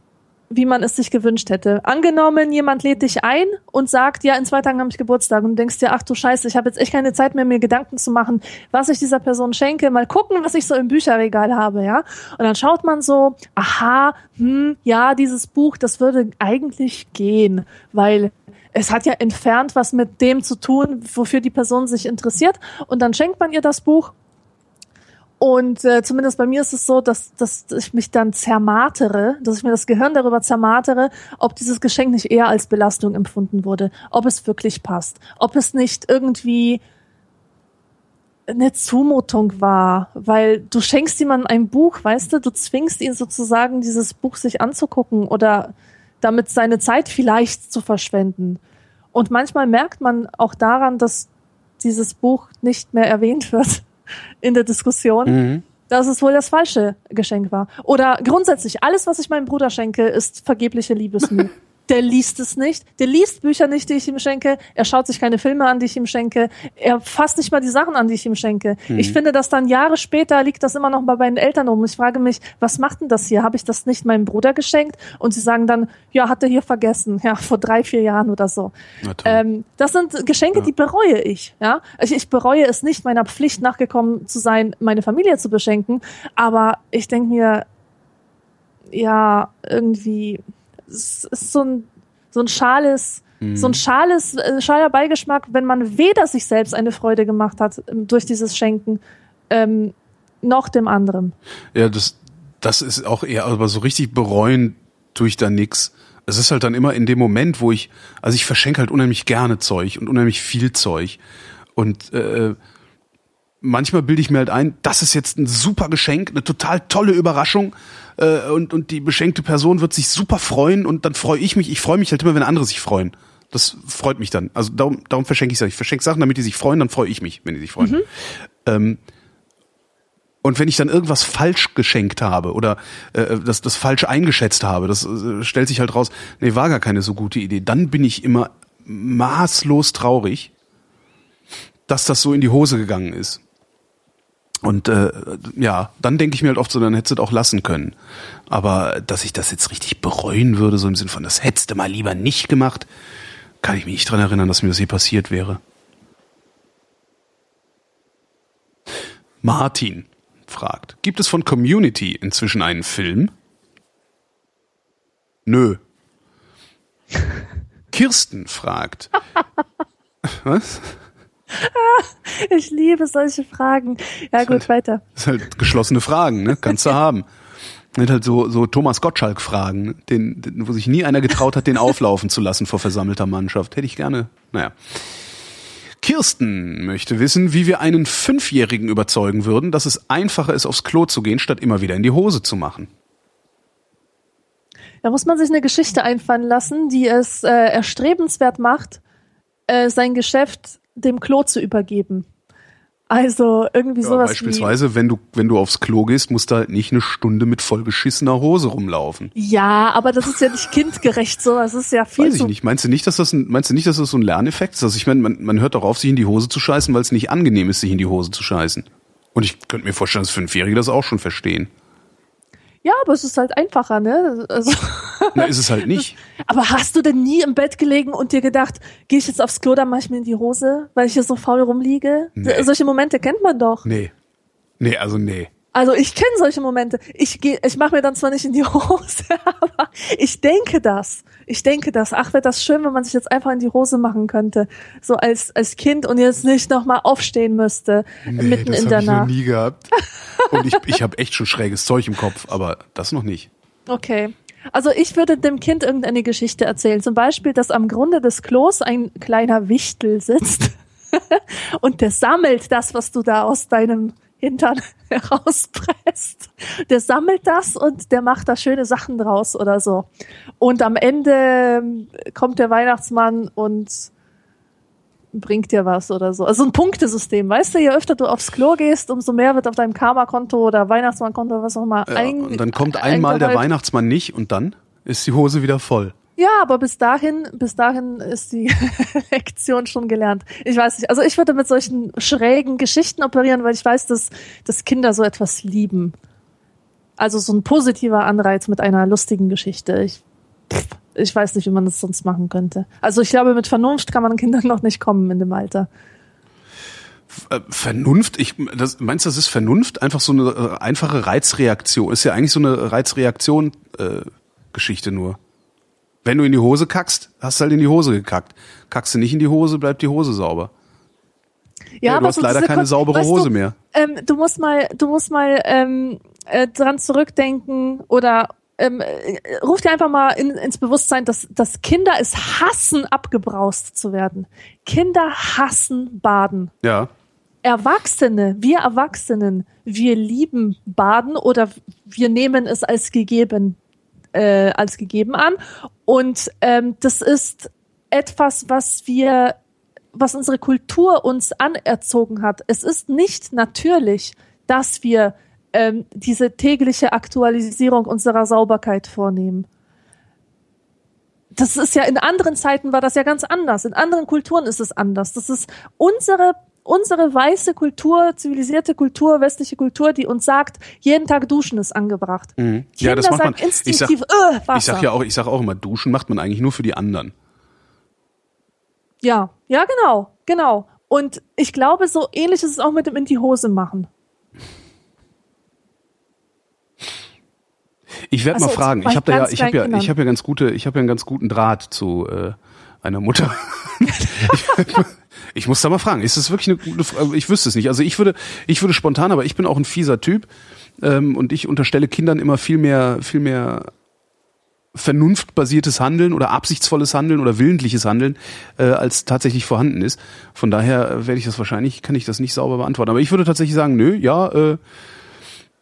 wie man es sich gewünscht hätte. Angenommen, jemand lädt dich ein und sagt, ja, in zwei Tagen habe ich Geburtstag und du denkst dir, ach du Scheiße, ich habe jetzt echt keine Zeit mehr, mir Gedanken zu machen, was ich dieser Person schenke, mal gucken, was ich so im Bücherregal habe, ja. Und dann schaut man so, aha, hm, ja, dieses Buch, das würde eigentlich gehen, weil es hat ja entfernt was mit dem zu tun, wofür die Person sich interessiert. Und dann schenkt man ihr das Buch und äh, zumindest bei mir ist es so, dass, dass ich mich dann zermartere, dass ich mir das Gehirn darüber zermartere, ob dieses Geschenk nicht eher als Belastung empfunden wurde, ob es wirklich passt, ob es nicht irgendwie eine Zumutung war, weil du schenkst jemandem ein Buch, weißt du, du zwingst ihn sozusagen, dieses Buch sich anzugucken oder damit seine Zeit vielleicht zu verschwenden. Und manchmal merkt man auch daran, dass dieses Buch nicht mehr erwähnt wird in der Diskussion, Mhm. dass es wohl das falsche Geschenk war. Oder grundsätzlich, alles, was ich meinem Bruder schenke, ist vergebliche Liebesmüh. *laughs* Der liest es nicht. Der liest Bücher nicht, die ich ihm schenke. Er schaut sich keine Filme an, die ich ihm schenke. Er fasst nicht mal die Sachen an, die ich ihm schenke. Ich finde, dass dann Jahre später liegt das immer noch bei meinen Eltern rum. Ich frage mich, was macht denn das hier? Habe ich das nicht meinem Bruder geschenkt? Und sie sagen dann, ja, hat er hier vergessen. Ja, vor drei, vier Jahren oder so. Ähm, das sind Geschenke, die bereue ich. Ja, also ich bereue es nicht, meiner Pflicht nachgekommen zu sein, meine Familie zu beschenken. Aber ich denke mir, ja, irgendwie, es ist so ein, so ein schales, so ein schales, äh, schaler Beigeschmack, wenn man weder sich selbst eine Freude gemacht hat ähm, durch dieses Schenken, ähm, noch dem anderen. Ja, das, das ist auch eher, aber so richtig bereuen tue ich da nix. Es ist halt dann immer in dem Moment, wo ich, also ich verschenke halt unheimlich gerne Zeug und unheimlich viel Zeug. Und äh, manchmal bilde ich mir halt ein, das ist jetzt ein super Geschenk, eine total tolle Überraschung äh, und, und die beschenkte Person wird sich super freuen und dann freue ich mich. Ich freue mich halt immer, wenn andere sich freuen. Das freut mich dann. Also darum, darum verschenke ich es. Ich verschenke Sachen, damit die sich freuen, dann freue ich mich, wenn die sich freuen. Ähm, und wenn ich dann irgendwas falsch geschenkt habe oder äh, das, das falsch eingeschätzt habe, das äh, stellt sich halt raus, nee, war gar keine so gute Idee, dann bin ich immer maßlos traurig, dass das so in die Hose gegangen ist. Und äh, ja, dann denke ich mir halt oft so, dann hättest du es auch lassen können. Aber dass ich das jetzt richtig bereuen würde, so im Sinn von, das hättest du mal lieber nicht gemacht, kann ich mich nicht dran erinnern, dass mir das je passiert wäre. Martin fragt, gibt es von Community inzwischen einen Film? Nö. *laughs* Kirsten fragt. Was? Ich liebe solche Fragen. Ja, gut, halt, weiter. Das sind halt geschlossene Fragen, ne? Kannst du haben. Das halt so, so Thomas Gottschalk-Fragen, den, den, wo sich nie einer getraut hat, den auflaufen zu lassen vor versammelter Mannschaft. Hätte ich gerne. Naja. Kirsten möchte wissen, wie wir einen Fünfjährigen überzeugen würden, dass es einfacher ist, aufs Klo zu gehen, statt immer wieder in die Hose zu machen. Da muss man sich eine Geschichte einfallen lassen, die es äh, erstrebenswert macht, äh, sein Geschäft dem Klo zu übergeben. Also irgendwie Ja, sowas beispielsweise, wenn du, wenn du aufs Klo gehst, musst du halt nicht eine Stunde mit vollgeschissener Hose rumlaufen. wie. Ja, aber das ist ja nicht kindgerecht so. Das ist ja viel Weiß ich nicht. Meinst du nicht, dass das ein, meinst du nicht, dass das so ein Lerneffekt ist? Also ich meine, man, man hört doch auf, sich in die Hose zu scheißen, weil es nicht angenehm ist, sich in die Hose zu scheißen. Und ich könnte mir vorstellen, dass Fünfjährige das auch schon verstehen. Ja, aber es ist halt einfacher, ne? Also, *laughs* Na, ist es halt nicht. aber hast du denn nie im Bett gelegen und dir gedacht, gehe ich jetzt aufs Klo, dann mache ich mir in die Hose, weil ich hier so faul rumliege? Nee. Solche Momente kennt man doch. Nee. Nee, also nee. Also ich kenne solche Momente. Ich gehe, ich mache mir dann zwar nicht in die *laughs* Hose, aber ich denke das. Ich denke das. Ach, wäre das schön, wenn man sich jetzt einfach in die Hose machen könnte, so als als Kind und jetzt nicht noch mal aufstehen müsste mitten das in der ich noch Nacht. nie gehabt. *laughs* Und ich, ich habe echt schon schräges Zeug im Kopf, aber das noch nicht. Okay. Also ich würde dem Kind irgendeine Geschichte erzählen. Zum Beispiel, dass am Grunde des Klos ein kleiner Wichtel sitzt *laughs* und der sammelt das, was du da aus deinem Hintern *laughs* herauspresst. Der sammelt das und der macht da schöne Sachen draus oder so. Und am Ende ähm, kommt der Weihnachtsmann und bringt dir was oder so. Also ein Punktesystem, weißt du, je öfter du aufs Klo gehst, umso mehr wird auf deinem Karma-Konto oder Weihnachtsmann-Konto, was auch immer, Ja, ein, und dann kommt einmal der. Weihnachtsmann nicht und dann ist die Hose wieder voll. Ja, aber bis dahin, bis dahin ist die *laughs* Lektion schon gelernt. Ich weiß nicht. Also ich würde mit solchen schrägen Geschichten operieren, weil ich weiß, dass, dass Kinder so etwas lieben. Also so ein positiver Anreiz mit einer lustigen Geschichte. Ich, ich weiß nicht, wie man das sonst machen könnte. Also ich glaube, mit Vernunft kann man Kindern noch nicht kommen in dem Alter. Äh, Vernunft, ich, das, meinst du, das ist Vernunft? Einfach so eine äh, einfache Reizreaktion. Ist ja eigentlich so eine Reizreaktion-Geschichte nur. Wenn du in die Hose kackst, hast du halt in die Hose gekackt. Kackst du nicht in die Hose, bleibt die Hose sauber. Ja, du hast so leider keine Kon- saubere weißt Hose du, mehr. Ähm, du musst mal, du musst mal ähm, äh, dran zurückdenken oder ähm, äh, ruf dir einfach mal in, ins Bewusstsein, dass, dass Kinder es hassen, abgebraust zu werden. Kinder hassen Baden. Ja. Erwachsene, wir Erwachsenen, wir lieben Baden oder wir nehmen es als gegeben, äh, als gegeben an. Und ähm, das ist etwas, was wir, was unsere Kultur uns anerzogen hat. Es ist nicht natürlich, dass wir ähm, diese tägliche Aktualisierung unserer Sauberkeit vornehmen. Das ist ja in anderen Zeiten war das ja ganz anders. In anderen Kulturen ist es anders. Das ist unsere unsere weiße Kultur, zivilisierte Kultur, westliche Kultur, die uns sagt, jeden Tag duschen ist angebracht. Mhm. Kinder Ja, das macht man. sagen Ich sag, instinktiv, Wasser. ich sag ja auch, ich sag auch immer, duschen macht man eigentlich nur für die anderen. Ja, ja, genau, genau. Und ich glaube, so ähnlich ist es auch mit dem in die Hose machen. Ich werde Also, mal fragen. Ich habe da ja, ich habe ja, ich habe ja ganz gute, ich habe ja einen ganz guten Draht zu äh, einer Mutter. ich, ich muss da mal fragen. Ist das wirklich eine gute Frage? Ich wüsste es nicht. Also ich würde, ich würde spontan, aber ich bin auch ein fieser Typ ähm, und ich unterstelle Kindern immer viel mehr, viel mehr vernunftbasiertes Handeln oder absichtsvolles Handeln oder willentliches Handeln, äh, als tatsächlich vorhanden ist. Von daher äh, werde ich das wahrscheinlich, kann ich das nicht sauber beantworten. Aber ich würde tatsächlich sagen, nö, ja, äh,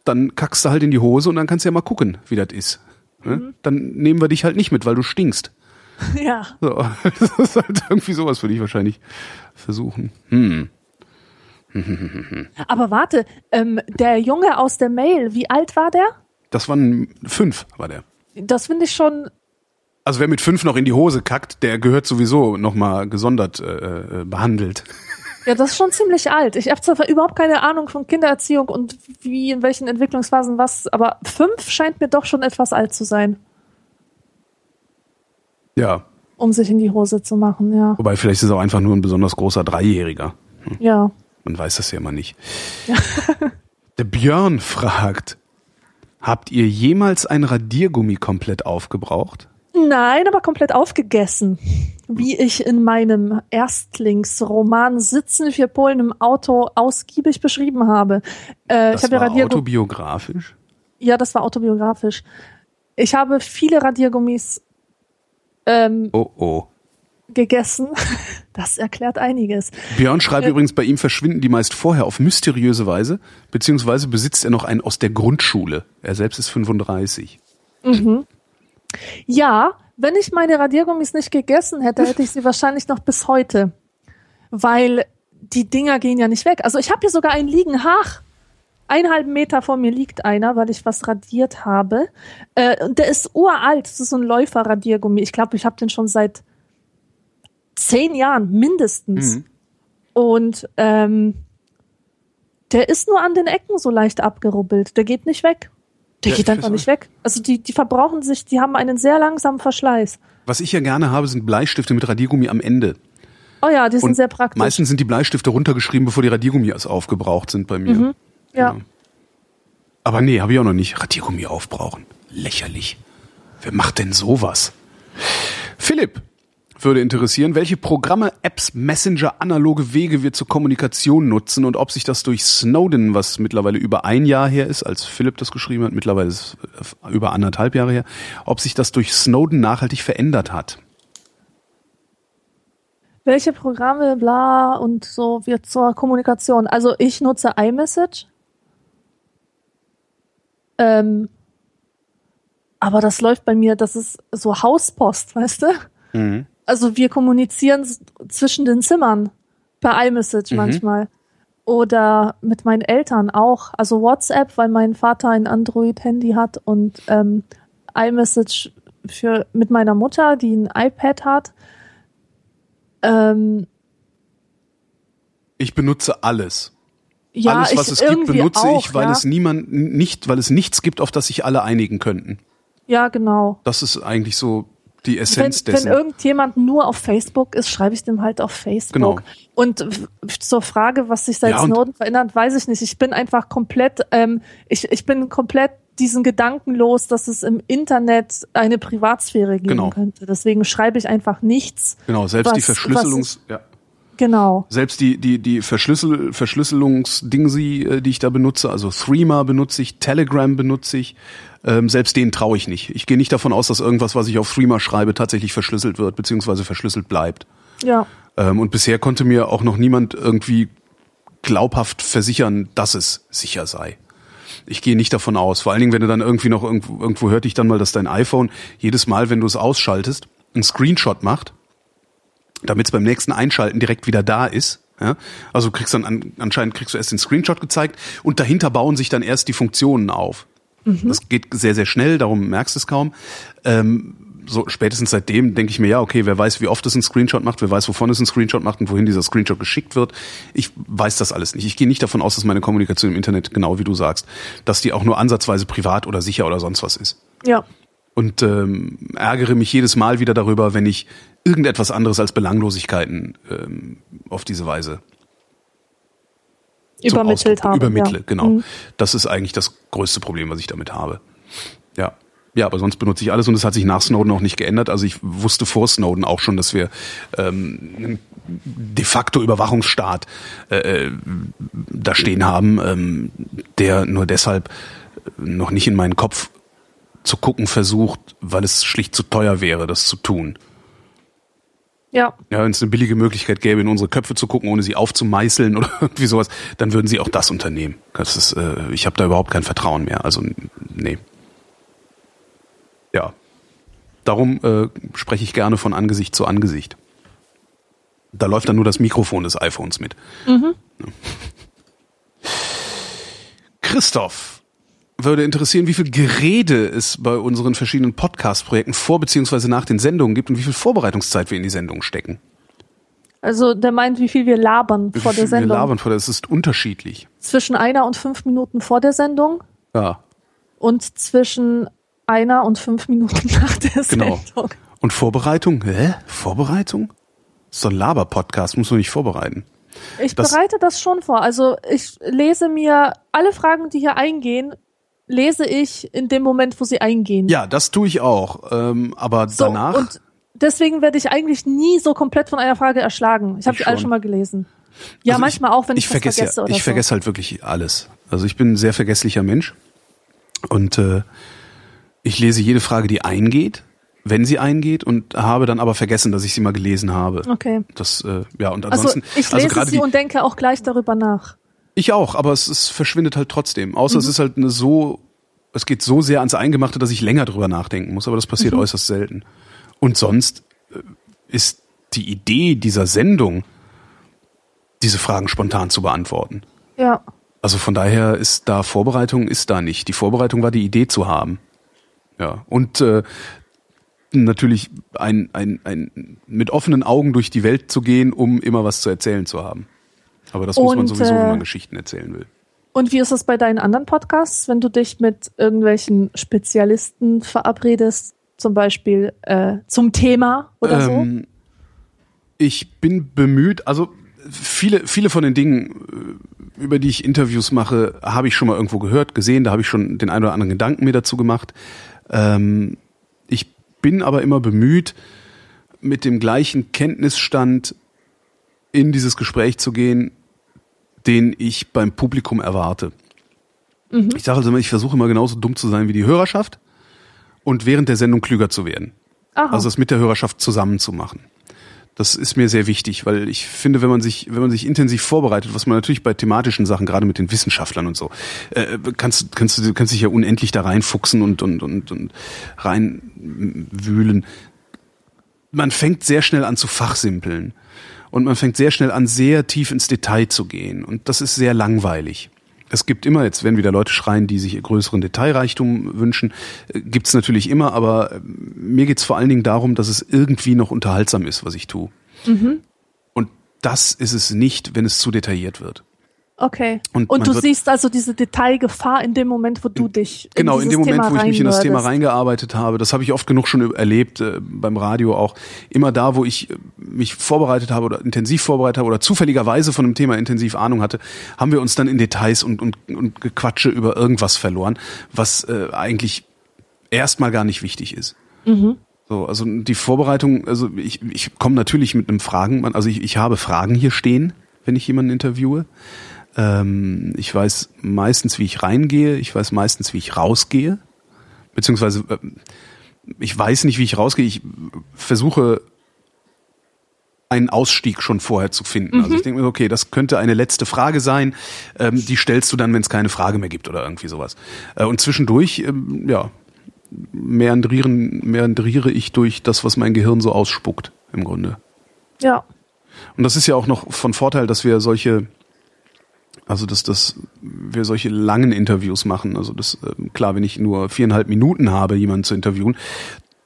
dann kackst du halt in die Hose und dann kannst du ja mal gucken, wie das ist. Ne? Dann nehmen wir dich halt nicht mit, weil du stinkst. Ja. So, *laughs* das ist halt irgendwie sowas würde ich wahrscheinlich versuchen. Hm. *laughs* Aber warte, ähm, der Junge aus der Mail, wie alt war der? Das waren fünf, war der. Das finde ich schon. Also wer mit fünf noch in die Hose kackt, der gehört sowieso nochmal gesondert äh, äh, behandelt. Ja, das ist schon ziemlich alt. Ich habe zwar überhaupt keine Ahnung von Kindererziehung und wie in welchen Entwicklungsphasen was, aber fünf scheint mir doch schon etwas alt zu sein, Ja, um sich in die Hose zu machen. Ja, wobei vielleicht ist er auch einfach nur ein besonders großer Dreijähriger. ja. Man weiß das ja immer nicht. *laughs* Der Björn fragt, habt ihr jemals ein Radiergummi komplett aufgebraucht? Nein, aber komplett aufgegessen. Wie ich in meinem Erstlingsroman Sitzen für Polen im Auto ausgiebig beschrieben habe. Äh, das ich habe war Radiergu autobiografisch? Ja, das war autobiografisch. Ich habe viele Radiergummis ähm, oh, oh. gegessen. *laughs* Das erklärt einiges. Björn schreibt äh, übrigens, bei ihm verschwinden die meist vorher auf mysteriöse Weise, beziehungsweise besitzt er noch einen aus der Grundschule. Er selbst ist 35. Mhm. Ja, wenn ich meine Radiergummis nicht gegessen hätte, hätte ich sie *laughs* wahrscheinlich noch bis heute. Weil die Dinger gehen ja nicht weg. Also ich habe hier sogar einen liegen. Hach, eineinhalb Meter vor mir liegt einer, weil ich was radiert habe. Äh, der ist uralt. Das ist so ein Läuferradiergummi. Ich glaube, ich habe den schon seit zehn Jahren mindestens. Mhm. Und ähm, der ist nur an den Ecken so leicht abgerubbelt. Der geht nicht weg. Der ja, geht einfach nicht weg. Also die, die verbrauchen sich, die haben einen sehr langsamen Verschleiß. Was ich ja gerne habe, sind Bleistifte mit Radiergummi am Ende. Oh ja, die sind Und sehr praktisch. Meistens sind die Bleistifte runtergeschrieben, bevor die Radiergummi erst aufgebraucht sind bei mir. Mhm. Ja. ja. Aber nee, habe ich auch noch nicht. Radiergummi aufbrauchen. Lächerlich. Wer macht denn sowas? Philipp, würde interessieren, welche Programme, Apps, Messenger, analoge Wege wir zur Kommunikation nutzen und ob sich das durch Snowden, was mittlerweile über ein Jahr her ist, als Philipp das geschrieben hat, mittlerweile ist es über anderthalb Jahre her, ob sich das durch Snowden nachhaltig verändert hat. Welche Programme, bla und so wird zur Kommunikation. Also ich nutze iMessage. Ähm, aber das läuft bei mir, das ist so Hauspost, weißt du? Mhm also wir kommunizieren zwischen den Zimmern per iMessage mhm. manchmal. Oder mit meinen Eltern auch. Also WhatsApp, weil mein Vater ein Android-Handy hat und ähm, iMessage für mit meiner Mutter, die ein iPad hat. Ähm, ich benutze alles. Ja, alles, was es gibt, benutze auch, ich, weil ja. es niemand nicht, weil es nichts gibt, auf das sich alle einigen könnten. Ja, genau. Das ist eigentlich so die Essenz wenn, dessen. Wenn irgendjemand nur auf Facebook ist, schreibe ich dem halt auf Facebook. Genau. Und zur Frage, was sich seit ja, Snowden verändert, weiß ich nicht. Ich bin einfach komplett, ähm, ich, ich bin komplett diesen Gedanken los, dass es im Internet eine Privatsphäre geben genau. könnte. Deswegen schreibe ich einfach nichts. Genau, selbst was, die Verschlüsselungs, ja. Genau. Selbst die, die, die Verschlüssel, Verschlüsselungsdingsi, äh, die ich da benutze, also Threema benutze ich, Telegram benutze ich, ähm, selbst denen traue ich nicht. Ich gehe nicht davon aus, dass irgendwas, was ich auf Threema schreibe, tatsächlich verschlüsselt wird, beziehungsweise verschlüsselt bleibt. Ja. Ähm, und bisher konnte mir auch noch niemand irgendwie glaubhaft versichern, dass es sicher sei. Ich gehe nicht davon aus. Vor allen Dingen, wenn du dann irgendwie noch irgendwo, irgendwo hört dich dann mal, dass dein iPhone jedes Mal, wenn du es ausschaltest, einen Screenshot macht damit es beim nächsten Einschalten direkt wieder da ist. Ja? Also kriegst dann an, anscheinend kriegst du erst den Screenshot gezeigt und dahinter bauen sich dann erst die Funktionen auf. Mhm. Das geht sehr, sehr schnell, darum merkst du es kaum. Ähm, so spätestens seitdem denke ich mir, ja, okay, wer weiß, wie oft es einen Screenshot macht, wer weiß, wovon es einen Screenshot macht und wohin dieser Screenshot geschickt wird. Ich weiß das alles nicht. Ich gehe nicht davon aus, dass meine Kommunikation im Internet, genau wie du sagst, dass die auch nur ansatzweise privat oder sicher oder sonst was ist. Ja. Und ähm, ärgere mich jedes Mal wieder darüber, wenn ich irgendetwas anderes als Belanglosigkeiten ähm, auf diese Weise übermittelt habe. Übermittle, ja. genau. Mhm. Das ist eigentlich das größte Problem, was ich damit habe. Ja. Ja, aber sonst benutze ich alles und es hat sich nach Snowden auch nicht geändert. Also ich wusste vor Snowden auch schon, dass wir ähm, einen de facto Überwachungsstaat äh, äh da stehen haben, ähm, der nur deshalb noch nicht in meinen Kopf zu gucken versucht, weil es schlicht zu teuer wäre, das zu tun. Ja. Ja, wenn es eine billige Möglichkeit gäbe, in unsere Köpfe zu gucken, ohne sie aufzumeißeln *laughs* oder irgendwie sowas, dann würden sie auch das unternehmen. Das ist, äh, ich habe da überhaupt kein Vertrauen mehr. Also nee. Ja. Darum äh, spreche ich gerne von Angesicht zu Angesicht. Da läuft dann nur das Mikrofon des iPhones mit. Mhm. *laughs* Christoph würde interessieren, wie viel Gerede es bei unseren verschiedenen Podcast-Projekten vor bzw. nach den Sendungen gibt und wie viel Vorbereitungszeit wir in die Sendung stecken. Also der meint, wie viel wir labern wie vor der Sendung. Wir labern vor der, es ist unterschiedlich. Zwischen einer und fünf Minuten vor der Sendung. Ja. Und zwischen einer und fünf Minuten *laughs* nach der genau. Sendung. Und Vorbereitung? Hä? Vorbereitung? Das ist doch ein Laber-Podcast, muss man nicht vorbereiten. Ich das bereite das schon vor. Also ich lese mir alle Fragen, die hier eingehen, lese ich in dem Moment, wo sie eingehen. Ja, das tue ich auch. Ähm, aber So, danach. Und deswegen werde ich eigentlich nie so komplett von einer Frage erschlagen. Ich habe Ich die alle schon. mal gelesen. Ja, Also manchmal auch, wenn ich, ich vergesse, vergesse ja, ich so. vergesse halt wirklich alles. Also ich bin ein sehr vergesslicher Mensch und äh, ich lese jede Frage, die eingeht, wenn sie eingeht und habe dann aber vergessen, dass ich sie mal gelesen habe. Okay. Das äh, ja und Also ansonsten ich also lese gerade sie die, und denke auch gleich darüber nach. Ich auch, aber es, es verschwindet halt trotzdem. Außer Mhm. es ist halt eine so es geht so sehr ans Eingemachte, dass ich länger drüber nachdenken muss, aber das passiert Mhm. äußerst selten. Und sonst äh, ist die Idee dieser Sendung diese Fragen spontan zu beantworten. Ja. Also von daher ist da Vorbereitung ist da nicht. Die Vorbereitung war die Idee zu haben. Ja. Und äh, natürlich ein, ein, ein mit offenen Augen durch die Welt zu gehen, um immer was zu erzählen zu haben. Aber das muss man sowieso, wenn äh, man Geschichten erzählen will. Und wie ist es bei deinen anderen Podcasts, wenn du dich mit irgendwelchen Spezialisten verabredest, zum Beispiel äh, zum Thema oder so? Ähm, ich bin bemüht, also viele, viele von den Dingen, äh, über die ich Interviews mache, habe ich schon mal irgendwo gehört, gesehen, da habe ich schon den einen oder anderen Gedanken mir dazu gemacht. Ähm, ich bin aber immer bemüht, mit dem gleichen Kenntnisstand in dieses Gespräch zu gehen, den ich beim Publikum erwarte. Ich sage also immer, ich versuche immer genauso dumm zu sein wie die Hörerschaft und während der Sendung klüger zu werden. Aha. Also es mit der Hörerschaft zusammen zu machen. Das ist mir sehr wichtig, weil ich finde, wenn man sich, wenn man sich intensiv vorbereitet, was man natürlich bei thematischen Sachen, gerade mit den Wissenschaftlern und so, äh, kannst, kannst du kannst dich ja unendlich da reinfuchsen und und und, und reinwühlen. Man fängt sehr schnell an zu fachsimpeln und man fängt sehr schnell an, sehr tief ins Detail zu gehen und das ist sehr langweilig. Es gibt immer, jetzt werden wieder Leute schreien, die sich größeren Detailreichtum wünschen, äh, gibt's natürlich immer, aber äh, mir geht's vor allen Dingen darum, dass es irgendwie noch unterhaltsam ist, was ich tue. Und das ist es nicht, wenn es zu detailliert wird. Okay. Und Und, du siehst also diese Detailgefahr in dem Moment, wo du dich Genau, in dieses dem Moment, Thema wo ich mich in das Thema reingearbeitet habe, das habe ich oft genug schon erlebt, äh, beim Radio auch. Immer da, wo ich äh, mich vorbereitet habe oder intensiv vorbereitet habe oder zufälligerweise von einem Thema intensiv Ahnung hatte, haben wir uns dann in Details und, und, und Gequatsche über irgendwas verloren, was äh, eigentlich erstmal gar nicht wichtig ist. So, also die Vorbereitung, also ich, ich komme natürlich mit einem Fragen, also ich, ich habe Fragen hier stehen, wenn ich jemanden interviewe. Ähm, ich weiß meistens, wie ich reingehe, ich weiß meistens, wie ich rausgehe, beziehungsweise äh, ich weiß nicht, wie ich rausgehe, ich versuche einen Ausstieg schon vorher zu finden. Also ich denke mir, okay, das könnte eine letzte Frage sein, ähm, die stellst du dann, wenn es keine Frage mehr gibt oder irgendwie sowas. Äh, und zwischendurch, ähm, ja, meandrieren, meandriere ich durch das, was mein Gehirn so ausspuckt, im Grunde. Ja. Und das ist ja auch noch von Vorteil, dass wir solche, also dass, dass wir solche langen Interviews machen. Also das, ähm, klar, wenn ich nur viereinhalb Minuten habe, jemanden zu interviewen,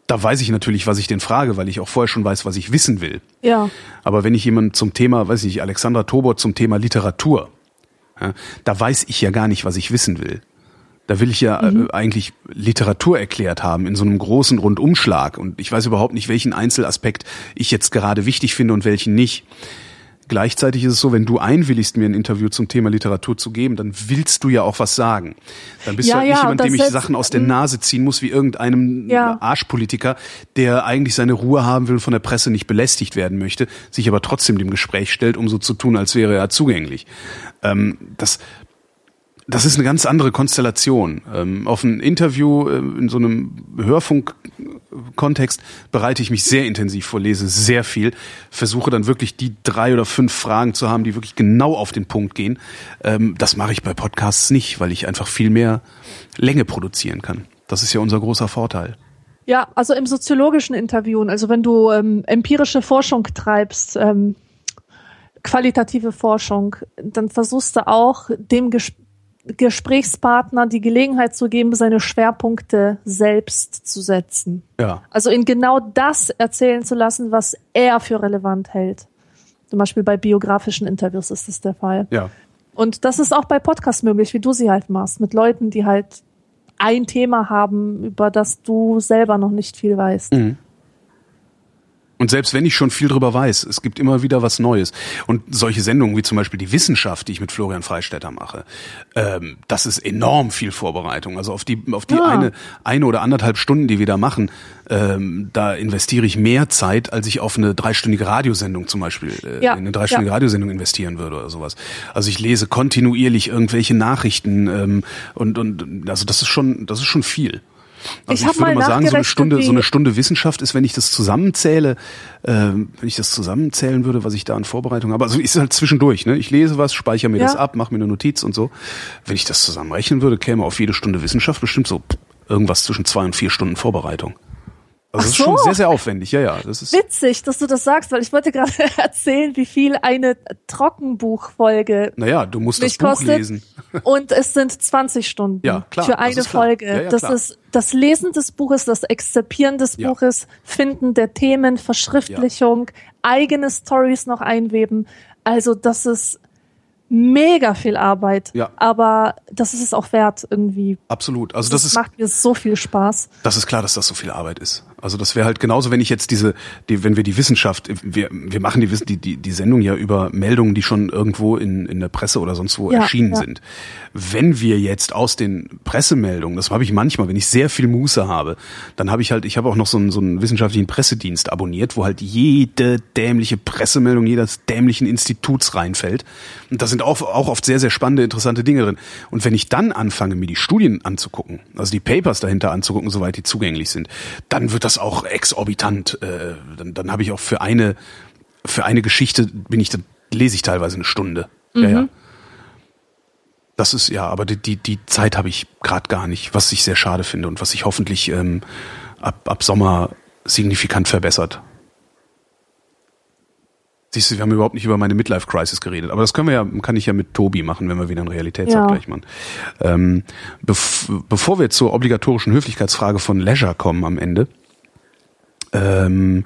da weiß ich natürlich, was ich den frage, weil ich auch vorher schon weiß, was ich wissen will. Ja. Aber wenn ich jemanden zum Thema, weiß ich, Alexandra Tobor zum Thema Literatur, ja, da weiß ich ja gar nicht, was ich wissen will. Da will ich ja äh, eigentlich Literatur erklärt haben in so einem großen Rundumschlag und ich weiß überhaupt nicht, welchen Einzelaspekt ich jetzt gerade wichtig finde und welchen nicht. Gleichzeitig ist es so, wenn du einwilligst, mir ein Interview zum Thema Literatur zu geben, dann willst du ja auch was sagen. Dann bist Ja, du halt ja, nicht jemand, dem ich Sachen aus der Nase ziehen muss, wie irgendeinem Ja. Arschpolitiker, der eigentlich seine Ruhe haben will, von der Presse nicht belästigt werden möchte, sich aber trotzdem dem Gespräch stellt, um so zu tun, als wäre er zugänglich. Ähm, das, das ist eine ganz andere Konstellation. Ähm, auf ein Interview äh, in so einem Hörfunk-Kontext bereite ich mich sehr intensiv vor, lese sehr viel, versuche dann wirklich die drei oder fünf Fragen zu haben, die wirklich genau auf den Punkt gehen. Ähm, das mache ich bei Podcasts nicht, weil ich einfach viel mehr Länge produzieren kann. Das ist ja unser großer Vorteil. Ja, also im soziologischen Interviewen, also wenn du ähm, empirische Forschung treibst, ähm, qualitative Forschung, dann versuchst du auch dem Ges Gesprächspartner die Gelegenheit zu geben, seine Schwerpunkte selbst zu setzen. Ja. Also ihn genau das erzählen zu lassen, was er für relevant hält. Zum Beispiel bei biografischen Interviews ist das der Fall. Ja. Und das ist auch bei Podcasts möglich, wie du sie halt machst, mit Leuten, die halt ein Thema haben, über das du selber noch nicht viel weißt. Mhm. Und selbst wenn ich schon viel drüber weiß, es gibt immer wieder was Neues. Und solche Sendungen wie zum Beispiel die Wissenschaft, die ich mit Florian Freistetter mache, ähm, das ist enorm viel Vorbereitung. Also auf die, auf die Ja. eine, eine oder anderthalb Stunden, die wir da machen, ähm, da investiere ich mehr Zeit, als ich auf eine dreistündige Radiosendung zum Beispiel, äh, Ja, in eine dreistündige ja. Radiosendung investieren würde oder sowas. Also ich lese kontinuierlich irgendwelche Nachrichten ähm, und, und also das ist schon, das ist schon viel. Also Ich ich würde mal mal sagen, so eine Stunde, so eine Stunde Wissenschaft ist, wenn ich das zusammenzähle, ähm, wenn ich das zusammenzählen würde, was ich da an Vorbereitung habe. Also ist halt zwischendurch, ne? Ich lese was, speichere mir Ja. das ab, mache mir eine Notiz und so. Wenn ich das zusammenrechnen würde, käme auf jede Stunde Wissenschaft bestimmt so irgendwas zwischen zwei und vier Stunden Vorbereitung. Also das ist schon sehr, sehr aufwendig, ja, ja. Das ist Witzig, dass du das sagst, weil ich wollte gerade *laughs* erzählen, wie viel eine Trockenbuchfolge naja, du musst das Buch lesen. *laughs* Und es sind 20 Stunden Ja, klar, für eine. Folge. Ja, ja, das klar. ist das Lesen des Buches, das Exzipieren des Ja. Buches, Finden der Themen, Verschriftlichung, eigene Stories noch einweben. Also das ist mega viel Arbeit. Ja. Aber das ist es auch wert irgendwie. Absolut. Also das Das ist macht mir so viel Spaß. Das ist klar, dass das so viel Arbeit ist. Also das wäre halt genauso, wenn ich jetzt diese, die, wenn wir die Wissenschaft, wir, wir machen die, die, die, die Sendung ja über Meldungen, die schon irgendwo in, in der Presse oder sonst wo Ja, erschienen ja. sind. Wenn wir jetzt aus den Pressemeldungen, das habe ich manchmal, wenn ich sehr viel Muße habe, dann habe ich halt, ich habe auch noch so einen, so einen wissenschaftlichen Pressedienst abonniert, wo halt jede dämliche Pressemeldung jedes dämlichen Instituts reinfällt. Und da sind auch, auch oft sehr, sehr spannende, interessante Dinge drin. Und wenn ich dann anfange, mir die Studien anzugucken, also die Papers dahinter anzugucken, soweit die zugänglich sind, dann wird das auch exorbitant. Äh, dann dann habe ich auch für eine, für eine Geschichte bin ich, dann lese ich teilweise eine Stunde. Ja, ja. Das ist ja, aber die, die, die Zeit habe ich gerade gar nicht, was ich sehr schade finde und was sich hoffentlich ähm, ab, ab Sommer signifikant verbessert. Siehst du, wir haben überhaupt nicht über meine Midlife-Crisis geredet, aber das können wir ja, kann ich ja mit Tobi machen, wenn wir wieder einen Realitätsabgleich machen. Ähm, bev bevor wir zur obligatorischen Höflichkeitsfrage von Leisure kommen am Ende, ähm,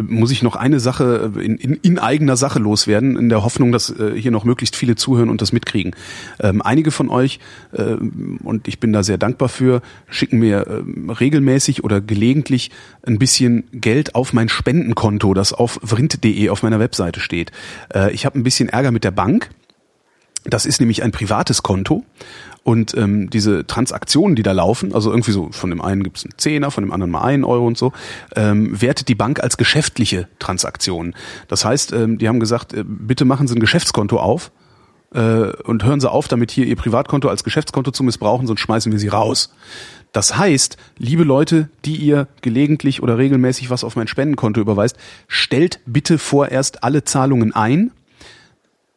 muss ich noch eine Sache in, in, in eigener Sache loswerden, in der Hoffnung, dass äh, hier noch möglichst viele zuhören und das mitkriegen. Ähm, einige von euch, ähm, und ich bin da sehr dankbar für, schicken mir ähm, regelmäßig oder gelegentlich ein bisschen Geld auf mein Spendenkonto, das auf vrind.de auf meiner Webseite steht. Äh, ich habe ein bisschen Ärger mit der Bank. Das ist nämlich ein privates Konto. Und ähm, diese Transaktionen, die da laufen, also irgendwie so, von dem einen gibt's einen Zehner, von dem anderen mal einen Euro und so, ähm, wertet die Bank als geschäftliche Transaktionen. Das heißt, ähm, die haben gesagt, äh, bitte machen Sie ein Geschäftskonto auf äh, und hören Sie auf, damit hier Ihr Privatkonto als Geschäftskonto zu missbrauchen, sonst schmeißen wir Sie raus. Das heißt, liebe Leute, die ihr gelegentlich oder regelmäßig was auf mein Spendenkonto überweist, stellt bitte vorerst alle Zahlungen ein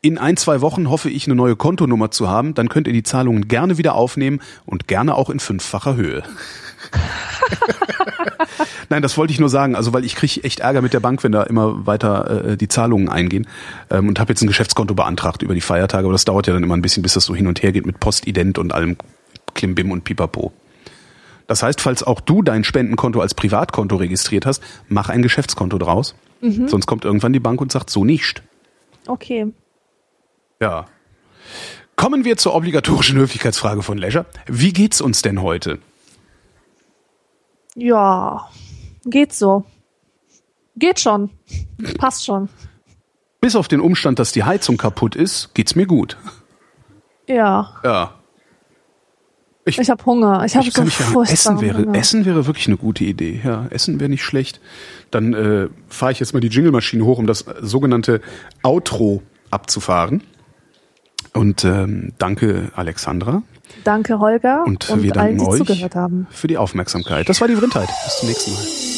in ein, zwei Wochen hoffe ich, eine neue Kontonummer zu haben. Dann könnt ihr die Zahlungen gerne wieder aufnehmen und gerne auch in fünffacher Höhe. *laughs* Nein, das wollte ich nur sagen, also weil ich kriege echt Ärger mit der Bank, wenn da immer weiter äh, die Zahlungen eingehen ähm, und habe jetzt ein Geschäftskonto beantragt über die Feiertage, aber das dauert ja dann immer ein bisschen, bis das so hin und her geht mit Postident und allem Klimbim und Pipapo. Das heißt, falls auch du dein Spendenkonto als Privatkonto registriert hast, mach ein Geschäftskonto draus. Sonst kommt irgendwann die Bank und sagt so nicht. Okay. Ja. Kommen wir zur obligatorischen Höflichkeitsfrage von Leisure. Wie geht's uns denn heute? Ja, geht so. Geht schon. Passt schon. Bis auf den Umstand, dass die Heizung kaputt ist, geht's mir gut. Ja, Ja. ich habe Hunger. Ich habe Ich so furchtbaren Essen wäre, Hunger. Essen wäre wirklich eine gute Idee. Ja, Essen wäre nicht schlecht. Dann äh, fahre ich jetzt mal die Jingle-Maschine hoch, um das sogenannte Outro abzufahren. Und ähm, danke Alexandra Danke, Holger. und, und wir allen, danken die euch zugehört haben. für die Aufmerksamkeit. Das war die Vrindheit. Bis zum nächsten Mal.